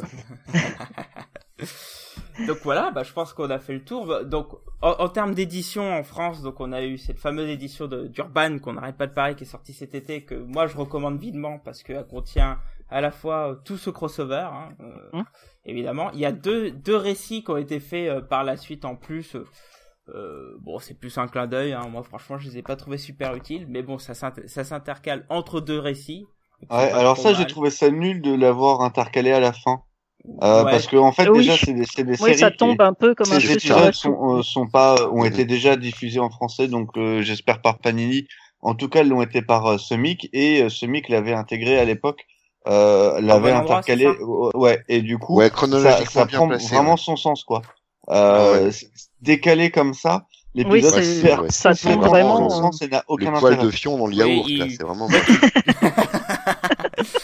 donc voilà, bah, je pense qu'on a fait le tour. Donc en, en termes d'édition en France, donc on a eu cette fameuse édition de d'Urban qu'on n'arrête pas de parler, qui est sortie cet été, que moi je recommande vivement parce qu'elle contient à la fois euh, tout ce crossover, hein, euh, Hum. évidemment. Il y a deux deux récits qui ont été faits euh, par la suite en plus. euh, euh, bon, c'est plus un clin d'œil. Hein. Moi, franchement, je les ai pas trouvés super utiles, mais bon, ça s'inter- ça s'intercale entre deux récits. Ouais, alors ça, j'ai trouvé ça nul de l'avoir intercalé à la fin. Euh, Ouais. Parce que en fait, Oui. déjà, c'est des, c'est des Oui, séries. ça qui- tombe un peu comme un ces la épisodes sont, euh, sont pas, ont été déjà diffusés en français, donc euh, j'espère par Panini. En tout cas, ils l'ont été par euh, Semic et euh, Semic l'avait intégré à l'époque, euh, l'avait bon intercalé. c'est ouais, et du coup, Ouais, ça, chronologiquement ça prend placé. vraiment ouais. son sens, quoi. Ah Euh, ouais. c'est- Décalé comme ça, Oui, l'épisode c'est- perd ouais, ça c'est tombe vraiment, son vraiment. sens et n'a Le aucun poil intérêt. de fion dans le Oui, yaourt, il- là, c'est vraiment.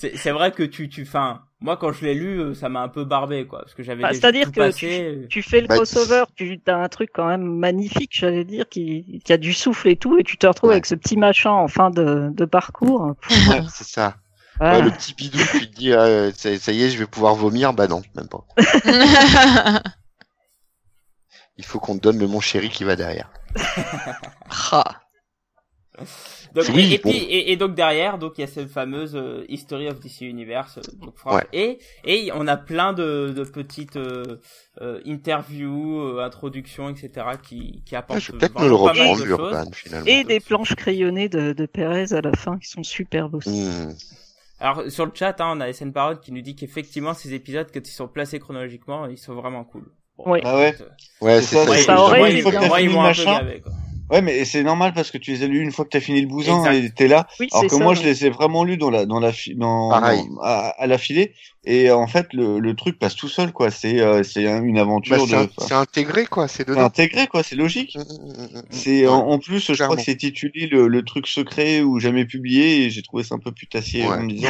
c'est c'est vrai que tu tu enfin moi quand je l'ai lu euh, ça m'a un peu barbé quoi parce que j'avais Bah, c'est-à-dire que euh. Tu fais le Bah, crossover, tu as un truc quand même magnifique, j'allais dire, qui, qui a du souffle et tout, et tu te retrouves Ouais. avec ce petit machin en fin de, de parcours. Ouais, c'est ça. Ouais, le petit bidou, tu te dis, ah, ça, ça y est, je vais pouvoir vomir. Bah non, même pas. Il faut qu'on te donne le mon chéri qui va derrière. Ah. donc, Oui, et, et bon. puis et, et donc derrière donc il y a cette fameuse euh, History of DC Universe euh, donc, Franck. Ouais. et et on a plein de, de petites euh, euh, interviews euh, introductions etc qui qui Ouais, apportent je vais peut-être me le vraiment pas mal reprendre, de l'Urban, choses. finalement. Et des planches crayonnées de, de Pérez à la fin qui sont superbes aussi. Hmm. alors sur le chat hein, on a SN Parole qui nous dit qu'effectivement ces épisodes quand ils sont placés chronologiquement ils sont vraiment cool Bon, Ouais. Ah ouais. Ouais, C'est ça, ça. moi, été ils- m'ont un peu gavé, quoi. Ouais, mais c'est normal parce que tu les as lus une fois que tu as fini le bousin Exact. et t'es là. Oui, Alors que ça. moi, je les ai vraiment lus dans la, dans la, dans, Pareil. dans- à, à la filée. Et en fait, le, le truc passe tout seul, quoi. C'est, euh, c'est un- une aventure Bah, de, c'est intégré, quoi, c'est intégré, quoi. C'est logique. C'est en, en plus, je crois que c'est titulé le, le truc secret ou jamais publié. Et j'ai trouvé ça un peu putassier Ouais. en me disant,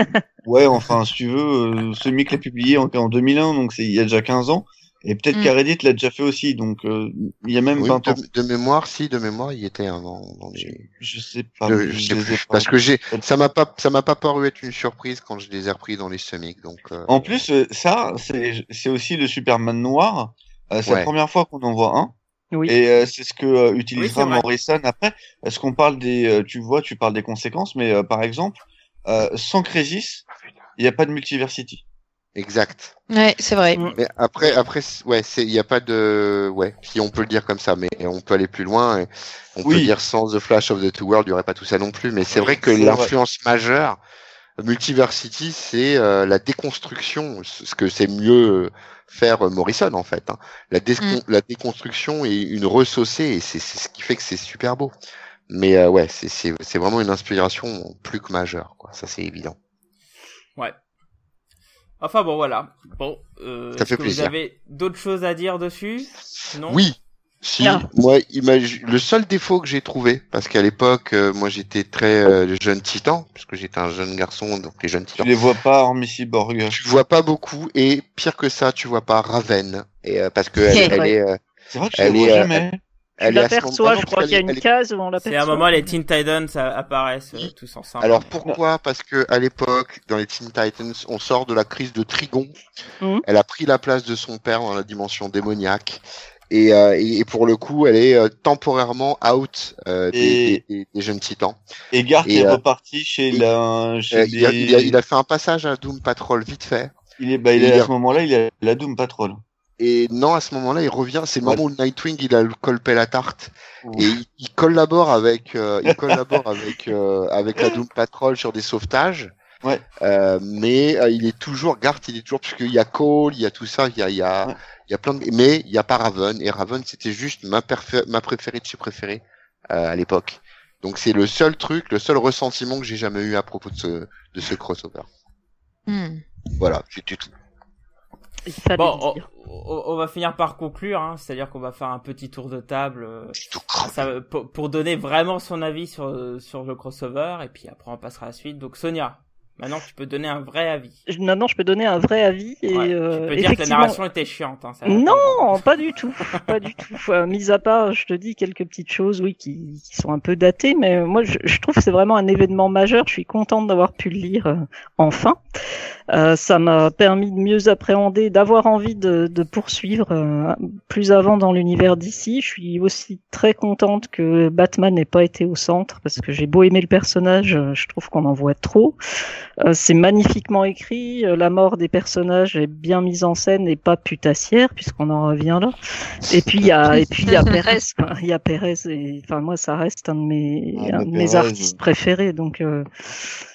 euh, ouais, enfin, si tu veux, euh, ce mec l'a publié en, en 2001, donc c'est il y a déjà 15 ans. Et peut-être Mm. qu'Aredit l'a déjà fait aussi, donc euh, il y a même Oui, 20 ans. de, de mémoire, si, de mémoire, il y était un dans, dans les... Je sais pas. Je, sais plus. Parce que j'ai, ça m'a pas, ça m'a pas paru être une surprise quand je les ai repris dans les semics, donc. euh, En plus, euh, ça, c'est c'est aussi le Superman noir. Euh, c'est Ouais. la première fois qu'on en voit un. Oui. Et euh, c'est ce que euh, Oui, utilisera vrai. Morrison après. Est-ce qu'on parle des, euh, tu vois, tu parles des conséquences, mais euh, par exemple, euh, sans Crisis, il n'y a pas de Multiversity. Exact. Ouais, c'est vrai. Mm. Mais après, après, ouais, c'est, il y a pas de, ouais, si on peut le dire comme ça, mais on peut aller plus loin. et on Oui. peut dire sans The Flash of the Two Worlds, il y aurait pas tout ça non plus. Mais c'est vrai que c'est l'influence majeure, Multiversity, c'est euh, la déconstruction, ce ce que c'est mieux faire euh, Morrison en fait. hein. La, Mm. la déconstruction et une ressaucée, et c'est c'est ce qui fait que c'est super beau. Mais euh, ouais, c'est c'est c'est vraiment une inspiration plus que majeure, quoi. Ça c'est évident. Ouais. Enfin bon voilà. Bon, euh, Ça est-ce fait que plaisir. Vous avez d'autres choses à dire dessus? Non? Oui. Si, Ah. moi, le seul défaut que j'ai trouvé, parce qu'à l'époque, euh, moi j'étais très euh, jeune titan, parce que j'étais un jeune garçon, donc les jeunes Tu titans. les vois pas hormis Cyborg. Tu vois pas beaucoup, et pire que ça, tu vois pas Raven, et euh, parce que elle, C'est elle vrai. est, euh, C'est vrai que je Elle les vois est, euh, jamais. Tu elle moment- je non, crois qu'il y a est- une case où on l'aperçoit. C'est à un moment les Teen Titans apparaissent euh, tous ensemble. Alors pourquoi? Parce que à l'époque, dans les Teen Titans, on sort de la crise de Trigon. Mhm. Elle a pris la place de son père dans la dimension démoniaque. Et, euh, et, pour le coup, elle est euh, temporairement out euh, des, Et- des- des- des jeunes titans. Et Garth et, est euh, reparti chez et- la, chez il, a, les- il, a, il a fait un passage à Doom Patrol vite fait. il est, bah, il il est, à ce moment-là, il est à la Doom Patrol. Et non, à ce moment-là, il revient. C'est le Ouais. moment où Nightwing il a le colpé la tarte et il, il collabore avec, euh, il collabore avec euh, avec la Doom Patrol sur des sauvetages. Ouais. Euh, mais euh, il est toujours Garth, il est toujours parce qu'il y a Cole, il y a tout ça, il y a il y a Ouais. il y a plein de mais il y a pas Raven et Raven c'était juste ma ma préférée de chez préférées euh, à l'époque. Donc c'est le seul truc, le seul ressentiment que j'ai jamais eu à propos de ce de ce crossover. Hmm. Voilà, c'était tout. Bon, on, dire. on- on va finir par conclure, hein, c'est-à-dire qu'on va faire un petit tour de table euh, ça, pour, pour donner vraiment son avis sur, sur le crossover, et puis après on passera à la suite. Donc Sonia, Maintenant, tu peux donner un vrai avis. Maintenant, je peux donner un vrai avis et Ouais, euh, tu peux dire que la narration était chiante. Hein, ça Non, pas du tout, pas du tout. Enfin, mis à part, je te dis quelques petites choses, oui, qui, qui sont un peu datées, mais moi, je, je trouve que c'est vraiment un événement majeur. Je suis contente d'avoir pu le lire euh, enfin. Euh, ça m'a permis de mieux appréhender, d'avoir envie de, de poursuivre euh, plus avant dans l'univers d'ici. Je suis aussi très contente que Batman n'ait pas été au centre parce que j'ai beau aimer le personnage, euh, je trouve qu'on en voit trop. Euh, c'est magnifiquement écrit, euh, la mort des personnages est bien mise en scène et pas putassière puisqu'on en revient là. Et puis il y a et puis il y a Perez, quoi. il y a Perez et enfin moi ça reste un de mes Ah, un de mes artistes préférés donc euh,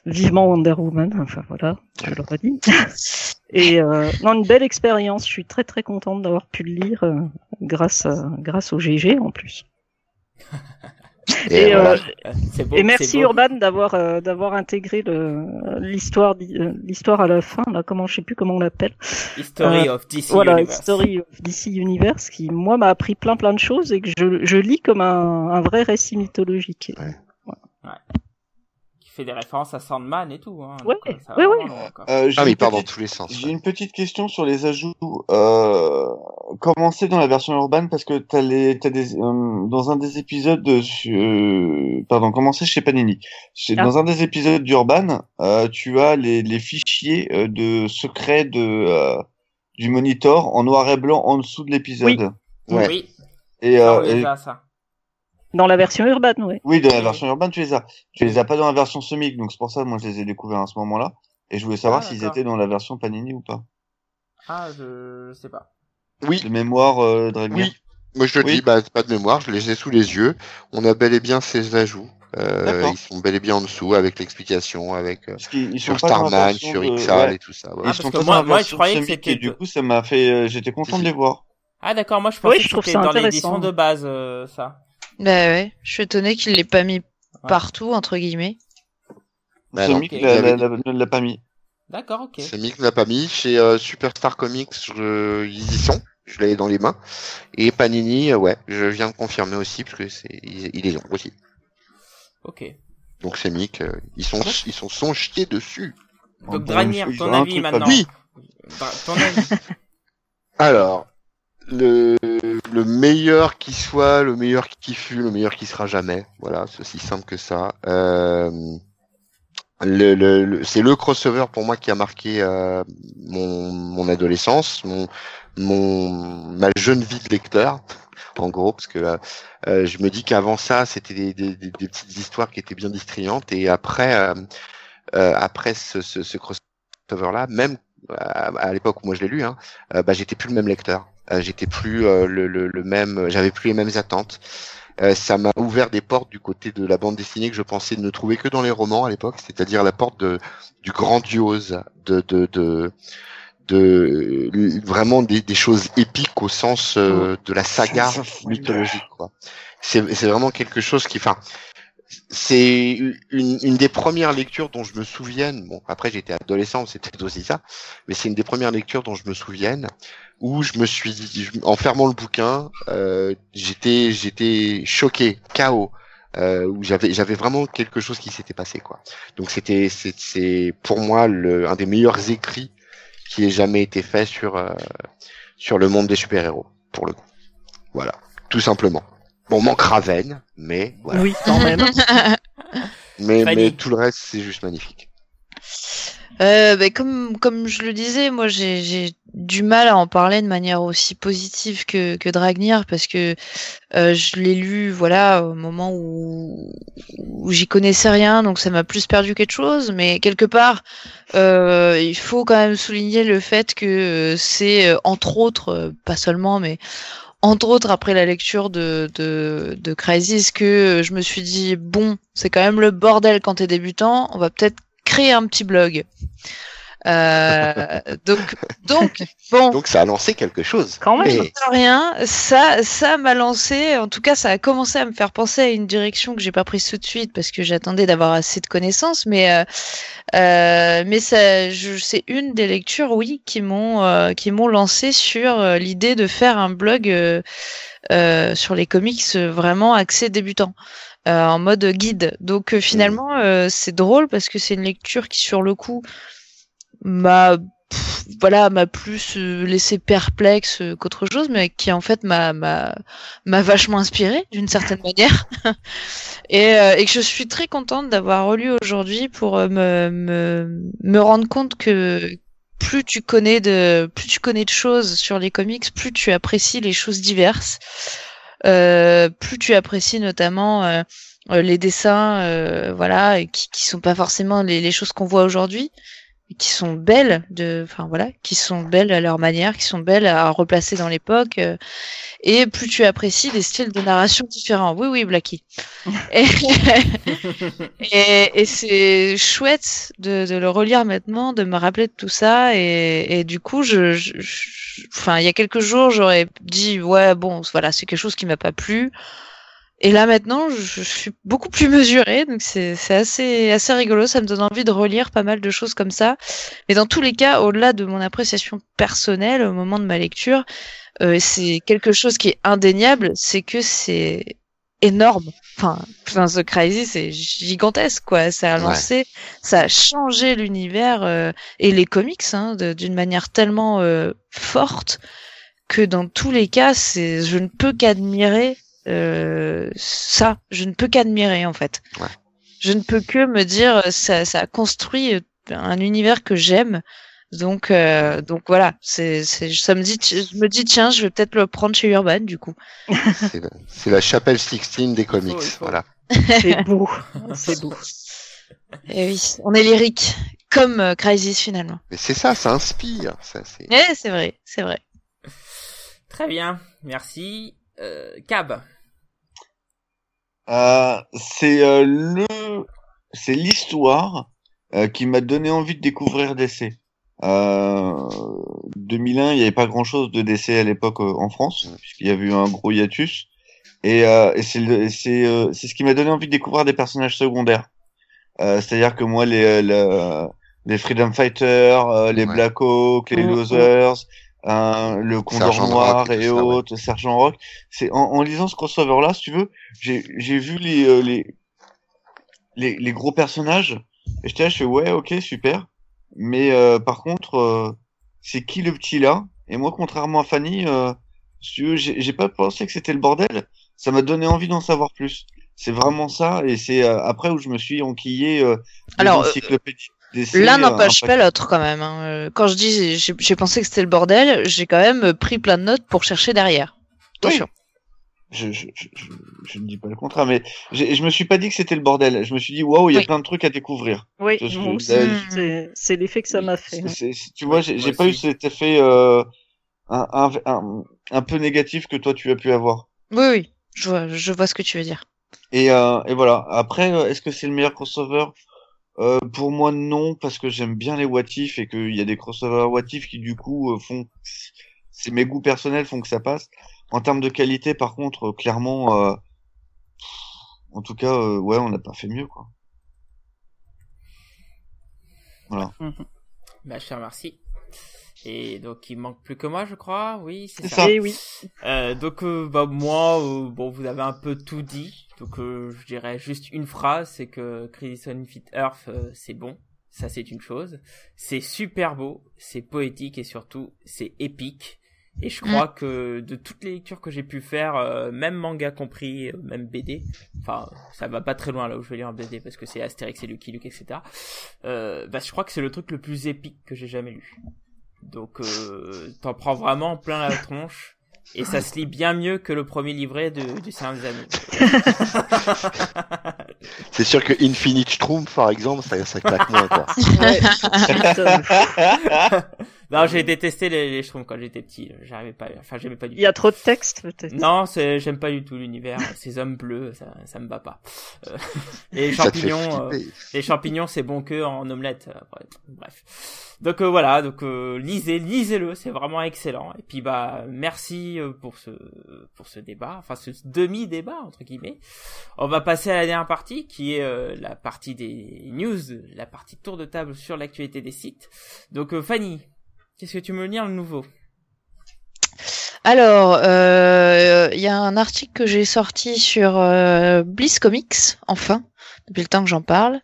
vivement Wonder Woman, enfin voilà, je l'aurais dit. Et euh, non une belle expérience, je suis très très contente d'avoir pu le lire euh, grâce à, grâce au GG en plus. Et, voilà. euh, Euh, beau, et merci. Urban d'avoir euh, d'avoir intégré le l'histoire euh, l'histoire à la fin là comment je sais plus comment on l'appelle History of DC voilà Universe. Story of DC Universe qui moi m'a appris plein plein de choses et que je, je lis comme un, un vrai récit mythologique Qui fait des références à Sandman et tout. Hein, Ouais, donc, ça va ouais, vraiment ouais. loin, quoi. Euh, j'ai Ah, il part dans tous les sens. J'ai une petite question sur les ajouts. Euh, comment c'est dans la version urbaine Parce que t'as les, t'as des, euh, dans un des épisodes de, euh, pardon, comment c'est chez Panini Chez- Ah. Dans un des épisodes d'Urban, euh, tu as les, les fichiers euh, de secrets de euh, du monitor en noir et blanc en dessous de l'épisode. Ouais. Oui, Et, euh, et- ça. Dans la version urbaine ouais oui, dans la version urbaine, tu les as. Tu les as pas dans la version semic, donc c'est pour ça moi je les ai découverts à ce moment-là. Et je voulais savoir Ah, s'ils d'accord. étaient dans la version Panini ou pas. Ah, je, je sais pas. Oui, De mémoire, euh, oui. Moi, je Oui. dis, bah, pas de mémoire, je les ai sous les yeux. On a bel et bien ces ajouts. Euh, ils sont bel et bien en dessous avec l'explication, avec euh, sur Starman, sur de- Ixal ouais. et tout ça. Ah, ouais. Parce sont que moi- moi, je croyais que c'était et du coup ça m'a fait euh, j'étais content de les voir. Ah, d'accord, moi je Oui, pensais je que trouve c'était ça dans intéressant. l'édition de base, euh, ça. Bah ouais, je suis étonné qu'il l'ait pas mis partout entre guillemets. Bah Semic ok. l'a- l'a- l'a- ne l'a pas mis. D'accord, ok. C'est Mick l'a pas mis. Chez euh, Superstar Comics, je... ils y sont. Je l'ai dans les mains. Et Panini, euh, ouais, je viens de confirmer aussi parce que c'est ils, ils les ont aussi. Ok. Donc c'est Mick, euh, ils sont ils sont dessus. Donc, Dragnir, ton avis maintenant. Oui. Ton avis. Alors, le, le meilleur qui soit, le meilleur qui fut, le meilleur qui sera jamais. Voilà, c'est aussi simple que ça. Euh, le, le, le- c'est le crossover pour moi qui a marqué euh, mon, mon adolescence, mon, mon ma jeune vie de lecteur, en gros, parce que euh, euh, je me dis qu'avant ça, c'était des, des, des- petites histoires qui étaient bien distrayantes, et après, euh, euh, après ce, ce, ce crossover-là, même à, à l'époque où moi je l'ai lu, hein, bah, j'étais plus le même lecteur. Euh, j'étais plus euh, le, le, le même, j'avais plus les mêmes attentes. Euh, ça m'a ouvert des portes du côté de la bande dessinée que je pensais ne trouver que dans les romans à l'époque, c'est-à-dire la porte de, du grandiose, de, de, de, de vraiment des, des choses épiques au sens euh, de la saga mythologique. Quoi. C'est, c'est vraiment quelque chose qui, enfin, c'est une, des premières lectures dont je me souvienne. Bon, après j'étais adolescent, c'était aussi ça, mais c'est une des premières lectures dont je me souvienne où je me suis dit, en fermant le bouquin, euh, j'étais j'étais choqué, chaos, euh, où j'avais j'avais vraiment quelque chose qui s'était passé quoi. Donc c'était c'est pour moi le un des meilleurs écrits qui ait jamais été fait sur euh, sur le monde des super héros pour le coup. Voilà, tout simplement. Bon, manque Raven, mais voilà. oui quand même Mais, mais tout le reste, c'est juste magnifique. Euh, ben, comme comme je le disais, moi j'ai j'ai du mal à en parler de manière aussi positive que que Dragnir parce que euh, je l'ai lu voilà au moment où où j'y connaissais rien donc ça m'a plus perdu quelque chose mais quelque part euh, il faut quand même souligner le fait que euh, c'est euh, entre autres euh, pas seulement mais entre autres après la lecture de de, de Crisis que je me suis dit bon c'est quand même le bordel quand t'es débutant on va peut-être créer un petit blog euh, donc donc bon Donc ça a lancé quelque chose. Quand même. Mais- rien, ça, ça m'a lancé. En tout cas, ça a commencé à me faire penser à une direction que j'ai pas prise tout de suite parce que j'attendais d'avoir assez de connaissances. Mais, euh, euh, mais ça, je, c'est une des lectures, oui, qui m'ont, euh, qui m'ont lancé sur euh, l'idée de faire un blog euh, euh, sur les comics vraiment axé débutant. euh, en mode guide. Donc euh, finalement, euh, c'est drôle parce que c'est une lecture qui, sur le coup, m'a voilà m'a plus euh, laissé perplexe euh, qu'autre chose, mais qui en fait m'a m'a m'a vachement inspiré d'une certaine manière. et, euh, et que je suis très contente d'avoir relu aujourd'hui pour me, me me rendre compte que plus tu connais de plus tu connais de choses sur les comics, plus tu apprécies les choses diverses. Euh, plus tu apprécies notamment euh, les dessins, euh, voilà, qui, qui sont pas forcément les, les choses qu'on voit aujourd'hui, qui sont belles de, enfin voilà, qui sont belles à leur manière, qui sont belles à replacer dans l'époque, euh, et plus tu apprécies des styles de narration différents. Oui, oui, Blacky. et et, et c'est chouette de, de le relire maintenant, de me rappeler de tout ça, et, et du coup, je, je, je- enfin, il y a quelques jours, j'aurais dit ouais, bon, voilà, c'est quelque chose qui m'a pas plu. Et là maintenant, je, je suis beaucoup plus mesurée, donc c'est assez assez rigolo. Ça me donne envie de relire pas mal de choses comme ça. Mais dans tous les cas, au-delà de mon appréciation personnelle au moment de ma lecture, euh, c'est quelque chose qui est indéniable, c'est que c'est énorme. Enfin, enfin, The Crisis, c'est gigantesque, quoi. Ça a Ouais. lancé, ça a changé l'univers euh, et les comics hein, d'une manière tellement euh, forte que dans tous les cas, c'est, je ne peux qu'admirer euh, ça. Je ne peux qu'admirer en fait. Ouais. Je ne peux que me dire, ça, ça a construit un univers que j'aime. Donc, euh, donc voilà, c'est, c'est, ça me dit, je me dis tiens, je vais peut-être le prendre chez Urban du coup. C'est la, c'est la chapelle Sixtine des comics. Voilà. C'est beau. C'est beau. Et oui, on est lyrique, comme euh, Crisis finalement. Mais c'est ça, ça inspire. Ça, c'est... Eh, c'est vrai, c'est vrai. Très bien, merci. Euh, Cab. Euh, c'est euh, le, c'est l'histoire euh, qui m'a donné envie de découvrir DC. Euh, 2001, il n'y avait pas grand-chose de DC à l'époque euh, en France, puisqu'il y avait eu un gros hiatus. Et, euh, et c'est c'est euh, c'est ce qui m'a donné envie de découvrir des personnages secondaires. Euh, C'est-à-dire que moi, les le- les Freedom Fighters, euh, les Ouais. Black Hawk, les. Losers, euh, le Condor Sergent Noir Rock et ça, ouais. autres, Sergent Rock. C'est en, en lisant ce crossover-là, si tu veux, j'ai j'ai vu les, euh, les les les gros personnages et j'étais là, je fais ouais, ok, super. Mais euh, par contre, euh, c'est qui le petit là? Et moi, contrairement à Fanny, euh, si tu veux, j'ai pas pensé que c'était le bordel. Ça m'a donné envie d'en savoir plus. C'est vraiment ça, et c'est euh, après où je me suis enquillé. Euh, Alors, euh, L'un euh, n'empêche pas l'autre quand même. hein. Euh, Quand je dis j'ai j'ai pensé que c'était le bordel, j'ai quand même pris plein de notes pour chercher derrière. Attention. je, je, je, je, je ne dis pas le contraire, mais je me suis pas dit que c'était le bordel. Je me suis dit, waouh, il y a Oui. plein de trucs à découvrir. Oui, là, c'est- l'effet que ça m'a fait. hein. Tu vois, j'ai j'ai pas eu cet effet euh, un, un, un, un peu négatif que toi tu as pu avoir. Oui, oui. Je vois, je vois ce que tu veux dire. Et, euh, et voilà. Après, est-ce que c'est le meilleur crossover? Euh, Pour moi, non, parce que j'aime bien les what if et qu'il y a des crossovers what if qui du coup euh, font, c'est mes goûts personnels font que ça passe. En termes de qualité, par contre, euh, clairement, euh, en tout cas, ouais, on n'a pas fait mieux, quoi. Voilà. Bah, je te remercie. Et donc, il manque plus que moi, je crois. Oui, c'est C'est ça. ça. Et oui. Euh, donc, euh, bah, moi, euh, bon, vous avez un peu tout dit. Donc, euh, je dirais juste une phrase, c'est que Crisis on Infinite Earth, euh, c'est bon. Ça, c'est une chose. C'est super beau, c'est poétique et surtout, c'est épique. Et je crois que de toutes les lectures que j'ai pu faire, euh, même manga compris, euh, même BD, enfin, ça va pas très loin là où je vais lire un BD parce que c'est Astérix et Lucky Luke, etc. Euh, bah, je crois que c'est le truc le plus épique que j'ai jamais lu. Donc, euh, t'en prends vraiment plein la tronche. Et ça se lit bien mieux que le premier livret de, du Seigneur des Anneaux. C'est sûr que Infinite Schtroumpf, par exemple, ça, ça claque moins, quoi. Ouais. Non, j'ai détesté les, les Schtroumpfs quand j'étais petit. J'arrivais pas, enfin, j'aimais pas du Il y a trop de texte, peut-être? Non, c'est, j'aime pas du tout l'univers. Ces hommes bleus, ça, ça me va pas. Euh, les champignons, euh, les champignons, c'est bon que en omelette. euh, bref. Donc euh, voilà, donc euh, lisez, lisez-le, c'est vraiment excellent. Et puis bah merci euh, pour ce pour ce débat, enfin ce demi-débat entre guillemets. On va passer à la dernière partie qui est euh, la partie des news, la partie tour de table sur l'actualité des sites. Donc euh, Fanny, qu'est-ce que tu me lire le nouveau? Alors, euh, il y a un article que j'ai sorti sur euh, Bliss Comics, enfin, depuis le temps que j'en parle.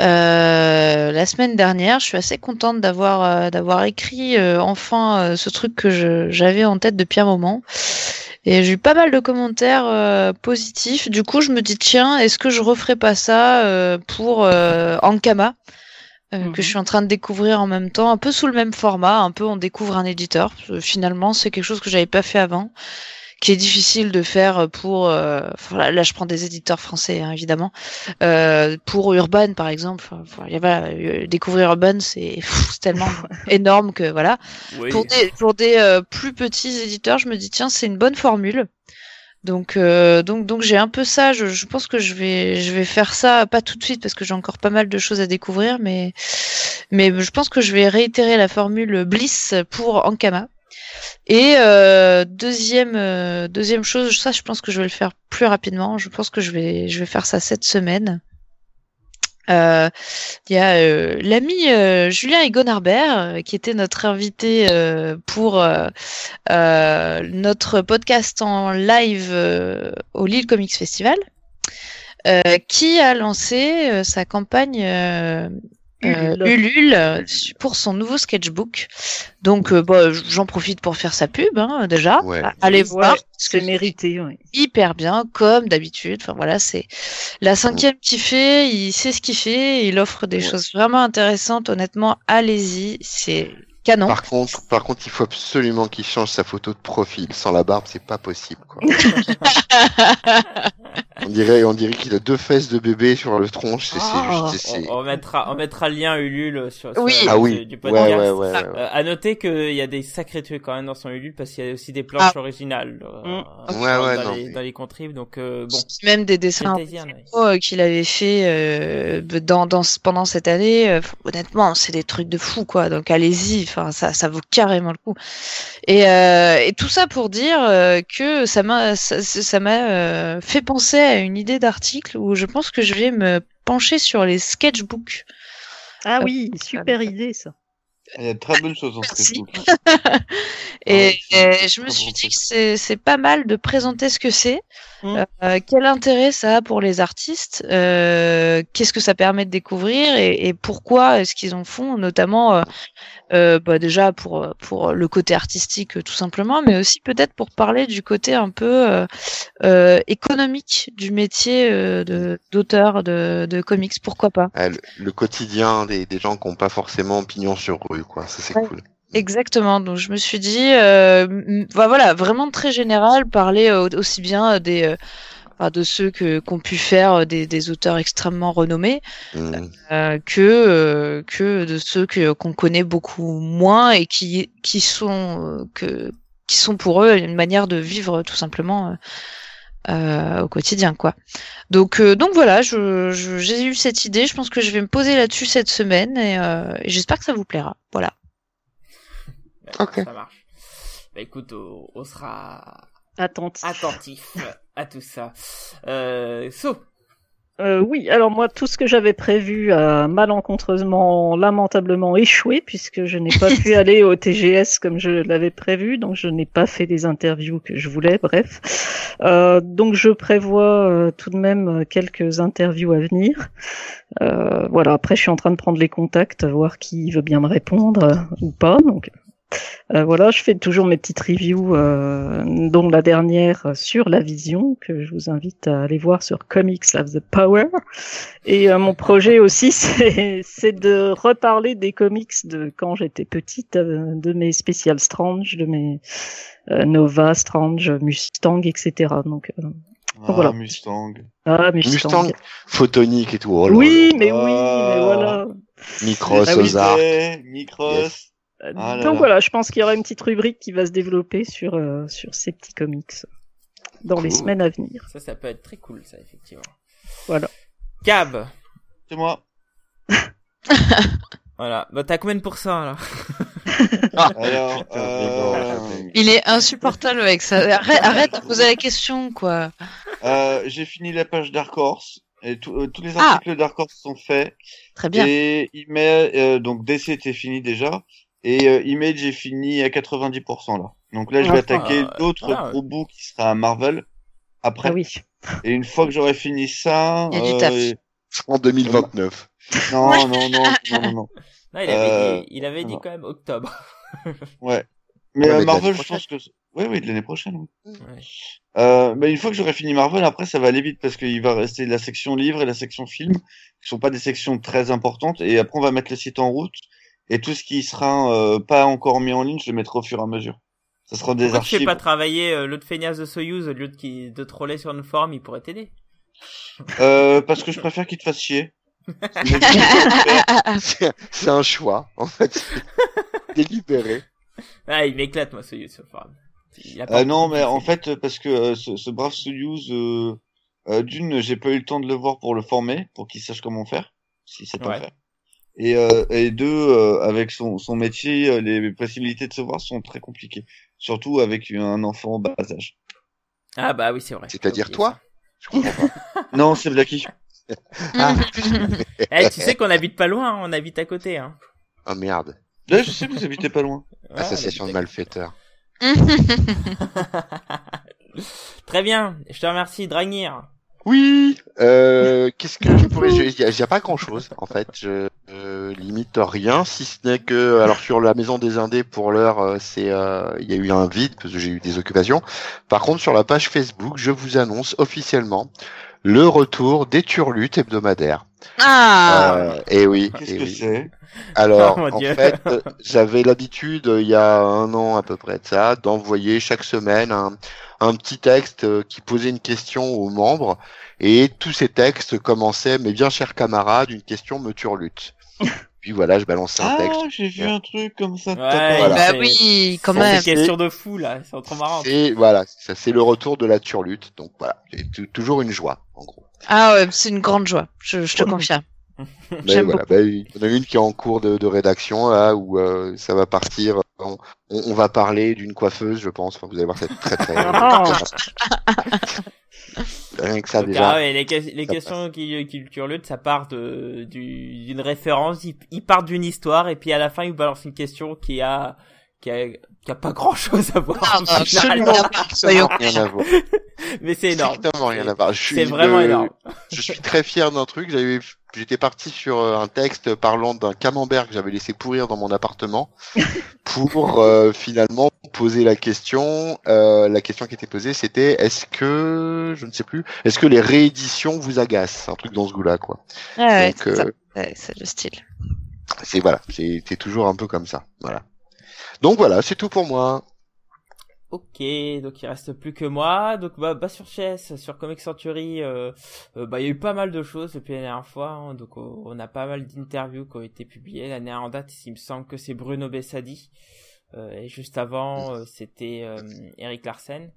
Euh, la semaine dernière, je suis assez contente d'avoir euh, d'avoir écrit euh, enfin ce truc que j'avais en tête depuis un moment. Et j'ai eu pas mal de commentaires euh, positifs. Du coup, je me dis tiens, est-ce que je referais pas ça euh, pour euh, Ankama? Euh, Mhm. que je suis en train de découvrir en même temps, un peu sous le même format, un peu on découvre un éditeur. Finalement, c'est quelque chose que j'avais pas fait avant, qui est difficile de faire pour. euh, là, là, je prends des éditeurs français, hein, évidemment. Euh, pour Urban, par exemple, enfin, voilà, voilà, euh, découvrir Urban, c'est tellement énorme que voilà. Oui. Pour des, pour des euh, plus petits éditeurs, je me dis tiens, c'est une bonne formule. Donc euh, donc donc j'ai un peu ça. Je, pense que je vais je vais faire ça pas tout de suite parce que j'ai encore pas mal de choses à découvrir, mais mais je pense que je vais réitérer la formule Bliss pour Ankama. Et euh, deuxième euh, deuxième chose, ça je pense que je vais le faire plus rapidement. Je pense que je vais je vais faire ça cette semaine. Euh, Il y a euh, l'ami euh, Julien euh, qui était notre invité pour notre podcast en live au Lille Comics Festival, qui a lancé sa campagne euh, euh, Ulule. Ulule euh, pour son nouveau sketchbook. Donc, euh, bah, j'en profite pour faire sa pub hein, déjà. Ouais. Allez Ouais, voir. parce C'est que mérité, oui. hyper bien, comme d'habitude. Enfin voilà, c'est la cinquième qu'il fait, il sait ce qu'il fait, il offre des Ouais. choses vraiment intéressantes. Honnêtement, allez-y, c'est canon. Par contre, par contre, il faut absolument qu'il change sa photo de profil. Sans la barbe, c'est pas possible. Quoi. on dirait, on dirait qu'il a deux fesses de bébé sur le tronche. C'est, c'est Ah. juste- c'est- On, on mettra, on mettra le lien Ulule sur, sur Oui. Ah oui. du podcast. ouais, ouais, ouais, ouais. Euh, à noter qu'il y a des sacrés trucs quand même dans son Ulule parce qu'il y a aussi des planches originales euh, Mm. dans, Ouais, ouais, dans non, les, mais- dans les contribs. Donc euh, bon, Même des dessins euh, qu'il avait fait euh, dans, dans pendant cette année. euh, honnêtement, c'est des trucs de fou quoi. Donc allez-y, enfin ça ça vaut carrément le coup. Et, euh, et tout ça pour dire euh, que ça m'a ça ça m'a euh, fait penser à une idée d'article où je pense que je vais me pencher sur les sketchbooks. Ah oui, super idée, ça. Il y a de très bonnes choses dans ce Merci. Facebook. Et, Ouais, c'est et je me suis dit que c'est c'est pas mal de présenter ce que c'est, Mm. euh, quel intérêt ça a pour les artistes, euh, qu'est-ce que ça permet de découvrir et, et pourquoi est-ce qu'ils en font, notamment euh, euh, bah déjà pour pour le côté artistique tout simplement, mais aussi peut-être pour parler du côté un peu euh, euh, économique du métier euh, de d'auteur de, de comics, pourquoi pas. Ah, le, le quotidien des, des gens qui n'ont pas forcément pignon sur rue, quoi. Ça, c'est Ouais. cool. Exactement. Donc je me suis dit, euh, bah, voilà, vraiment très général, parler euh, aussi bien des euh, enfin, de ceux que qu'ont pu faire euh, des, des auteurs extrêmement renommés Mm. euh, que euh, que de ceux que qu'on connaît beaucoup moins et qui qui sont euh, que qui sont pour eux une manière de vivre tout simplement euh, euh, au quotidien quoi. Donc euh, donc voilà, je je- j'ai eu cette idée. Je pense que je vais me poser là-dessus cette semaine et, euh, et j'espère que ça vous plaira. Voilà. Ok. Ça marche. Bah écoute, on, on sera Attentif. attentif à tout ça. Euh, so, Euh, oui, alors moi, tout ce que j'avais prévu a malencontreusement, lamentablement échoué, puisque je n'ai pas pu aller au TGS comme je l'avais prévu, donc je n'ai pas fait des interviews que je voulais, bref. Euh, donc je prévois euh, tout de même euh, quelques interviews à venir. Euh, voilà, après je suis en train de prendre les contacts, voir qui veut bien me répondre euh, ou pas, donc... Euh, voilà, je fais toujours mes petites reviews, euh, dont la dernière sur la vision, que je vous invite à aller voir sur Comics of the Power. Et euh, mon projet aussi, c'est de reparler des comics de quand j'étais petite, euh, de mes Special Strange, de mes euh, Nova, Strange, Mustang, etc. Donc, euh, Ah, Voilà. Mustang. ah, Mustang. Mustang, photonique et tout. Oh là oui, là. mais oui, Ah. mais voilà. Micros, Ah oui, Ozark. Disney, Micros. Yes. Euh, Ah Donc là. voilà, je pense qu'il y aura une petite rubrique qui va se développer sur euh, sur ces petits comics dans les semaines à venir. ça, ça peut être très cool, ça, effectivement. Voilà. Gab. C'est moi. Voilà. Bah, t'as combien de pourcents, alors? Alors, Putain, euh, Il est insupportable avec ça. Arrête, arrête de poser la question, quoi. euh, j'ai fini la page Dark Horse. Et tout- euh, tous les Ah. articles Dark Horse sont faits. Très bien. Et il met, euh, donc DC était fini déjà. Et euh, Image est fini à 90% là. Donc là, je vais Ah, attaquer euh, d'autres voilà. gros bouts qui sera à Marvel après. Ah oui. Et une fois que j'aurai fini ça, Il y a du taf. euh, En 2029. non, non, non, non, non, non. Non, il avait Euh, dit, il avait dit quand même octobre. Ouais. Mais, Ouais, euh, mais Marvel, je pense que. Oui, oui, de l'année prochaine. oui. Ouais. Euh, mais une fois que j'aurai fini Marvel, après, ça va aller vite parce qu'il va rester la section livre et la section film, qui sont pas des sections très importantes. Et après, on va mettre le site en route. Et tout ce qui sera euh, pas encore mis en ligne, je le mettrai au fur et à mesure. Ça sera des Pourquoi tu fais archives. pas travailler euh, l'autre feignasse de Soyuz au lieu de, qui, de troller sur une forum, il pourrait t'aider. Euh, parce que je préfère qu'il te fasse chier. C'est un choix, en fait. Délibéré. Ah, il m'éclate, moi, Soyuz sur le forum. Pas Euh, non, mais en fait, parce que euh, ce, ce brave Soyuz, euh, euh, d'une, j'ai pas eu le temps de le voir pour le former, pour qu'il sache comment faire, si c'est Ouais. en faire. Et, euh, et deux, euh, avec son, son métier, euh, les possibilités de se voir sont très compliquées. Surtout avec un enfant bas âge. Ah, bah oui, c'est vrai. C'est-à-dire toi Je comprends pas. Non, c'est Blacky. Ah, Eh, tu sais qu'on habite pas loin, hein, on habite à côté, hein. oh merde. Là, je sais que vous habitez pas loin. Ouais, Association on de malfaiteurs. Très bien, je te remercie, Dragnir. Oui. Euh, Qu'est-ce que je pourrais Il y, a- il y a pas grand-chose en fait. Je euh, limite rien, si ce n'est que alors sur la maison des indés pour l'heure, euh, c'est euh, il y a eu un vide parce que j'ai eu des occupations. Par contre, sur la page Facebook, je vous annonce officiellement le retour des turlutes hebdomadaires. Ah Euh, et oui. Qu'est-ce et que oui. c'est? Alors, Oh, en Dieu. fait, euh, j'avais l'habitude, euh, il y a un an à peu près de ça, d'envoyer chaque semaine un, un petit texte euh, qui posait une question aux membres, et tous ces textes commençaient, mes bien chers camarades, une question me turlute. Puis voilà, je balançais un Ah, texte. j'ai vu un truc comme ça. Ouais. Voilà. Bah c'est- oui, quand c'est même. des questions de fou, là, c'est trop marrant. Et voilà, ça c'est le retour de la turlute. Donc voilà, c'est tou- toujours une joie. Ah ouais, c'est une grande joie, je, je te confirme. Mais J'aime voilà, bah, il y en a une qui est en cours de, de rédaction là où euh, ça va partir. On, on- on va parler d'une coiffeuse, je pense. Enfin, vous allez voir, c'est très très. Ah. Rien que ça Donc, déjà. ah ouais, les, que- les questions qui, qui le turlutent, ça part de, du- d'une référence, ils, ils partent d'une histoire, et puis à la fin, ils balancent une question qui a, qui a, qui a pas grand chose à voir. Non, non, Absolument rien à voir. Mais c'est énorme. Rien à voir. C'est vraiment énorme. Je suis très fier d'un truc. J'avais, j'étais parti sur euh, un texte parlant d'un camembert que j'avais laissé pourrir dans mon appartement pour euh, finalement poser la question. Euh, la question qui était posée, c'était est-ce que, je ne sais plus, est-ce que les rééditions vous agacent? Un truc dans ce goût-là, quoi. Ouais, ouais, c'est ça. euh, Ouais, c'est le style. c'est voilà, c'est c'est toujours un peu comme ça. Voilà. Donc voilà, c'est tout pour moi. Ok, donc il reste plus que moi. Donc bah, sur Chess, sur Comic Century, euh, euh, bah il y a eu pas mal de choses depuis la dernière fois. hein. donc euh, on a pas mal d'interviews qui ont été publiées. La dernière en date, il me semble que c'est Bruno Bessadi. Euh, et juste avant, c'était Eric Larsen.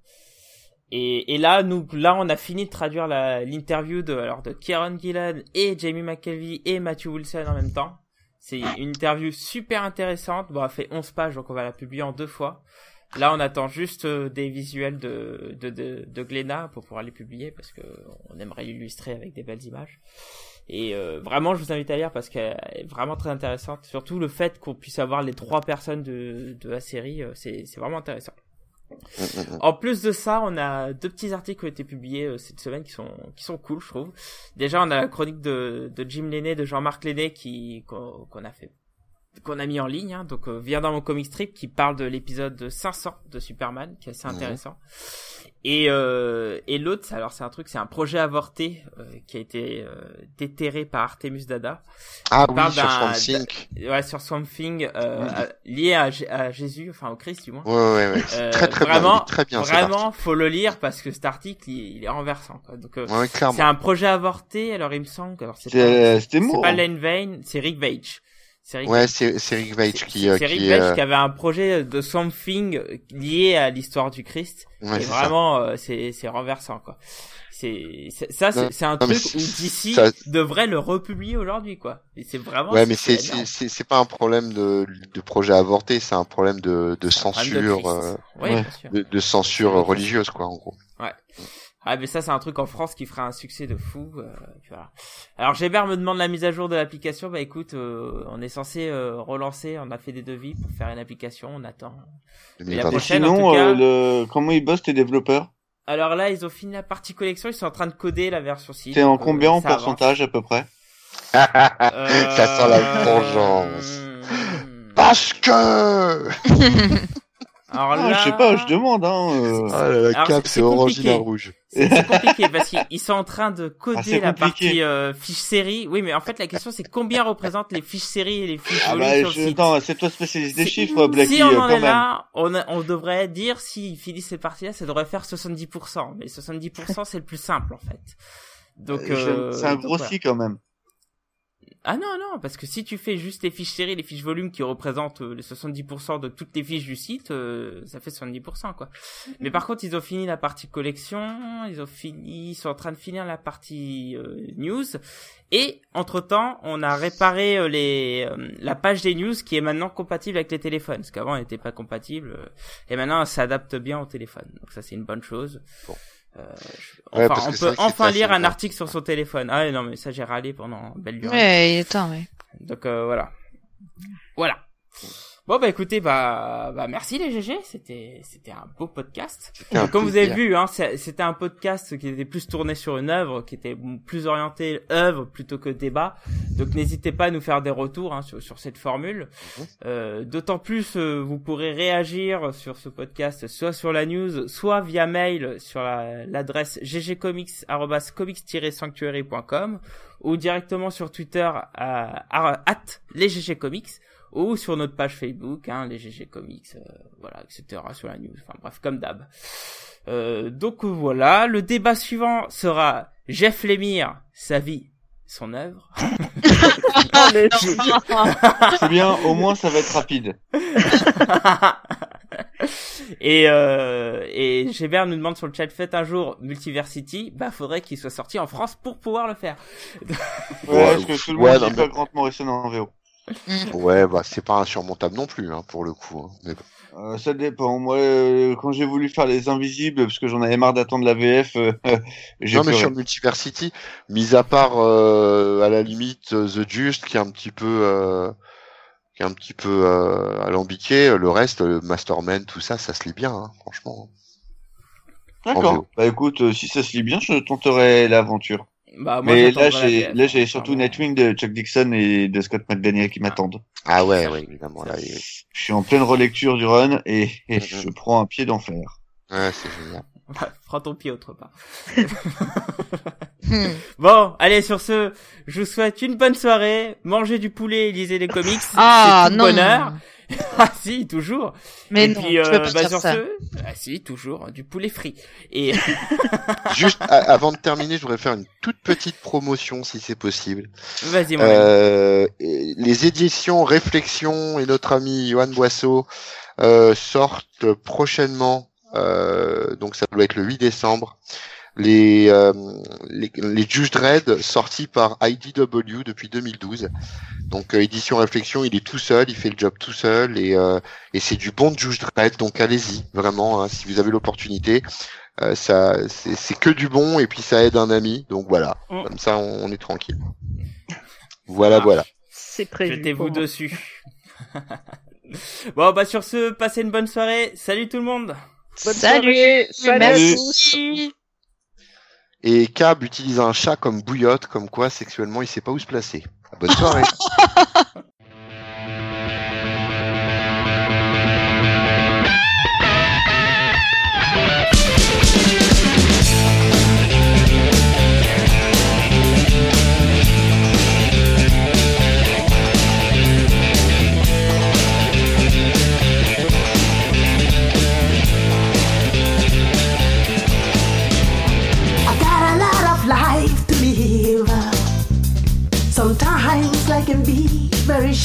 Et, là, nous, là, on a fini de traduire l'interview de alors de Kieran Gillan et Jamie McKelvey et Matthew Wilson en même temps. C'est une interview super intéressante. Bon, elle fait 11 pages, donc on va la publier en deux fois. Là, on attend juste euh, des visuels de, de, de, de pour pouvoir les publier parce que on aimerait l'illustrer avec des belles images. Et euh, vraiment, je vous invite à lire parce qu'elle est vraiment très intéressante. Surtout le fait qu'on puisse avoir les trois personnes de, de la série, euh, c'est vraiment intéressant. En plus de ça, on a deux petits articles qui ont été publiés euh, cette semaine qui sont qui sont cool, je trouve. Déjà, on a la chronique de, de Jim Lenné, de Jean-Marc Lenné, qui qu'on a fait qu'on a mis en ligne, hein, donc euh, Viens dans mon comic strip, qui parle de l'épisode 500 de Superman, qui est assez intéressant. Et euh, et l'autre, alors c'est un truc, c'est un projet avorté euh, qui a été euh, déterré par Artemus Dada. Ah oui, parle sur Swamp Thing. Ouais, sur Swamp Thing, euh, à- lié à, Jésus, enfin au Christ du moins. Ouais, ouais, ouais. Euh, très très vraiment, bien, très bien. Vraiment, faut le lire parce que cet article, il, il est renversant. Quoi. Donc, euh. Ouais, c'est un projet avorté. Alors, il me semble alors c'est pas, pas Len Vane, c'est Rick Veitch. C'est Rick Ouais, c'est c'est Rick Veitch qui, euh, c'est Rick qui, Veitch euh, qui avait un projet de Swamp Thing lié à l'histoire du Christ. ouais, et vraiment, euh, c'est c'est renversant quoi. C'est ça, c'est un non, truc où DC ça- devrait le republier aujourd'hui quoi. Et c'est vraiment. Ouais, mais c'est c'est c'est c'est pas un problème de de projet avorté, c'est un problème de de de censure Christ. euh, Ouais, ouais. de, de censure religieuse quoi en gros. Ah mais ça c'est un truc en France qui ferait un succès de fou. euh, voilà. Alors Gébert me demande la mise à jour de l'application. Bah écoute, euh, on est censé euh, relancer. On a fait des devis pour faire une application. On attend. la 2022. prochaine, en Sinon, tout cas- euh, le... comment ils bossent tes développeurs? Alors là ils ont fini la partie collection. Ils sont en train de coder la version 6. C'est en donc, euh, combien en avance. pourcentage à peu près? Euh, Ça sent la vengeance. hmm. Parce que Alors Ah, là, Je sais pas, je demande. Hein, euh. Ah, la cap, c'est- c'est orangina compliqué. rouge. C'est compliqué parce qu'ils ils sont en train de coder Ah, la partie euh, fiche série. Oui, mais en fait la question c'est combien représentent les fiches séries et les fiches Ah bah, sur le je... site? non, c'est toi spécialiste des Si- chiffres, Blacky, si on euh, en quand est même. là, on, a- on devrait dire s'ils finissent cette partie-là, ça devrait faire 70%. Mais 70% c'est le plus simple en fait. Donc Euh, euh, c'est un donc, gros voilà. si quand même. Ah non non parce que si tu fais juste les fiches séries, les fiches volumes qui représentent euh, les 70% de toutes les fiches du site, euh, ça fait 70% quoi. Mais par contre ils ont fini la partie collection, ils ont fini, ils sont en train de finir la partie euh, news et entre temps on a réparé euh, les euh, la page des news qui est maintenant compatible avec les téléphones parce qu'avant elle n'était pas compatible euh, et maintenant elle s'adapte bien au téléphone donc ça c'est une bonne chose. Bon. Euh, je- enfin, on peut enfin lire un article sur son téléphone. Ah ouais, non mais ça j'ai râlé pendant belle durée. Ouais, il est temps, ouais. Donc euh, voilà. Voilà. Bon bah écoutez bah bah merci les GG, c'était c'était un beau podcast. Un Comme vous avez vu hein, c'était un podcast qui était plus tourné sur une œuvre, qui était plus orienté œuvre plutôt que débat. Donc n'hésitez pas à nous faire des retours hein, sur sur cette formule. Mhm. Euh, D'autant plus euh, vous pourrez réagir sur ce podcast soit sur la news, soit via mail sur la- l'adresse ggcomics@comics-sanctuary.com ou directement sur Twitter à, à at les GG Comics ou sur notre page Facebook, hein, les GG Comics, euh, voilà, etc. sur la news. Enfin bref, comme d'hab. Euh, donc voilà, le débat suivant sera Jeff Lemire, sa vie, son œuvre. C'est bien, au moins ça va être rapide. et euh, et Gébert nous demande sur le chat faites un jour Multiversity, bah faudrait qu'il soit sorti en France pour pouvoir le faire. Ouais, Ouais, parce que tout le ouais, monde non, dit mais- pas Grant Morrison en VO. Ouais, bah c'est pas insurmontable non plus, hein, pour le coup. hein. Mais. Euh, ça dépend. Moi, euh, quand j'ai voulu faire les Invisibles, parce que j'en avais marre d'attendre la VF, euh, j'ai Non, mais sur Multiversity, mis à part euh, à la limite The Just qui est un petit peu qui est un petit peu alambiqué, le reste, le Masterman, tout ça, ça se lit bien, hein, franchement. en D'accord. Bah écoute, si ça se lit bien, je tenterai l'aventure. Bah moi Mais là, j'ai là, j'ai hein, surtout vraiment. Nightwing de Chuck Dixon et de Scott McDaniel qui m'attendent. Ah ouais, ouais, évidemment. Là, Je suis en pleine relecture du run et, et Mhm. je prends un pied d'enfer. ouais, c'est génial. Prends ton pied autre part. Hmm. Bon, allez sur ce, je vous souhaite une bonne soirée, mangez du poulet et lisez les comics, Ah, c'est tout non. bonheur. ah si, toujours. Mais et non, puis tu euh, pas bah, dire sur ça. ce, ah si, toujours du poulet frit. Et Juste avant de terminer, je voudrais faire une toute petite promotion, si c'est possible. vas-y. Euh, les éditions Réflexion et notre ami Johan Boisseau euh, sortent prochainement, euh, donc ça doit être le 8 décembre, les, euh, les, les Juge Dredd sortis par IDW depuis 2012. Donc euh, édition Réflexion, il est tout seul, il fait le job tout seul et, euh, et c'est du bon Juge Dredd, donc allez-y, vraiment, hein, si vous avez l'opportunité. Euh, ça, c'est c'est que du bon et puis ça aide un ami, donc voilà, Mm. comme ça on, on est tranquille. Voilà, Ah. voilà. C'est prévu. Jetez-vous dessus. bon bah sur ce, passez une bonne soirée. Salut tout le monde. Bonne Salut. soirée. Salut. Merci. Et Cab utilise un chat comme bouillotte, comme quoi sexuellement il sait pas où se placer. Bonne soirée.